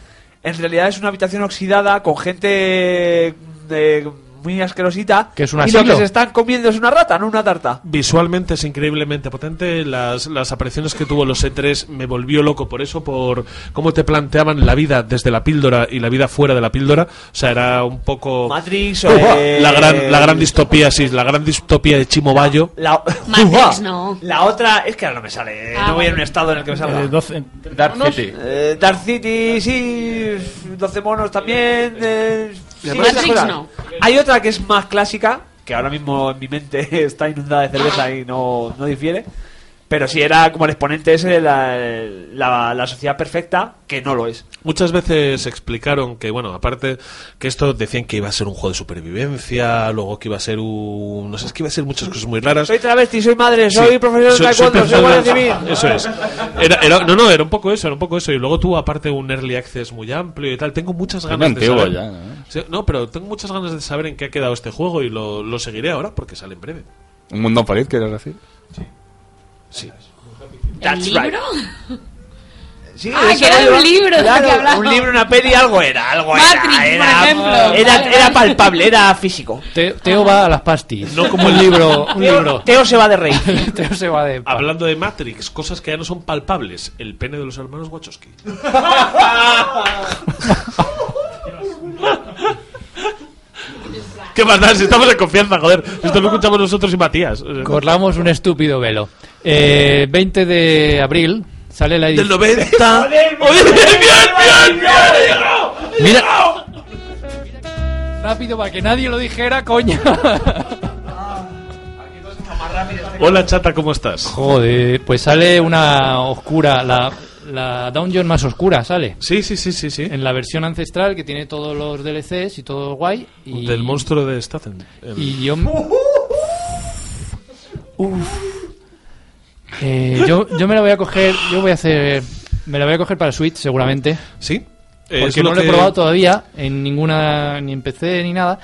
en realidad es una habitación oxidada con gente de- muy asquerosita. Que es un y lo que se están comiendo es una rata, no una tarta. Visualmente es increíblemente potente. Las, las apariciones que tuvo los E3 me volvió loco por eso, por cómo te planteaban la vida desde la píldora y la vida fuera de la píldora. O sea, era un poco. Matrix o eh, La gran, la gran distopía, sí, la gran distopía de Chimo Bayo. La, Matrix no. La otra, es que ahora no me sale, Ah, no voy en vale. un estado en el que me salga. Eh, 12. Dark monos. City. Eh, Dark City, sí, 12 monos también. Sí, Matrix esas cosas. no. Hay otra que es más clásica, que ahora mismo en mi mente [LAUGHS] está inundada de cerveza y no, no difiere. Pero sí era como el exponente ese de la, la, la sociedad perfecta, que no lo es. Muchas veces explicaron que, bueno, aparte que esto decían que iba a ser un juego de supervivencia, luego que iba a ser un... No sé, es que iba a ser muchas cosas muy raras. Soy travesti, soy madre, soy Sí, profesor de taekwondo, soy guardia de- civil. [LAUGHS] Eso es. Era, era- no, no, era un poco eso, era un poco eso. Y luego tuvo aparte un early access muy amplio y tal. Tengo muchas ganas de saber. ya, ¿no? Sí, no, pero tengo muchas ganas de saber en qué ha quedado este juego y lo, lo seguiré ahora porque sale en breve. Un mundo feliz, ¿quieres decir? Sí. ¿El That's libro? [LAUGHS] Sí, Ah, que era un libro Claro. Un libro, una peli, algo era, algo Matrix, era. por era, ejemplo. Era, era palpable, era físico. Te- Teo va a las pastis. No como un libro. [LAUGHS] Un Teo, libro. Teo se va de rey. [LAUGHS] Teo se va de. Hablando de Matrix, cosas que ya no son palpables. El pene de los hermanos Wachowski. ¿Qué más da? Si estamos en confianza, joder. Esto lo escuchamos nosotros y Matías. Corlamos un estúpido velo. Eh, 20 de abril sale la Del edición. 90. ¡Joder, [LAUGHS] bien, bien, bien, bien! Mira. Rápido para que nadie lo dijera, coño. [LAUGHS] Hola, chata, ¿cómo estás? Joder, pues sale una oscura, la, la dungeon más oscura sale. Sí, sí, sí, sí, sí. En la versión ancestral que tiene todos los DLCs y todo guay. Y, Del monstruo de Staten. El- Y yo... [LAUGHS] Uf. Eh, yo, yo me la voy a coger, yo voy a hacer... Me la voy a coger para Switch seguramente. ¿Sí? Porque no lo lo he que- probado todavía en ninguna, ni en PC ni nada.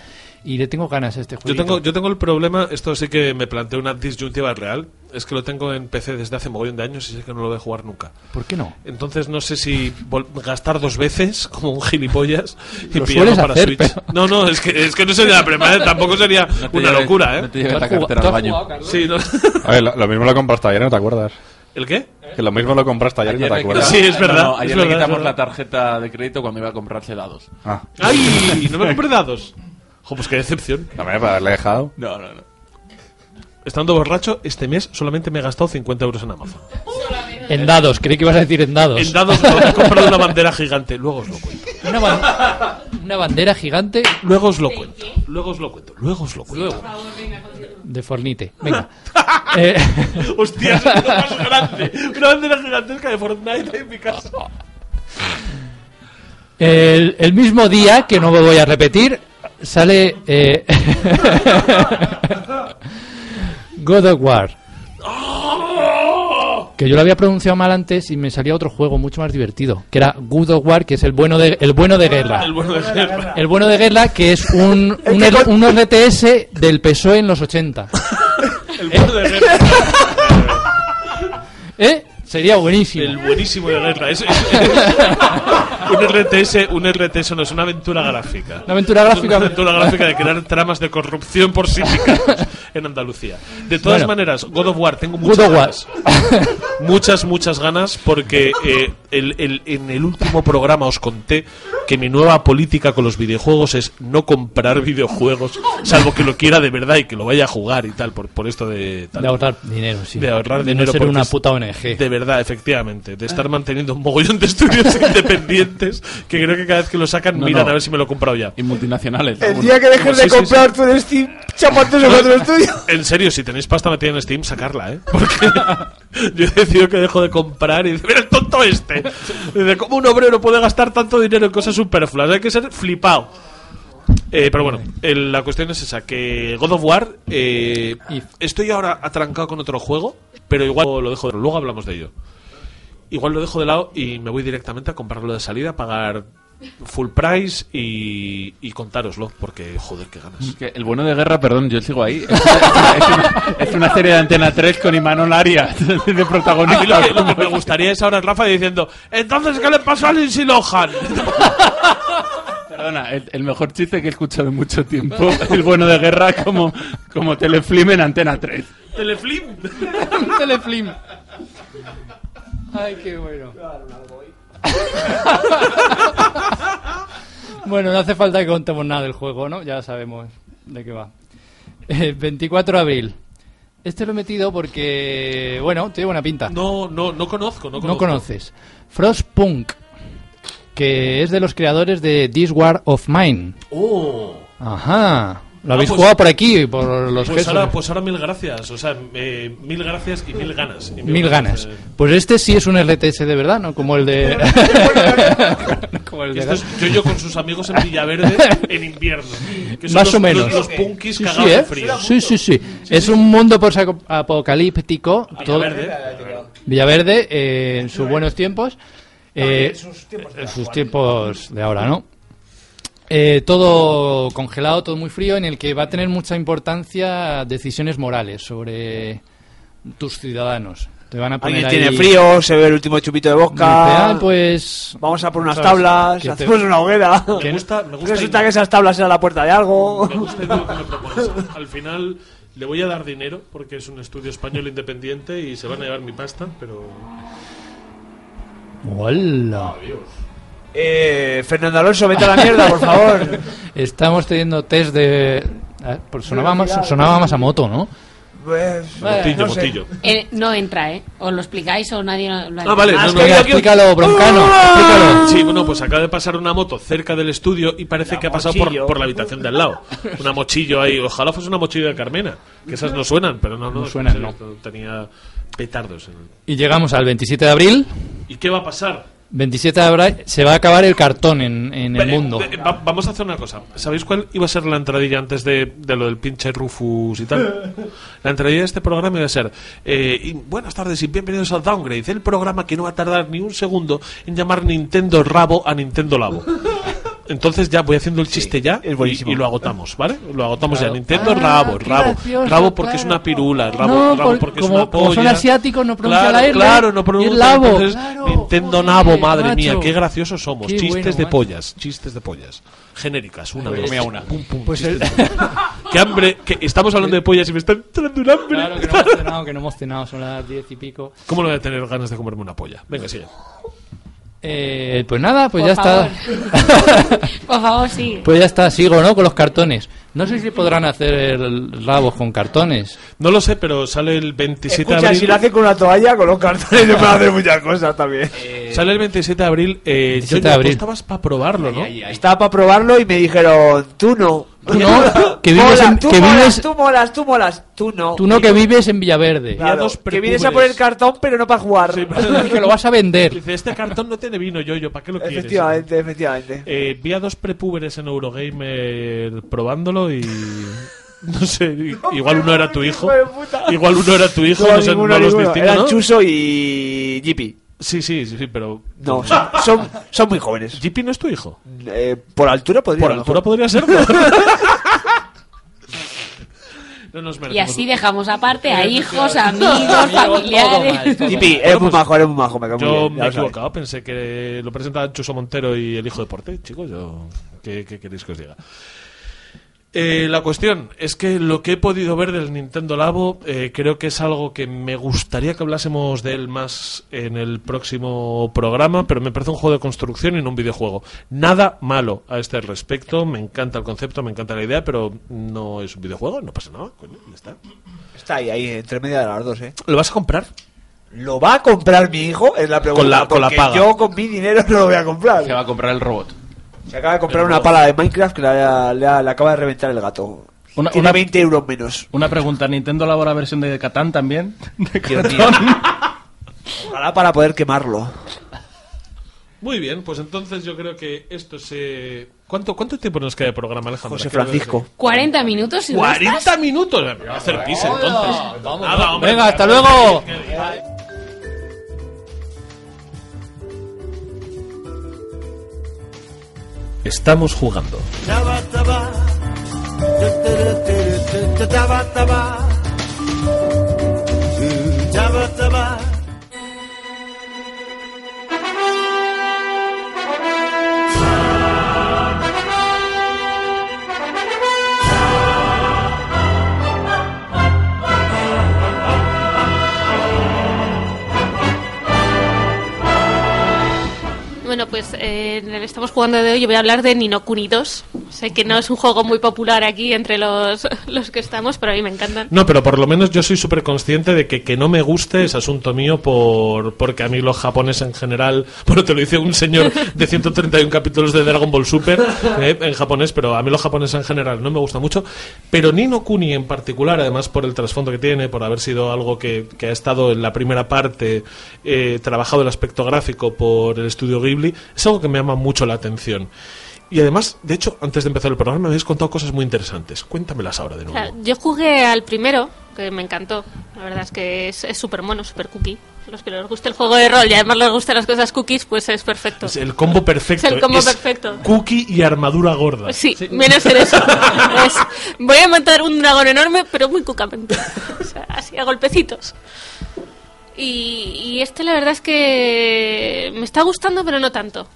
Y le tengo ganas a este juego. Yo tengo, yo tengo el problema, esto sí que me planteo una disyuntiva real, es que lo tengo en PC desde hace mogollón de años y sé que no lo voy a jugar nunca. ¿Por qué no? Entonces no sé si gastar dos veces [LAUGHS] como un gilipollas y Lo pillarlo para hacer, Switch. pero- No, no, es que, es que no sería la primera, tampoco sería [LAUGHS] No una lleves- locura, ¿eh? no te lleves la cartera al baño. Sí, no. A ver, lo, lo mismo lo compraste ayer y no te acuerdas. ¿El qué? Que lo mismo lo compraste ayer, y no te acuerdas. Sí, es verdad, No, no, ayer es le verdad, quitamos la tarjeta de crédito cuando iba a comprarse dados. Ah. ¡Ay! No me compré dados. Jo, pues qué decepción. No me para haberle dejado. No, no, no. Estando borracho, este mes solamente me he gastado 50 euros en Amazon. En dados, creí que ibas a decir en dados. En dados no, he comprado una bandera gigante. Luego os lo cuento. Una, ban- una bandera gigante Luego os lo cuento. Luego os lo cuento. Luego os lo cuento. de Fornite. Venga. [LAUGHS] Eh, Hostia, es lo más grande. Una bandera gigantesca de Fortnite en mi casa. el, el mismo día, que no me voy a repetir, sale eh, [LAUGHS] God of War. Que yo lo había pronunciado mal antes y me salía otro juego mucho más divertido, que era God of War, que es el bueno de, el bueno de guerra. El bueno de guerra. El bueno de guerra, que es un, [LAUGHS] un, R- un RTS del PSOE en los 80. El bueno de guerra. [LAUGHS] ¿Eh? Sería buenísimo. El buenísimo de guerra. Es, es- es- un RTS, un RTS no es una aventura gráfica. Una aventura gráfica. Una aventura gráfica de crear tramas de corrupción por sindicatos [LAUGHS] en Andalucía. De todas Bueno. maneras, God of War, tengo muchas ganas. muchas, muchas ganas porque eh, el- el- en el último programa os conté que mi nueva política con los videojuegos es no comprar videojuegos, salvo que lo quiera de verdad y que lo vaya a jugar y tal, por, por esto de... tal. De ahorrar dinero, sí. De ahorrar De dinero. no ser una puta ONG. De verdad, efectivamente. De estar manteniendo un mogollón de estudios [LAUGHS] independientes que creo que cada vez que lo sacan No, miran no. a ver si me lo he comprado ya. Y multinacionales. El día que dejes Sí, de sí, comprar tu Steam, chapate sobre otro estudio. [LAUGHS] En serio, si tenéis pasta metida en Steam, sacarla, ¿eh? Porque [LAUGHS] yo he decidido que dejo de comprar y dice, mira el tonto este. Dice, ¿cómo un obrero puede gastar tanto dinero en cosas superfluas? Hay que ser flipado. Eh, pero bueno, el- la cuestión es esa, que God of War, eh, estoy ahora atrancado con otro juego, pero igual lo dejo de luego hablamos de ello. Igual lo dejo de lado y me voy directamente a comprarlo de salida, pagar full price y, y contároslo, porque joder, qué ganas. Que el bueno de guerra, perdón, yo sigo ahí. Es una, es una- es una serie de Antena 3 con Imanol Arias [LAUGHS] de lo, protagonista. que, lo que me gustaría es ahora Rafa diciendo, entonces, ¿qué le pasó a Lindsay Lohan? [LAUGHS] Perdona, el, el mejor chiste que he escuchado en mucho tiempo. El bueno de guerra como, como telefilm en Antena 3. Teleflim. [LAUGHS] Telefilm. Ay, qué bueno. [LAUGHS] bueno, no hace falta que contemos nada del juego, ¿no? Ya sabemos de qué va. Eh, 24 de abril. Este lo he metido porque, bueno, tiene buena pinta. No, no, no conozco, no No conozco. conoces. Frostpunk, que es de los creadores de This War of Mine. Oh. Ajá. Lo habéis pues- jugado por aquí, por los Pues gestos. ahora, pues ahora mil gracias, o sea, eh, mil gracias y mil ganas. y Mil ganas. de- Pues este sí es un RTS de verdad, ¿no? Como el de... [LAUGHS] [LAUGHS] Como el de Esto es yo-yo con sus amigos en Villaverde en invierno. que son Más los- o menos. Los, los punkis Sí, cagados sí, de ¿eh? frío. Sí, sí, sí. Es un mundo apocalíptico. todo- Villaverde. Villaverde, eh, en sus buenos tiempos. eh, en sus de tiempos de ahora, ¿no? Eh, todo congelado, todo muy frío, en el que va a tener mucha importancia decisiones morales sobre tus ciudadanos. Te van a poner Alguien tiene ahí- frío, se ve el último chupito de vodka. "Ah, pues Vamos a por unas ¿sabes? tablas, te- hacemos una hoguera. Me gusta, me gusta Resulta que esas tablas eran la puerta de algo. Me gusta lo que me propones. Al final le voy a dar dinero porque es un estudio español independiente y se van a llevar mi pasta, pero ¡Hola! Eh, Fernando Alonso, vete a la mierda, por favor. [LAUGHS] Estamos teniendo test de pues sonaba, más, sonaba más a moto, ¿no? Pues, Motillo, no sé. motillo. Eh, no entra, ¿eh? Os lo explicáis o nadie lo ha Ah, vale, no, no, Venga, explícalo, broncano, explícalo. Sí, bueno, pues acaba de pasar una moto cerca del estudio y parece que ha pasado por, la habitación de al lado. Una mochillo ahí. Ojalá fuese una mochillo de Carmena. Que esas no suenan, pero no, no. No suenan, en serio, Tenía petardos. En el... Y llegamos al 27 de abril. ¿Y qué va a pasar? 27 de abril se va a acabar el cartón en, en el mundo. eh, va- vamos a hacer una cosa. ¿Sabéis cuál iba a ser la entradilla antes de, de lo del pinche Rufus y tal? La entradilla de este programa iba a ser eh, y buenas tardes y bienvenidos al Downgrade, el programa que no va a tardar ni un segundo en llamar Nintendo Rabo a Nintendo Labo. Entonces ya voy haciendo el chiste ya y, y lo agotamos, ¿vale? Lo agotamos ya. Nintendo Ah, Rabo, Rabo. gracioso, Rabo porque es claro. una pirula, Rabo, No, rabo por- porque es una como son polla. asiáticos, no pronuncia claro, la R, Claro, no pronuncia. entonces, claro, Nintendo joder, Nabo, madre mía, qué graciosos somos. Qué chistes bueno, de macho. pollas, chistes de pollas. Genéricas, una Pues- vez. comía una. Pum, pum, Pues. Qué hambre, que estamos hablando de pollas y me está entrando un hambre. Claro que no hemos cenado, que no hemos cenado, son las 10 y pico. ¿Cómo no voy a tener ganas de comerme una polla? Venga, sigue. Eh, pues nada, pues Por ya favor. está. [LAUGHS] Por favor, sí. Pues ya está, sigo, ¿no? Con los cartones. No sé si podrán hacer rabos con cartones. No lo sé, pero sale el 27 de Escucha, abril. si lo hace con una toalla, con los cartones se pueden hacer muchas cosas también. Sale el 27 de abril. Eh, 27 Yoyo, de abril. estabas para probarlo, ¿no? Estaba para probarlo y me dijeron, tú no. Tú no, [LAUGHS] que vives Mola, en- tú que molas, vives- tú molas, tú molas, tú no. Tú no que vives en Villaverde. Claro, que vienes a poner cartón, pero no para jugar. Y [LAUGHS] que lo vas a vender. Dice, este cartón no tiene vino, Yoyo, ¿para qué lo quieres? efectivamente, efectivamente. Eh, vi a dos prepúberes en Eurogamer probándolo y... No sé, [LAUGHS] igual uno era tu hijo. Igual uno era tu hijo, No, no, sé, ninguno, no los ninguno. distingo, Eran ¿no? Chuso y Jippy. Sí, sí, sí, sí, pero... No, son, son, son muy jóvenes. ¿Jippy no es tu hijo? Eh, por altura podría Por altura mejor. podría serlo. [LAUGHS] no nos Y así dejamos aparte a hijos, Amigos, familiares. Jippy, Bueno, es muy pues, majo, es muy majo. Me Yo bien, me he sabes. equivocado, pensé que lo presentaban Chuso Montero y el hijo de Porte, chicos. Yo, ¿qué, qué queréis que os diga? Eh, la cuestión es que lo que he podido ver del Nintendo Labo eh, creo que es algo que me gustaría que hablásemos de él más en el próximo programa, pero me parece un juego de construcción y no un videojuego. Nada malo a este respecto, me encanta el concepto, me encanta la idea, pero no es un videojuego, no pasa nada, coño, ya está. Está ahí, ahí, entre media de las dos, ¿eh? ¿Lo vas a comprar? ¿Lo va a comprar mi hijo? Es la pregunta. Con la- con la porque paga. Yo con mi dinero no lo voy a comprar. Se va a comprar el robot. Se acaba de comprar una pala de Minecraft que le ha- le acaba de reventar el gato. Una- Tiene una- 20 euros menos. Una pregunta, ¿Nintendo elabora versión de Catán también? [LAUGHS] De Dios mío. cartón. Ojalá para poder quemarlo. Muy bien, pues entonces yo creo que esto se... ¿Cuánto, cuánto tiempo nos queda de programa, Alejandro? José Francisco. 40 minutos y no estás? ¡40 minutos! Me voy a hacer pis entonces. Nada, hombre. Venga, hasta luego. Estamos jugando. Pues eh, en el estamos jugando de hoy yo voy a hablar de Nino Kuni 2. Sé que no es un juego muy popular aquí entre los, [LAUGHS] los que estamos, pero a mí me encantan. No, pero por lo menos yo soy súper consciente de que que no me guste es asunto mío por porque a mí los japoneses en general, [LAUGHS] bueno, te lo dice un señor de 131 capítulos de Dragon Ball Super [LAUGHS] eh, en japonés, pero a mí los japoneses en general no me gusta mucho. Pero Nino Kuni en particular, además por el trasfondo que tiene, por haber sido algo que, que ha estado en la primera parte, eh, trabajado el aspecto gráfico por el estudio Ghibli, es algo que me llama mucho la atención. Y además, de hecho, antes de empezar el programa me habéis contado cosas muy interesantes. Cuéntamelas ahora de O nuevo. sea, yo jugué al primero, que me encantó. La verdad es que es súper mono, súper cookie. Los que les guste el juego de rol y además les gustan las cosas cookies, pues es perfecto. Es el combo perfecto. Es el combo perfecto. Cookie y armadura gorda. Pues sí, viene a ser eso. [LAUGHS] Es, voy a matar un dragón enorme, pero muy cucamente. O sea, así a golpecitos. Y, y este la verdad es que me está gustando, pero no tanto.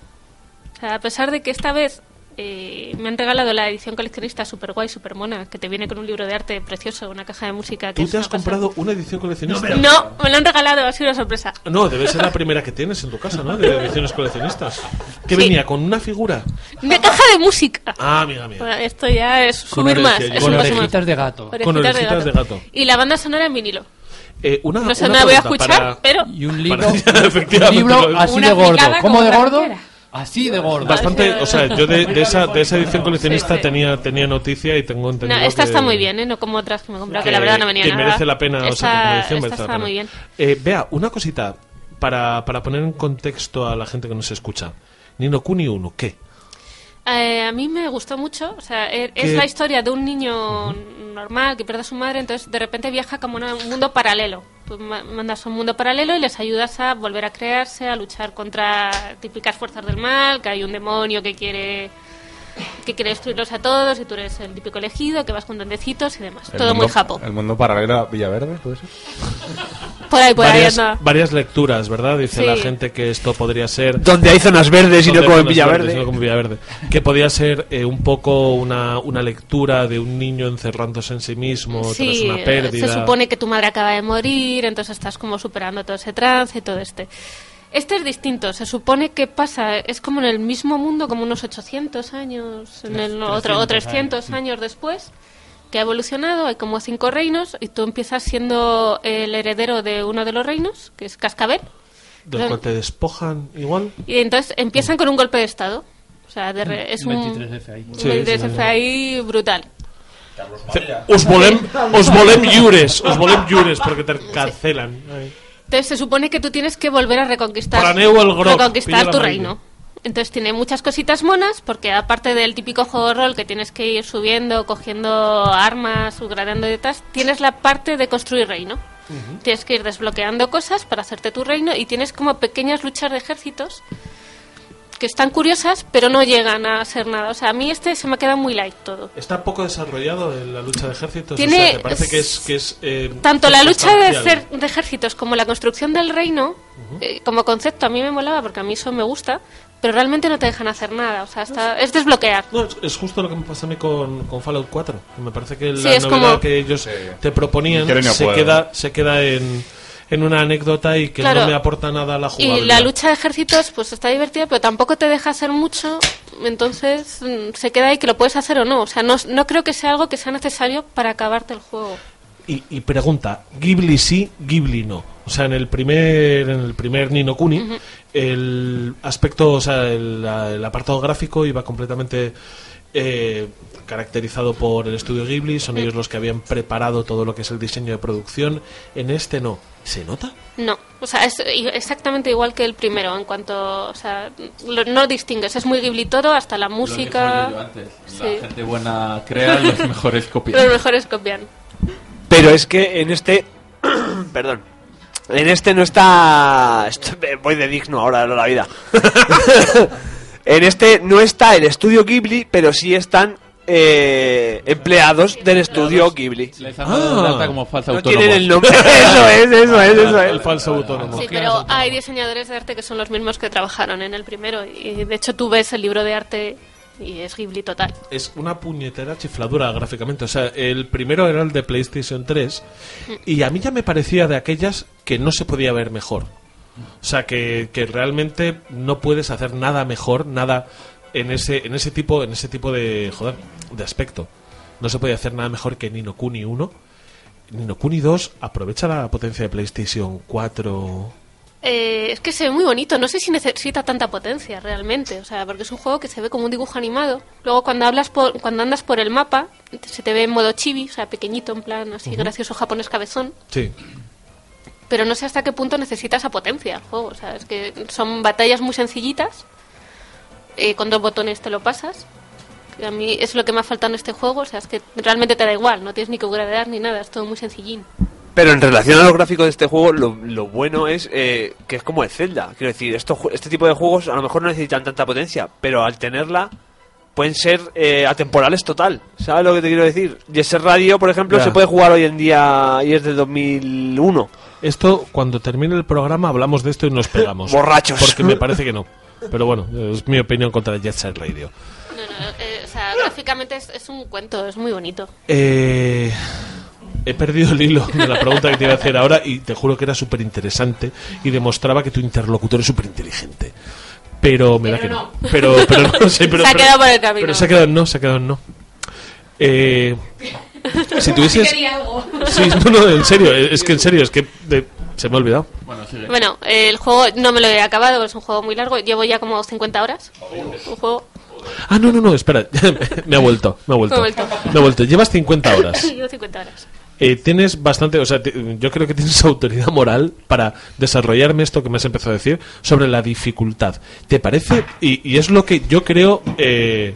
O sea, a pesar de que esta vez eh, me han regalado la edición coleccionista super guay, super mona, que te viene con un libro de arte precioso, una caja de música. Que ¿Tú te has comprado una edición coleccionista? No, me lo han regalado, ha sido una sorpresa. No, debe ser la primera que tienes en tu casa, ¿no? De ediciones coleccionistas. Que venía con una figura. Una caja de música. Ah, amiga mía. Bueno, esto ya es Con subir más. con orejitas de gato. Con orejitas de gato. Y la banda sonora en vinilo. Eh, una, No sé, una la voy a escuchar, para- pero... Y un libro, [LAUGHS] un libro así de gordo. ¿Cómo como de la gordo? cualquiera. Así de gordo. Bastante, o sea, yo de, de esa, de esa edición coleccionista Sí, sí. tenía tenía noticia y tengo No, entendido esta que- está muy bien, ¿eh? No como otras que me he comprado, que, que- la verdad no venía que nada. merece la pena, o sea, que como edición esta merece la está pena. muy bien. Eh, vea, una cosita para, para poner en contexto a la gente que nos escucha. Nino Kuni 1, ¿qué? Eh, a mí me gustó mucho, o sea, e- es ¿Qué? la historia de un niño normal que pierde a su madre, entonces de repente viaja como a un mundo paralelo. Tú ma- mandas a un mundo paralelo y les ayudas a volver a crearse, a luchar contra típicas fuerzas del mal, que hay un demonio que quiere que quiere destruirlos a todos y tú eres el típico elegido que vas con duendecitos y demás. El Todo mundo- muy japo. El mundo paralelo a Villaverde, ¿puede ser? Por ahí, por ahí varias, anda. varias lecturas, ¿verdad? Dice Sí. la gente que esto podría ser... Donde hay zonas verdes y no como hay en Villaverde. verdes no como en Villaverde. Que podía ser eh, un poco una, una lectura de un niño encerrándose en sí mismo tras una pérdida. se supone que tu madre acaba de morir, entonces estás como superando todo ese trance y todo este. Este es distinto, se supone que pasa, es como en el mismo mundo, como unos 800 años, en el otro, o 300 años después, que ha evolucionado, hay como cinco reinos, y tú empiezas siendo el heredero de uno de los reinos, que es Cascabel, Del cual te despojan igual. y entonces empiezan con un golpe de estado. O sea, de re- es un, 23F ahí. un Sí, 23F ahí brutal. Os volem, [LAUGHS] os volem llures, os volem llures porque te cancelan. Entonces se supone que tú tienes que volver a reconquistar, el grog, reconquistar tu reino. Entonces tiene muchas cositas monas, porque aparte del típico juego de rol que tienes que ir subiendo, cogiendo armas, upgradeando y detrás, tienes la parte de construir reino. Tienes que ir desbloqueando cosas para hacerte tu reino y tienes como pequeñas luchas de ejércitos que están curiosas, pero no llegan a ser nada. O sea, a mí este se me ha quedado muy light todo. Está poco desarrollado en la lucha de ejércitos. Tiene- o sea, ¿te parece que es, que es eh, Tanto la lucha de, cer- de ejércitos como la construcción del reino, eh, como concepto, a mí me molaba porque a mí eso me gusta, pero realmente no te dejan hacer nada. O sea, está- es desbloquear. No, es, es justo lo que me pasa a mí con, con Fallout 4. Me parece que Sí, la es novedad como- que ellos te proponían y no se puedo. queda, se queda en, en una anécdota y que Claro. no me aporta nada a la Y jugabilidad. la lucha de ejércitos, pues está divertida, pero tampoco te deja hacer mucho. Entonces mm, se queda ahí que lo puedes hacer o no. O sea, no, no creo que sea algo que sea necesario para acabarte el juego. Y, y pregunta, Ghibli sí, Ghibli no. O sea, en el primer, en el primer Nino Kuni, el aspecto, o sea, el, el apartado gráfico iba completamente eh, caracterizado por el estudio Ghibli. Son ellos los que habían preparado todo lo que es el diseño de producción. En este no. ¿Se nota? No, o sea, es exactamente igual que el primero en cuanto, o sea, lo- no distingues, es muy Ghibli todo, hasta la música. Lo que Sí. La gente buena crea, los mejores copian. Los mejores copian. Pero es que en este. [COUGHS] Perdón. En este no está. esto- voy de digno ahora de la vida. [LAUGHS] en este no está el estudio Ghibli, pero sí están eh, empleados del estudio Ghibli. Les han dado de alta como falsa no autónomos. tienen el nombre. Eso es, eso es, eso es. El falso autónomo. Sí, pero hay diseñadores de arte que son los mismos que trabajaron en el primero y de hecho tú ves el libro de arte y es Ghibli total. Es una puñetera chifladura gráficamente. O sea, el primero era el de PlayStation 3 y a mí ya me parecía de aquellas que no se podía ver mejor. O sea, que, que realmente no puedes hacer nada mejor, nada en ese, en ese tipo, en ese tipo de, joder, de aspecto. No se podía hacer nada mejor que Nino Kuni 1. Nino Kuni 2 aprovecha la potencia de PlayStation 4. Eh, es que se ve muy bonito, no sé si necesita tanta potencia realmente, o sea, porque es un juego que se ve como un dibujo animado. Luego cuando hablas por, cuando andas por el mapa, se te ve en modo chibi, o sea, pequeñito, en plan así gracioso japonés cabezón. Sí. Pero no sé hasta qué punto necesita esa potencia el juego. O sea, es que son batallas muy sencillitas. eh, con dos botones te lo pasas. a mí es lo que me ha faltado en este juego. O sea, es que realmente te da igual. No tienes ni que upgradear ni nada. Es todo muy sencillín. Pero en relación a los gráficos de este juego, lo, lo bueno es eh, que es como el Zelda. Quiero decir, estos ju- este tipo de juegos a lo mejor no necesitan tanta potencia, pero al tenerla pueden ser eh, atemporales total. ¿Sabes lo que te quiero decir? Y ese radio, por ejemplo, Ya. se puede jugar hoy en día y es de 2001. Esto, cuando termine el programa, hablamos de esto y nos pegamos. [LAUGHS] Borrachos. Porque me parece que no. [LAUGHS] Pero bueno, es mi opinión contra el Jet Set Radio. No, no, eh, o sea, gráficamente es, es un cuento, es muy bonito. Eh, he perdido el hilo de la pregunta que te iba a hacer ahora y te juro que era súper interesante y demostraba que tu interlocutor es súper inteligente. Pero me da que no. Pero, pero no sé, [LAUGHS] pero, Se ha pero- quedado por el camino. Pero se ha quedado en no, se ha quedado en no. Eh, [LAUGHS] si tuvieses... Sí, no, no, en serio, es que en serio, es que de- se me ha olvidado. Bueno, eh, el juego no me lo he acabado, es un juego muy largo. Llevo ya como 50 horas. Un juego. Ah, no, no, no, espera, [LAUGHS] me ha vuelto, me ha vuelto. Me ha vuelto. Me ha vuelto. Llevas 50 horas. Llevo 50 horas. Eh, tienes bastante, o sea, yo creo que tienes [LAUGHS] autoridad moral para desarrollarme esto que me has empezado a decir sobre la dificultad. ¿Te parece? Y, y es lo que yo creo eh,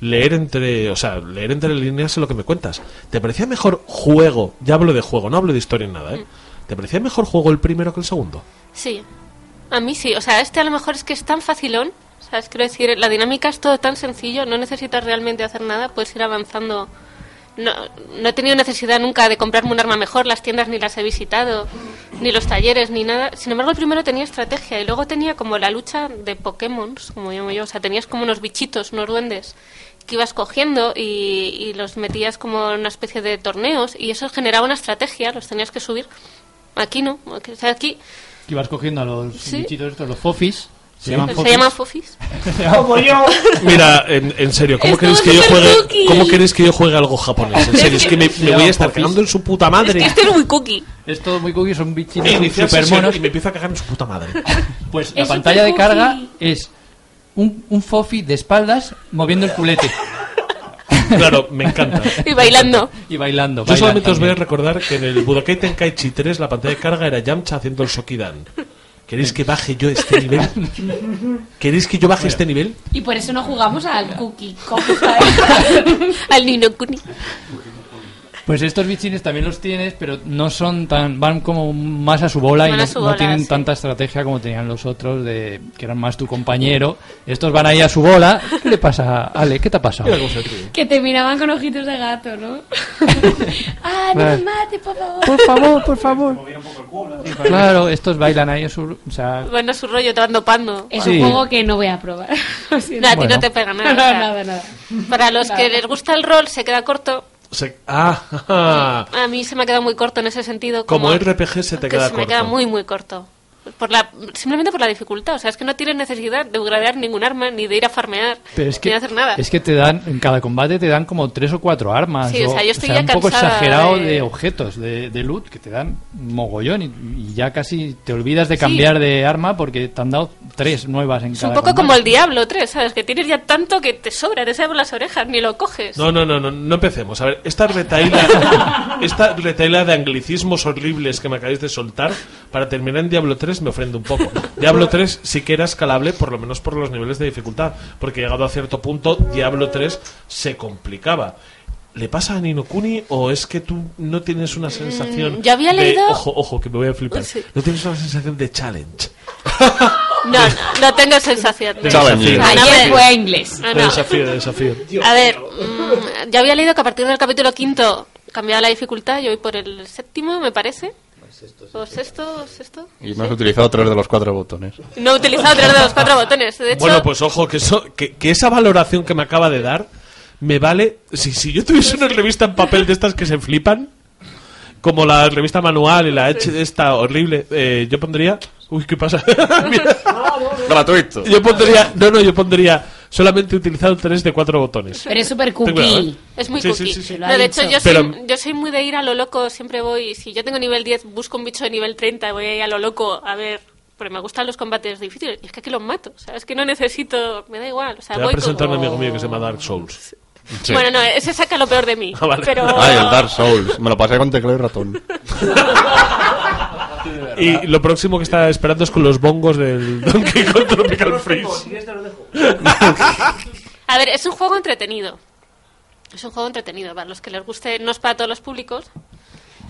leer entre, o sea, leer entre líneas en lo que me cuentas. ¿Te parecía mejor juego? Ya hablo de juego, no hablo de historia ni nada, ¿eh? ¿Te parecía mejor juego el primero que el segundo? Sí, a mí sí. O sea, este a lo mejor es que es tan facilón. O sea, es quiero decir, la dinámica es todo tan sencillo, no necesitas realmente hacer nada, puedes ir avanzando. No, no he tenido necesidad nunca de comprarme un arma mejor, las tiendas ni las he visitado, ni los talleres, ni nada. Sin embargo, el primero tenía estrategia y luego tenía como la lucha de Pokémon, como llamo yo. O sea, tenías como unos bichitos, unos duendes que ibas cogiendo y, y los metías como en una especie de torneos y eso generaba una estrategia, los tenías que subir. Aquí no, o sea, aquí Que ibas cogiendo a los Sí. bichitos estos, los fofis. Se llaman se fofis. llaman fofis. [LAUGHS] Como yo. Mira, en, en serio, ¿cómo Es queréis que yo juegue? cookie. ¿Cómo queréis que yo juegue algo japonés? En serio, es que me, Se me voy a estar cagando en su puta madre. Este es muy cookie. Es todo muy cookie, son bichitos E iniciar super sesión monos. y me empiezo a cagar en su puta madre. Pues la Es pantalla de carga es un, un fofi de espaldas moviendo el culete Claro, me encanta. Y bailando. y bailando. Yo baila solamente os voy a también. recordar que en el Budokai Tenkaichi 3 la pantalla de carga era Yamcha haciendo el Sokidan. ¿Queréis que baje yo este nivel? ¿Queréis que yo baje este nivel? Y por eso no jugamos al cookie. ¿Cómo [LAUGHS] Al Nino Kuni. Pues estos bichines también los tienes, pero no son tan. van como más a su bola y no, a tienen sí. tanta estrategia como tenían los otros, de que eran más tu compañero. Estos van ahí a su bola. ¿Qué le pasa, Ale? ¿Qué te ha pasado? Que te miraban con ojitos de gato, ¿no? [LAUGHS] ah, no me mate, por favor. Por favor, por favor. Claro, estos bailan ahí a su. O sea, Bueno, su rollo, te van dopando. Es Sí. un juego que no voy a probar. [LAUGHS] No, a ti Bueno. no te pega nada. [LAUGHS] o No, sea, nada, nada. Para los que les gusta el rol, se queda corto. Se- ah, A mí se me ha quedado muy corto en ese sentido. como RPG se te que queda se me queda corto. muy, muy corto. Por la, simplemente por la dificultad. O sea, es que no tienes necesidad de upgradear ningún arma, ni de ir a farmear, pero es ni que, de hacer nada. es que te dan, en cada combate te dan como tres o cuatro armas. Sí, o sea, yo estoy ya un poco exagerado de... de- objetos, de, de loot, que te dan mogollón y, y ya casi te olvidas de cambiar de arma porque te han dado tres nuevas en Es cada un poco combate. como el Diablo 3, ¿sabes? Que tienes ya tanto que te sobra, te salen las orejas, ni lo coges. No, no, no, no, no empecemos. A ver, esta retaila, [LAUGHS] esta retaila de anglicismos horribles que me acabáis de soltar para terminar en Diablo 3 me ofende un poco. Diablo 3 sí que era escalable, por lo menos por los niveles de dificultad, porque llegado a cierto punto, Diablo 3 se complicaba. ¿Le pasa a Nino Kuni o es que tú no tienes una sensación Mm, yo había de- leído- Ojo, ojo, que me voy a flipar. Sí. No tienes una sensación de challenge. [LAUGHS] No, no, no tengo sensación. De desafío. Ayer fue a inglés. No, De no. desafío, de desafío. A ver, mm, ya había leído que a partir del capítulo quinto cambiaba la dificultad. Yo voy por el séptimo, me parece. ¿O sexto? ¿O sexto? Y no has utilizado tres de los cuatro botones. No he utilizado tres de los cuatro botones. De hecho, Bueno, pues ojo, que, eso, que, que esa valoración que me acaba de dar me vale. Si, si yo tuviese una revista en papel de estas que se flipan, como la revista manual y la H esta horrible, eh, yo pondría. Uy, ¿qué pasa? [LAUGHS] Gratuito. yo pondría. No, no, yo pondría solamente utilizado tres de cuatro botones. Pero es súper Ten cuidado, cookie. ¿eh? es muy Sí, cookie. sí, sí, No, de hecho, yo, Pero- soy, yo soy muy de ir a lo loco. Siempre voy. Si yo tengo nivel 10, busco un bicho de nivel 30, voy a ir a lo loco a ver. Porque me gustan los combates difíciles. Y es que aquí los mato. O sea, es que no necesito. Me da igual. O sea, Te voy a presentar a un como- amigo mío que se llama Dark Souls. Sí. Bueno, no, ese saca lo peor de mí. [LAUGHS] Ah, vale. Pero. Ay, el Dark Souls. Me lo pasé con teclado y ratón. [LAUGHS] Y lo próximo que está esperando es con los bongos del Donkey Kong Tropical Freeze. A ver, es un juego entretenido. Es un juego entretenido. Para los que les guste, no es para todos los públicos.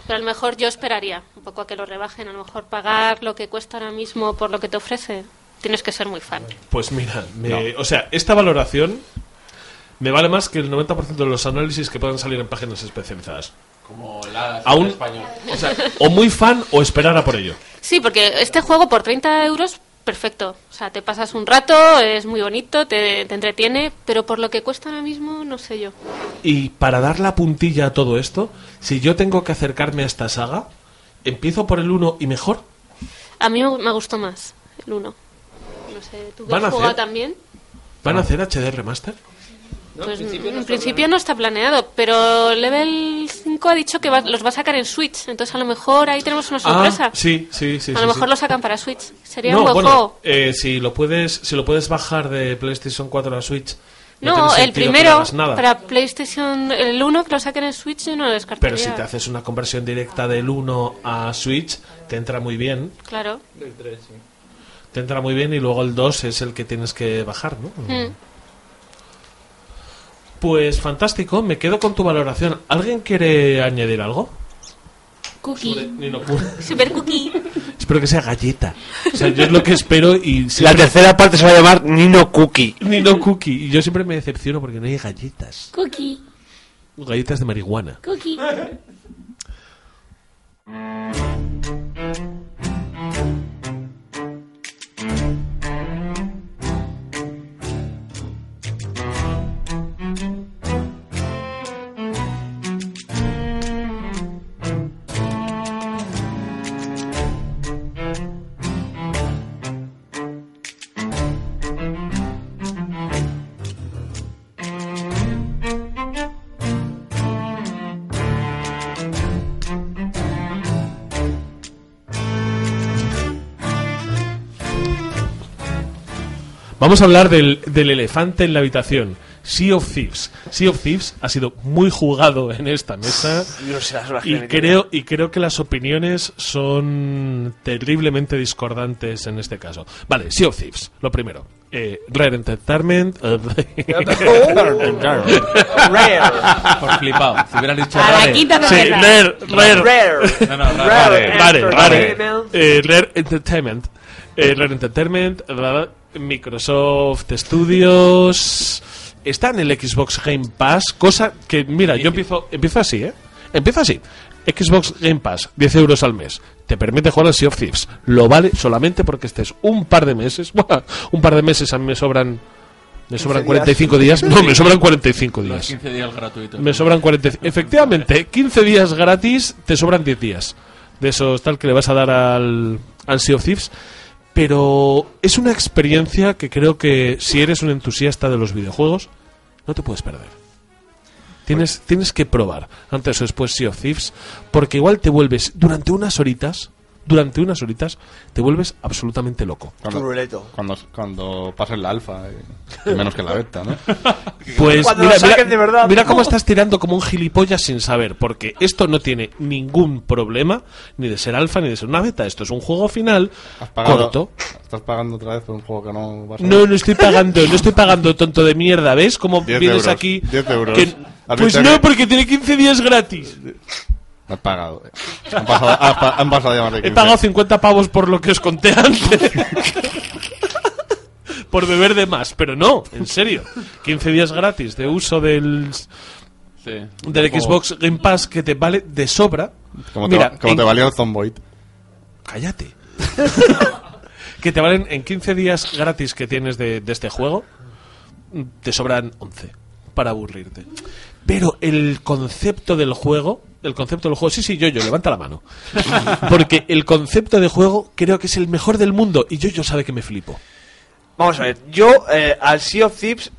Pero a lo mejor yo esperaría un poco a que lo rebajen. A lo mejor pagar lo que cuesta ahora mismo por lo que te ofrece. Tienes que ser muy fan. Pues mira, me- o sea, esta valoración me vale más que el 90% de los análisis que puedan salir en páginas especializadas. Como la Aún, o sea, o muy fan o esperar a por ello. Sí, porque este juego por 30 euros perfecto. O sea, te pasas un rato, es muy bonito, te, te entretiene, pero por lo que cuesta ahora mismo, no sé yo. Y para dar la puntilla a todo esto, si yo tengo que acercarme a esta saga, empiezo por el 1 y mejor. A mí me, gustó más el 1. No sé, ¿tú que ¿Van has a jugado hacer? también? ¿Van a hacer HD remaster? Pues en principio, no, está planeado, pero Level 5 ha dicho que va- los va a sacar en Switch, entonces a lo mejor ahí tenemos una sorpresa. Ah, sí, sí, sí. a sí, lo mejor sí. lo sacan para Switch. Sería no, un buen bueno, juego. eh, si lo puedes, si lo puedes bajar de PlayStation 4 a Switch. No, tiene el primero para PlayStation, el 1 que lo saquen en Switch yo no lo descartaría. Pero si te haces una conversión directa del 1 a Switch, te entra muy bien. Claro. Te entra muy bien y luego el 2 es el que tienes que bajar, ¿no? Mm. Pues fantástico, me quedo con tu valoración. ¿Alguien quiere añadir algo? Cookie. Super cookie. Espero que sea galleta. O sea, yo es lo que espero y... La siempre- tercera parte se va a llamar Nino Cookie. Nino Cookie. Y yo siempre me decepciono porque no hay galletas. Cookie. Galletas de marihuana. Cookie. [LAUGHS] Vamos a hablar del, del elefante en la habitación. Sea of Thieves. Sea of Thieves ha sido muy jugado en esta mesa. No sé Y creo, y creo que las opiniones son terriblemente discordantes en este caso. Vale, Sea of Thieves, lo primero. Eh, Rare Entertainment. [LAUGHS] Por flipado. Si hubieran dicho A la Rare. quinta no Sí, empieza. Rare, Rare. No, no, Rare. Rare, Rare, Rare. Entertainment. Eh, Rare Entertainment. Eh, Rare Entertainment. Microsoft Studios. Está en el Xbox Game Pass, cosa que, mira, yo empiezo, empiezo así, ¿eh? Empiezo así. Xbox Game Pass, 10 euros al mes. Te permite jugar al Sea of Thieves. Lo vale solamente porque estés un par de meses. [LAUGHS] Buah, un par de meses a mí me sobran. Me sobran 45 días. No, me sobran 45 Los días. 15 días gratuitos. Me sobran 40. Efectivamente, 15 días gratis, te sobran 10 días. De esos tal que le vas a dar al, al Sea of Thieves. Pero es una experiencia que creo que si eres un entusiasta de los videojuegos, no te puedes perder. Tienes, tienes que probar antes o después Sea of Thieves, porque igual te vuelves durante unas horitas, durante unas horitas, te vuelves absolutamente loco. Cuando, cuando, cuando pases la alfa, eh, y menos que la beta, ¿no? [LAUGHS] Pues Cuando mira, mira- de verdad. mira cómo estás tirando como un gilipollas sin saber, porque esto no tiene ningún problema ni de ser alfa ni de ser una beta. Esto es un juego final pagado- corto. Estás pagando otra vez por un juego que no vas a No, no estoy pagando, no estoy pagando tonto de mierda, ¿ves? Como 10 vienes euros, aquí. 10 euros. que- ¿Has pues no, que- porque tiene 15 días gratis. Has pagado. Han pasado, han pa- han pasado ya más de He 15. pagado 50 pavos por lo que os conté antes. [LAUGHS] por beber de más, pero no, en serio. 15 días gratis de uso del, Sí. del Como- Xbox Game Pass que te vale de sobra. Como te, Mira, va- como en- te valía el Zomboid. Cállate. [LAUGHS] que te valen en 15 días gratis que tienes de, de este juego, te sobran 11 para aburrirte. Pero el concepto del juego, el concepto del juego, sí, sí, yo, yo, levanta la mano. Porque el concepto de juego creo que es el mejor del mundo y yo, yo sabe que me flipo. Vamos a ver, yo eh, al Sea of Thieves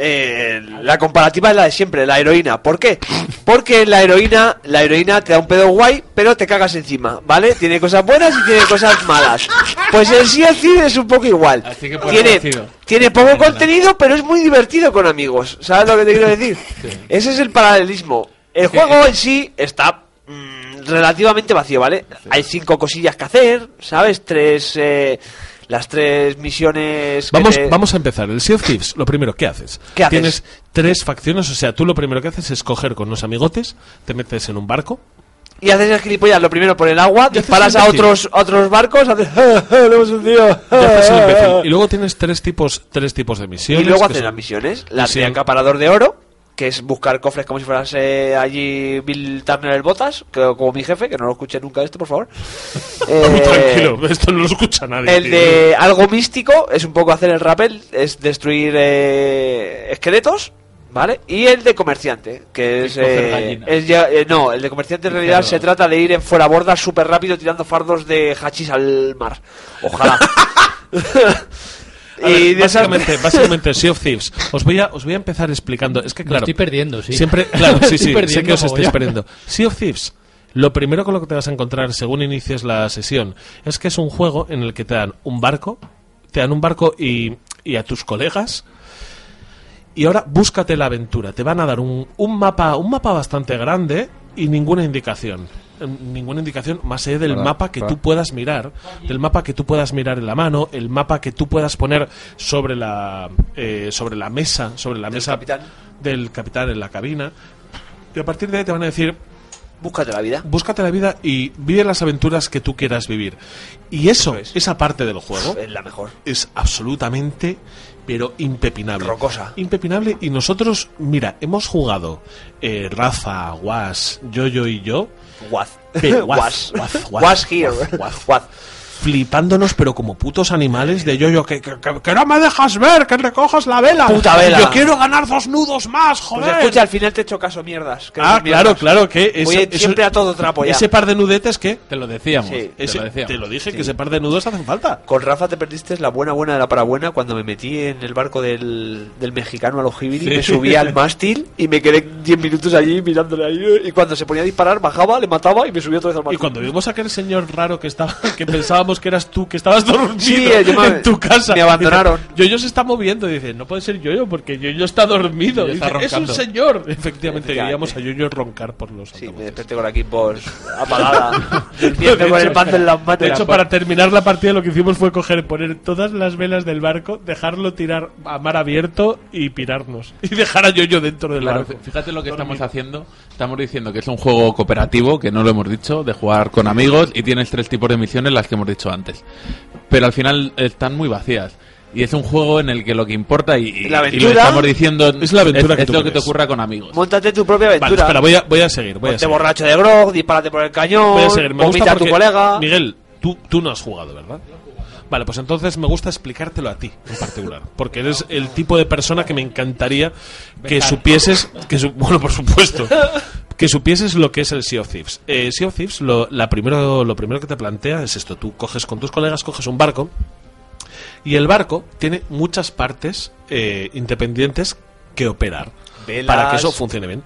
eh, la comparativa es la de siempre, la heroína. ¿Por qué? Porque la heroína, la heroína te da un pedo guay, pero te cagas encima, ¿vale? Tiene cosas buenas y tiene cosas malas. Pues el of Thieves es un poco igual. Así que pues Tiene, tiene poco contenido, pero es muy divertido con amigos. ¿Sabes lo que te quiero decir? Ese es el paralelismo. El juego en sí está mm, relativamente vacío, ¿vale? Hay cinco cosillas que hacer, ¿sabes? Tres, eh, las tres misiones. Vamos, te- vamos a empezar. El Sea of Thieves, lo primero, ¿qué haces? ¿Qué haces? Tienes tres facciones, o sea, tú lo primero que haces es coger con unos amigotes, te metes en un barco, Y haces el gilipollas lo primero por el agua, disparas a otros, a otros barcos, haces. [LAUGHS] ¡Le hemos hundido! [LAUGHS] Y luego tienes tres tipos, tres tipos de Y misiones. luego que haces son las misiones. De misión- acaparador de oro, que es buscar cofres como si fueras eh, allí Bill Turner el Botas, que, como mi jefe, que no lo escuché nunca esto, por favor. [LAUGHS] Eh, Tranquilo, esto no lo escucha nadie. El tío. de algo místico es un poco hacer el rappel, es destruir eh, esqueletos, ¿vale? Y el de comerciante, que es... eh, es ya- eh, no, el de comerciante en realidad se trata de ir en fuera borda súper rápido tirando fardos de hachís al mar. Ojalá. [LAUGHS] Ver, y básicamente, [LAUGHS] básicamente Sea of Thieves. Os voy a, os voy a empezar explicando. Es que Me claro. estoy perdiendo, sí. Siempre, claro, sí, [LAUGHS] sí, sé perdiendo que os estáis perdiendo. Sea of Thieves. Lo primero con lo que te vas a encontrar según inicies la sesión es que es un juego en el que te dan un barco, te dan un barco y, y a tus colegas y ahora búscate la aventura. Te van a dar un, un mapa, un mapa bastante grande y ninguna indicación. Ninguna indicación más allá del mapa que para- tú puedas mirar, del mapa que tú puedas mirar en la mano, el mapa que tú puedas poner sobre la eh, sobre la mesa, sobre la mesa capitán. del capitán en la cabina. Y a partir de ahí te van a decir Búscate la vida. Búscate la vida y vive las aventuras que tú quieras vivir. Y eso, esa parte del juego, Es la mejor. es absolutamente, pero impepinable. Rocosa. Impepinable. Y nosotros, mira, hemos jugado eh, Rafa, Was, Yoyo y yo. what was Wath. Here. Wath. Flipándonos, pero como putos animales de Yoyo, que, que, que- que no me dejas ver, que recojas la vela. Puta vela. Yo quiero ganar dos nudos más, Pues joder. escucha, al final te he hecho caso, mierdas. que Ah, claro, claro, que eso- Voy eso- siempre a todo trapo ya. Ese par de nudetes que... Te lo decíamos. Sí. te lo decíamos. te lo dije, que ese par de nudos hacen falta. Con Rafa te perdiste la buena buena de la parabuena cuando me metí en el barco del, del mexicano a los Hibiri, Sí. me subí al mástil y me quedé 10 minutos allí mirándole ahí y cuando se ponía a disparar bajaba, le mataba y me subía otra vez al Y mástil. cuando vimos a aquel señor raro que estaba, que pensábamos que eras tú, que estabas dormido Sí, en tu casa. me abandonaron. Yoyo se está moviendo. Y dice, no puede ser Yoyo porque Yoyo está dormido. Yoyo está Dice, es un señor. Efectivamente, veíamos a Yoyo roncar por los Sí, me desperté con la Xbox apagada, [LAUGHS] durmiendo con el las manos. De hecho, para terminar la partida lo que hicimos fue coger, poner todas las velas del barco, dejarlo tirar a mar abierto y pirarnos. [LAUGHS] Y dejar a Yoyo dentro del Claro, barco. fíjate lo que Dormido. estamos haciendo. Estamos diciendo que es un juego cooperativo, que no lo hemos dicho, de jugar con amigos y tienes tres tipos de misiones, las que hemos dicho antes. Pero al final están muy vacías. Y es un juego en el que lo que importa, y, y- La y lo aventura estamos diciendo, es la aventura que es tú lo que te ocurra con amigos. Móntate tu propia Vale, aventura. espera, voy a, voy a seguir. Voy a Ponte seguir. borracho de grog, dispárate por el cañón, Voy a seguir. Me gusta vomita a tu porque- colega. Miguel, tú, tú no has jugado, ¿verdad? Vale, pues entonces me gusta explicártelo a ti en particular. Porque eres el tipo de persona que me encantaría que supieses. Que su- [LAUGHS] bueno, por supuesto. Que supieses lo que es el Sea of Thieves. Eh, sea of Thieves, lo, la primero, lo primero que te plantea es esto. Tú coges con tus colegas, coges un barco. Y el barco tiene muchas partes eh, independientes que operar. Velas, para que eso funcione bien.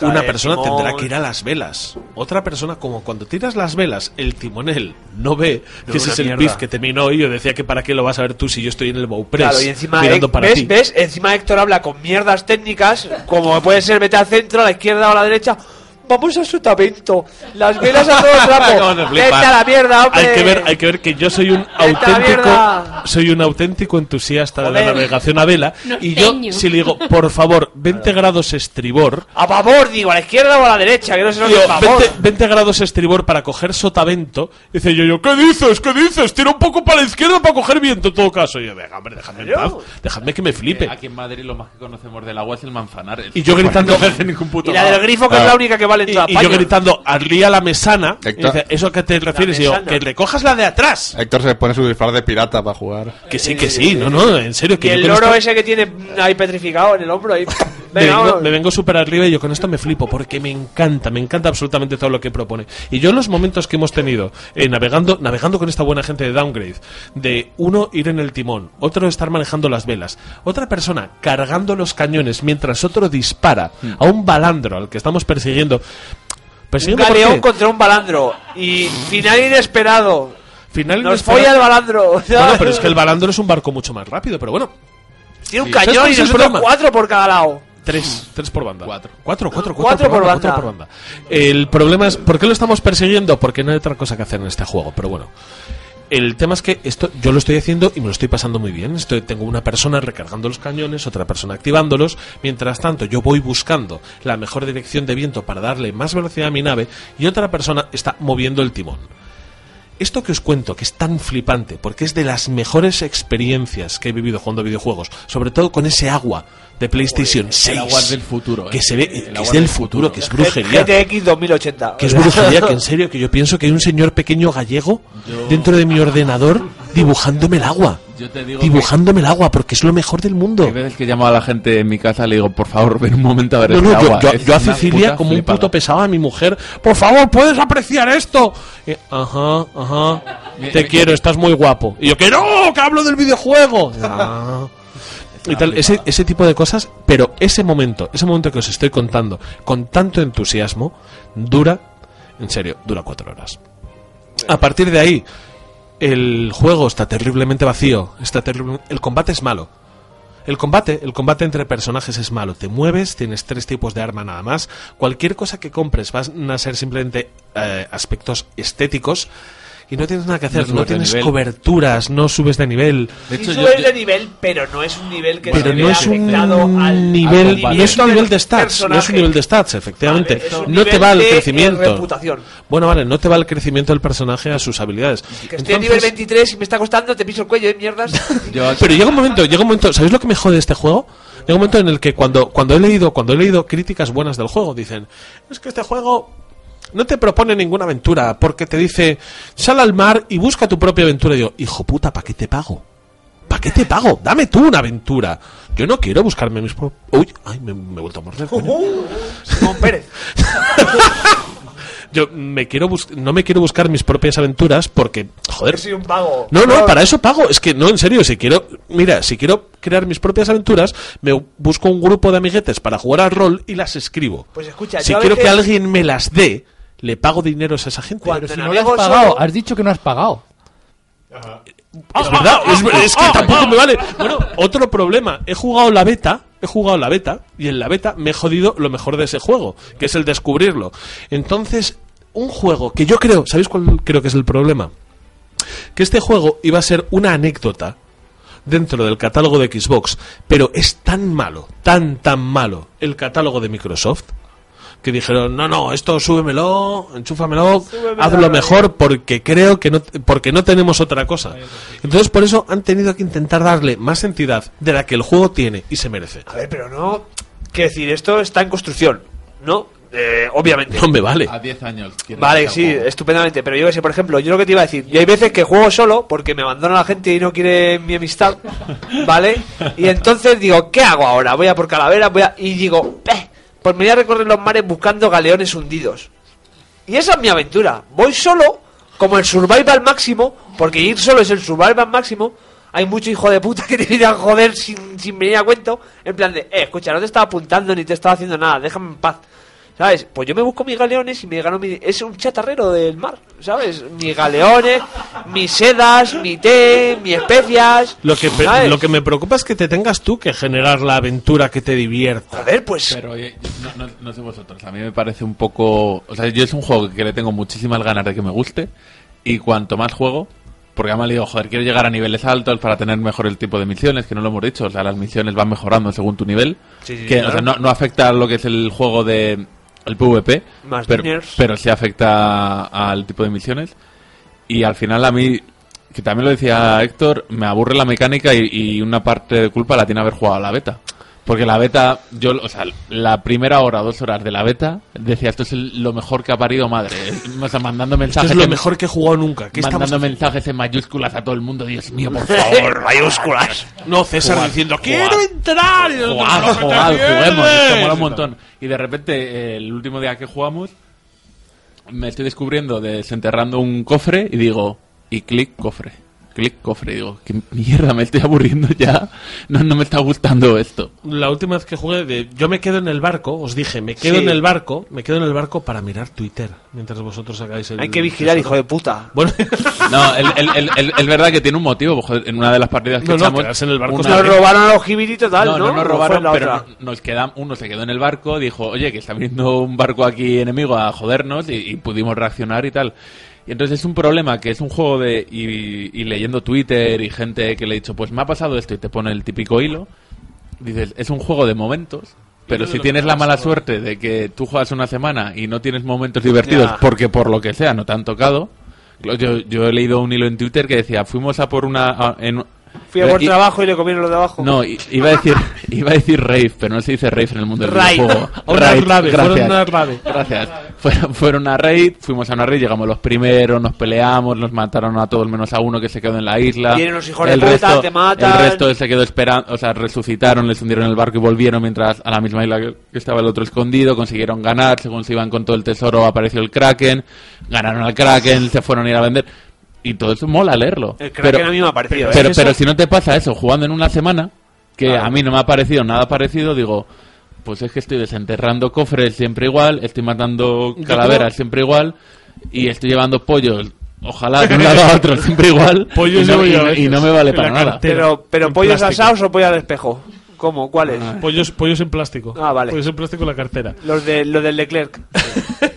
Una persona tendrá que ir a las velas. Otra persona, como cuando tiras las velas, el timonel no ve, que ese es el mierda. pif que terminó y yo decía que para qué lo vas a ver tú si yo estoy en el Bowpress Claro, y encima, mirando para ¿ves, ti. ¿ves? Encima Héctor habla con mierdas técnicas, como puede ser vete al centro, a la izquierda o a la derecha. Vamos a sotavento. Las velas a todo trapo. [LAUGHS] Vete a la mierda, hombre. Hay que ver, hay que ver que yo soy un auténtico, soy un auténtico entusiasta de la navegación a vela y yo si le digo, por favor, [LAUGHS] 20 grados estribor, A favor, digo, a la izquierda o a la derecha, que no se nos Digo, diga a favor. 20, 20 grados estribor para coger sotavento. Dice yo, yo, ¿qué dices? ¿Qué dices? Tira un poco para la izquierda para coger viento en todo caso. Y yo, venga, hombre, dejadme en paz. Dejadme que me flipe. Aquí en Madrid lo más que conocemos del agua es el manzanares. Y yo gritando. [LAUGHS] No hace ningún puto Y la del grifo, que es la única que Y, y yo gritando, alía la mesana. Y Héctor. dice, ¿eso a qué te refieres? Y yo, que recojas la de atrás. Héctor se pone su disfraz de pirata para jugar. Que sí, que sí. No, no, en serio. Y Que yo el loro ese que tiene ahí petrificado en el hombro ahí. [LAUGHS] me vengo, me vengo súper arriba y yo con esto me flipo porque me encanta, me encanta absolutamente todo lo que propone. Y yo en los momentos que hemos tenido eh, navegando, navegando con esta buena gente de Downgrade, de uno ir en el timón, otro estar manejando las velas, otra persona cargando los cañones mientras otro dispara a un balandro al que estamos persiguiendo. Un ¿Persiguiendo por galeón contra un balandro. Y final inesperado. Final Nos inesperado. folla el balandro. Bueno, pero es que el [LAUGHS] balandro es un barco mucho más rápido, pero bueno. Tiene un Sí. ¿Sabes cañón y nosotros cuatro por cada lado. Tres, tres por banda. Cuatro. Cuatro, cuatro, Cuatro por banda, banda. cuatro por banda. El problema es, ¿por qué lo estamos persiguiendo? Porque no hay otra cosa que hacer en este juego, pero bueno. El tema es que esto yo lo estoy haciendo y me lo estoy pasando muy bien. Estoy, tengo una persona recargando los cañones, otra persona activándolos. Mientras tanto, yo voy buscando la mejor dirección de viento para darle más velocidad a mi nave y otra persona está moviendo el timón. esto que os cuento, que es tan flipante, porque es de las mejores experiencias que he vivido jugando videojuegos, sobre todo con ese agua de PlayStation 6. agua es del futuro, Que eh. se ve, El que agua es del futuro, futuro. que es brujería. GTX 2080. Que es brujería, que en [LAUGHS] serio, que yo pienso que hay un señor pequeño gallego dentro de mi ordenador dibujándome el agua. Yo te digo dibujándome el agua, porque es lo mejor del mundo. Hay veces que llamo a la gente en mi casa y le digo, por favor, ven un momento a ver No, no, yo, agua. yo- yo a Cecilia como un flipada. puto pesado a mi mujer. Por favor, ¿puedes apreciar esto? Y, ajá, ajá. Te quiero, estás muy guapo. Y yo, que no, que hablo del videojuego. Ah. Y tal, ese, ese tipo de cosas, pero ese momento, ese momento que os estoy contando, con tanto entusiasmo, dura, en serio, dura cuatro horas. A partir de ahí, el juego está terriblemente vacío, está el combate es malo. El combate, el combate entre personajes es malo. Te mueves, tienes tres tipos de arma nada más. Cualquier cosa que compres van a ser simplemente eh, aspectos estéticos y no tienes nada que hacer. No de tienes nivel. coberturas, no subes de nivel. Sí subes de nivel, pero no es un nivel que Pero se no vea es afectado un al nivel, al no es un nivel de stats, no es un nivel de stats, efectivamente. Vale, es un no te va el de, eh, crecimiento. reputación. Bueno, vale, no te va el crecimiento del personaje a sus habilidades. Que estoy a nivel 23 y me está costando, te piso el cuello de mierdas. [LAUGHS] Pero llega un momento, llega un momento, ¿sabéis lo que me jode de este juego? Llega un momento en el que cuando, cuando he leído, cuando he leído críticas buenas del juego, dicen, es que este juego no te propone ninguna aventura, porque te dice, sal al mar y busca tu propia aventura. Y yo, hijo puta, ¿para qué te pago? ¿Para qué te pago? Dame tú una aventura. Yo no quiero buscarme mis propios... Uy, ay, me, me he vuelto a morder. coño. [LAUGHS] Simón Pérez. [LAUGHS] Yo me quiero bus- no me quiero buscar mis propias aventuras porque, joder, Soy un vago. no, no, para eso pago. Es que no, en serio, si quiero, mira, si quiero crear mis propias aventuras, me busco un grupo de amiguetes para jugar al rol y las escribo. Pues escucha, si yo quiero que alguien me las dé, le pago dinero a esa gente. Pero si no le has pagado, has dicho que no has pagado. Es verdad, es, es que tampoco me vale. Bueno, otro problema. He jugado la beta, he jugado la beta, y en la beta me he jodido lo mejor de ese juego, que es el descubrirlo. Entonces, un juego que yo creo, ¿sabéis cuál creo que es el problema? Que este juego iba a ser una anécdota dentro del catálogo de Xbox, pero es tan malo, tan, tan malo el catálogo de Microsoft, que dijeron, no, no, esto súbemelo, enchúfamelo, hazlo mejor porque creo que no, porque no tenemos otra cosa. Entonces por eso han tenido que intentar darle más entidad de la que el juego tiene y se merece. A ver, pero no. Quiero decir, esto está en construcción, ¿no? Eh, obviamente. No me vale. A 10 años. Vale, que sí, estupendamente. Pero yo que sé, por ejemplo, yo lo que te iba a decir, yo hay veces que juego solo porque me abandona la gente y no quiere mi amistad, ¿vale? Y entonces digo, ¿qué hago ahora? Voy a por Calavera, voy a... Y digo, "Eh, pues me voy a recorrer los mares buscando galeones hundidos. Y esa es mi aventura. Voy solo, como el survival máximo, porque ir solo es el survival máximo. Hay mucho hijo de puta [LAUGHS] que te viene a joder sin, sin venir a cuento. En plan de, eh, escucha, no te estaba apuntando ni te estaba haciendo nada, déjame en paz. ¿Sabes? Pues yo me busco mis galeones y me gano mi... Es un chatarrero del mar, ¿sabes? Mis galeones, mis sedas, mi té, mis especias... Lo que, lo que me preocupa es que te tengas tú que generar la aventura que te divierta. A ver, pues... Pero oye, no, no- no sé vosotros, a mí me parece un poco... O sea, yo es un juego que le tengo muchísimas ganas de que me guste y cuanto más juego, porque además le digo, joder, quiero llegar a niveles altos para tener mejor el tipo de misiones, que no lo hemos dicho, o sea, las misiones van mejorando según tu nivel, Sí, sí, que claro. o sea, no, no afecta a lo que es el juego de el PvP, Más pero, diners. pero sí afecta al tipo de misiones y al final a mí que también lo decía Héctor, me aburre la mecánica y, y una parte de culpa la tiene haber jugado a la beta. Porque la beta, yo, o sea, la primera hora dos horas de la beta, decía, esto es el- lo mejor que ha parido madre. O sea, mandando Esto mensajes. es lo mejor que he jugado nunca. ¿Qué estamos mandando mensajes en mayúsculas a todo el mundo. Dios mío, por [LAUGHS] favor, mayúsculas. No, César diciendo, quiero entrar. Y nosotros, Jugad, "No, que te jugad, juguemos, esto pierdes". mola un montón. Y de repente, el último día que jugamos, me estoy descubriendo desenterrando un cofre y digo, y clic cofre. Clic cofre. Digo, qué mierda, me estoy aburriendo ya. No, no me está gustando esto. La última vez que jugué, de, yo me quedo en el barco, os dije, me quedo Sí. en el barco, me quedo en el barco para mirar Twitter mientras vosotros sacáis el. Hay que vigilar, hijo de puta. Bueno, No, el, el- el- el- es verdad que tiene un motivo. joder, en una de las partidas que No, echamos, en el barco una- Nos robaron a los Jibiri total, ¿no? no, no nos ¿O fue robaron, la pero nos queda, uno se quedó en el barco, dijo, oye, que está viniendo un barco aquí enemigo a jodernos y, y pudimos reaccionar y tal. Y entonces es un problema que es un juego de... Y, y leyendo Twitter y gente que le ha dicho, pues me ha pasado esto y te pone el típico hilo, dices, es un juego de momentos. Pero si tienes la mala suerte de que tú juegas una semana y no tienes momentos divertidos Ya. porque por lo que sea no te han tocado, Yo, yo he leído un hilo en Twitter que decía, fuimos a por una... a- en- Fui a por y- trabajo y le comieron lo de abajo. No, iba a decir [LAUGHS] iba a decir rave, pero no se dice rave en el mundo del Raid. videojuego. [LAUGHS] Una Raid, rave, fueron gracias. una rave. Gracias. Fueron, fueron a raid, fuimos a una raid, llegamos los primeros, nos peleamos, nos mataron a todos menos a uno que se quedó en la isla. Vienen los hijos de el puta, resto, te matan. El resto se quedó esperando, o sea, resucitaron, les hundieron el barco y volvieron mientras a la misma isla que estaba el otro escondido, consiguieron ganar, según se iban con todo el tesoro apareció el Kraken, ganaron al Kraken, se fueron a ir a vender. Y todo eso mola leerlo. El Kraken a mí me ha parecido, Pero, ¿eh? pero si no te pasa eso jugando en una semana, que Ah. a mí no me ha parecido nada parecido, digo, pues es que estoy desenterrando cofres siempre igual, estoy matando calaveras creo- siempre igual, y estoy llevando pollos, ojalá de un lado a otro siempre igual, [LAUGHS] Pollos y, no, y y me vale para nada. Pero, pero pollos plástico. asados o pollo al espejo. ¿Cómo? ¿Cuáles? Pollos, pollos en plástico. Ah, vale. Pollos en plástico en la cartera. Los de los del Leclerc. [LAUGHS]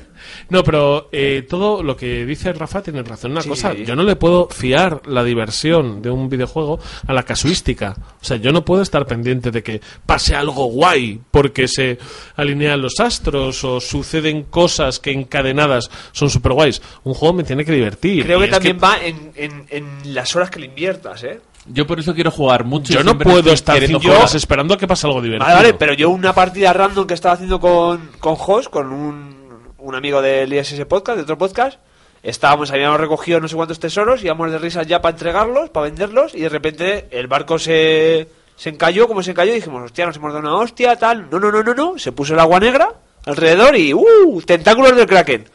No, pero eh, todo lo que dice Rafa tiene razón. Una Sí, cosa, yo no le puedo fiar la diversión de un videojuego a la casuística. O sea, yo no puedo estar pendiente de que pase algo guay porque se alinean los astros o suceden cosas que encadenadas son super guays. Un juego me tiene que divertir. Creo que también va en, en, en las horas que le inviertas, ¿eh? Yo por eso quiero jugar mucho. Yo no puedo estar cinco horas esperando a que pase algo divertido. Vale, vale, pero yo una partida random que estaba haciendo con, con Jos, con un, un amigo del ISS Podcast, de otro podcast, estábamos, habíamos recogido no sé cuántos tesoros, íbamos de risas ya para entregarlos, para venderlos, y de repente el barco se, se encalló, como se encalló, y dijimos, hostia, nos hemos dado una hostia, tal. No, no, no, no, no, se puso el agua negra alrededor y, ¡uh! Tentáculos del Kraken.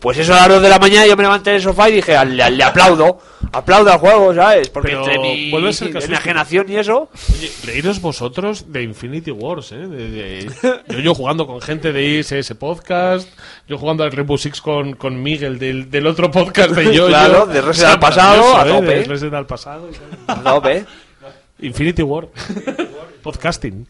Pues eso a las 2 de la mañana yo me levanté del sofá y dije, "Al- le, aplaudo, aplaudo al juego, ¿sabes? Porque Pero entre mi vuelve a ser enajenación y eso... Oye, reíros vosotros de Infinity Wars, ¿eh? De- de- yo, yo jugando con gente de ISS Podcast, yo jugando al Rainbow Six con, con Miguel del, del otro podcast de [LAUGHS] yo. Claro, de Resident al pasado, a tope. De al pasado. y tal. A tope. Infinity War. [LAUGHS] Podcasting.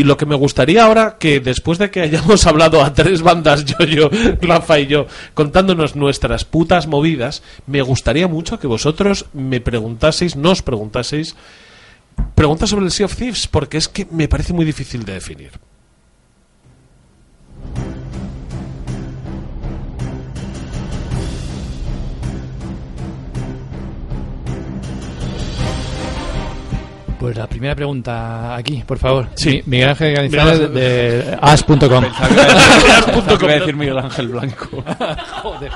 Y lo que me gustaría ahora, que después de que hayamos [LAUGHS] hablado a tres bandas, yo, yo, Rafa y yo, contándonos nuestras putas movidas, me gustaría mucho que vosotros me preguntaseis, nos preguntaseis, preguntas sobre el Sea of Thieves, porque es que me parece muy difícil de definir. Pues la primera pregunta aquí, por favor. Sí. Mi- Miguel Ángel Ganizares de as.com. [LAUGHS] Que iba a decir- Miguel Ángel Blanco. [LAUGHS] Joder.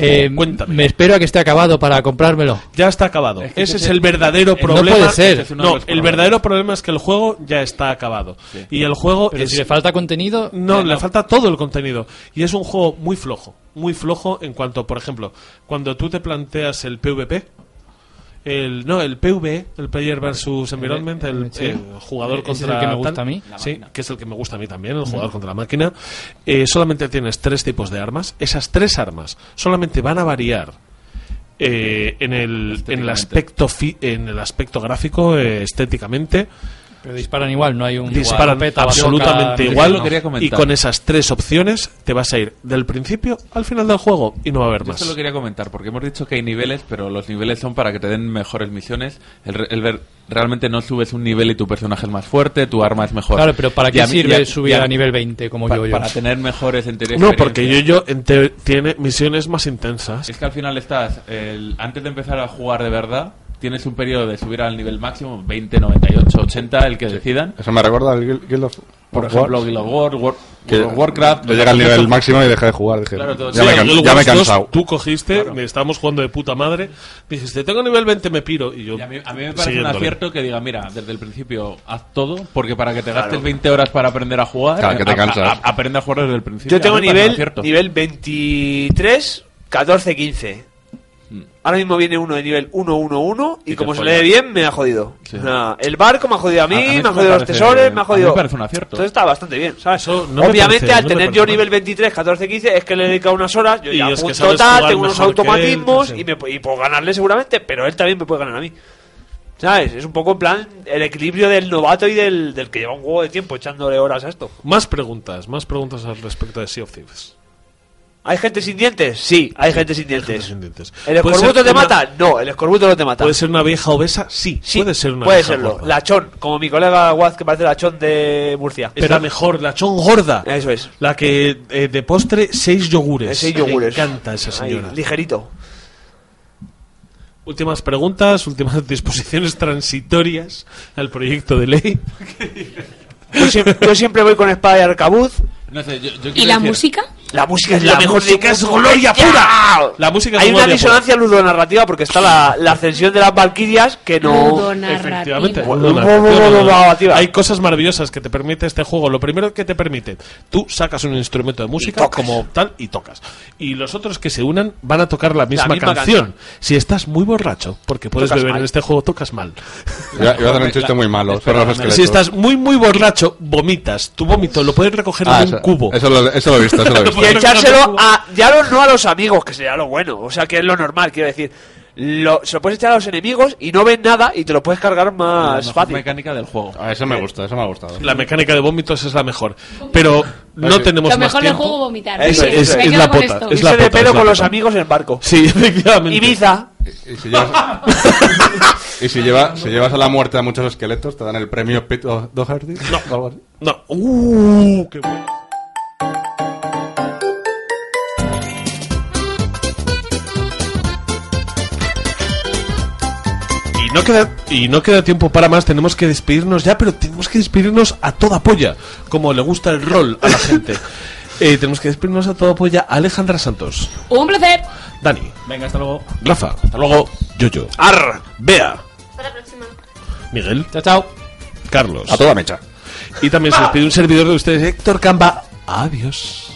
Eh, me espero a que esté acabado para comprármelo. Ya está acabado. Es que ese es es- el verdadero no problema. puede ser. No, es el verdadero problema es que el juego ya está acabado. Y el juego Pero es- si le falta contenido, No, eh, le falta todo el contenido. Y es un juego muy flojo. Muy flojo en cuanto, por ejemplo, cuando tú te planteas el PvP. El, no, el PvE, el Player versus Environment, el, sí. eh, jugador es contra. el que me gusta a mí. Sí, que es el que me gusta a mí también, el jugador contra la máquina. Eh, solamente tienes tres tipos de armas. Esas tres armas solamente van a variar eh, en, el, en, el aspecto fi- en el aspecto gráfico, eh, estéticamente. Pero disparan igual, no hay un Disparan escopeta, absolutamente bazooka, igual. no qué. Y con esas tres opciones te vas a ir del principio al final del juego y no va a haber Yo más. esto lo quería comentar, porque hemos dicho que hay niveles, pero los niveles son para que te den mejores misiones. El, el ver- realmente no subes un nivel y tu personaje es más fuerte, tu arma es mejor. Claro, pero ¿para qué a mí- sirve y subir a nivel 20 como pa- yo-yo? Para tener mejores en teoría, No, porque yo, yo en te- tiene misiones más intensas. Es que al final estás, el- antes de empezar a jugar de verdad, tienes un periodo de subir al nivel máximo, 20, 98, 80, el que decidan. Eso me recuerda al Guild of Por of ejemplo, Wars, Guild of War, War- World of Warcraft. Yo llegué al nivel máximo y dejé de jugar. Dije, Claro, todo- ya, sí, me, ya me he Wars 2, cansado. Tú cogiste, me estábamos jugando de puta madre, dijiste, tengo nivel 20, me piro. Y yo, Y a mí, a mí me parece un acierto que diga, mira, desde el principio haz todo, porque para que te Claro. gastes 20 horas para aprender a jugar, Claro, que te a- a- aprende a jugar desde el principio. Yo tengo nivel, nivel 23, 14, 15. Ahora mismo viene uno de nivel 111 y, como se lee bien, me ha jodido. Sí. El barco me ha jodido a mí, A- a mí me ha jodido los tesores, me ha a mí jodido. me parece un acierto. Entonces está bastante bien, ¿sabes? no Obviamente, parece- al no tener yo mal. nivel 23, 14, 15, es que le he dedicado unas horas, yo Y ya punto sabes tal, jugar tengo unos él, automatismos y, me, y puedo ganarle seguramente, pero él también me puede ganar a mí. ¿Sabes? Es un poco en plan el equilibrio del novato y del, del que lleva un juego de tiempo echándole horas a esto. Más preguntas, más preguntas al respecto de Sea of Thieves. ¿Hay gente sin dientes? Sí, hay gente sin dientes. sin dientes. ¿El ¿Puede escorbuto te una- mata? No, el escorbuto no te mata. ¿Puede ser una vieja obesa? Sí, Sí, puede ser una puede vieja serlo. gorda. Lachón, como mi colega Waz que parece lachón de Murcia. Es la mejor, la chon gorda. Eso es. La que eh, de postre, seis yogures. Eh, seis yogures. Me encanta esa Ahí, señora. ligerito. Últimas preguntas, últimas [LAUGHS] disposiciones transitorias al proyecto de ley. Yo siempre, yo siempre voy con espada y arcabuz. No sé, yo, yo ¿Y la decir- música? La música es La la mejor música de es gloria pura. La música es Hay una disonancia ludonarrativa porque está la, la ascensión de las valquirias que no. Efectivamente. Hay cosas maravillosas que te permite este juego. Lo primero que te permite, tú sacas un instrumento de música como tal y tocas. Y los otros que se unan van a tocar la misma, misma canción. canción. Si estás muy borracho, porque puedes Tocas beber mal. en este juego, tocas mal. A hacer un chiste muy malo. Si estás muy muy borracho, vomitas. Tu vómito lo puedes recoger Ah, en un eso- cubo. Eso lo, eso lo he visto, eso lo he visto. Y echárselo a. Ya lo- no a los amigos, que sería lo bueno. O sea, que es lo normal, quiero decir. Lo, se lo puedes echar a los enemigos y no ven nada y te lo puedes cargar La más mejor fácil. mecánica del juego. Ah, eso me gusta, eso me ha gustado. La mecánica de vómitos es la mejor. Pero no Sí. tenemos Lo más mejor del juego vomitar. Es, es quedo la pota, esto. es la pota, es la con los amigos en barco. Sí, [LAUGHS] efectivamente. Ibiza. Y si llevas, [LAUGHS] y si, lleva- si llevas a la muerte a muchos esqueletos, te dan el premio Pete Do- Doherty. No. o algo así. No. Uh, qué bueno. No queda y no queda tiempo para más, tenemos que despedirnos ya, pero tenemos que despedirnos a toda polla, como le gusta el rol a la gente. [LAUGHS] Eh, tenemos que despedirnos a toda polla a Alejandra Santos, Un placer. Dani, Venga, hasta luego. Rafa, hasta luego, Yoyo, Arr. Bea, Hasta la próxima. Miguel, Chao, chao. Carlos. A toda mecha. Y también se despide un servidor de ustedes, Héctor Camba. Adiós.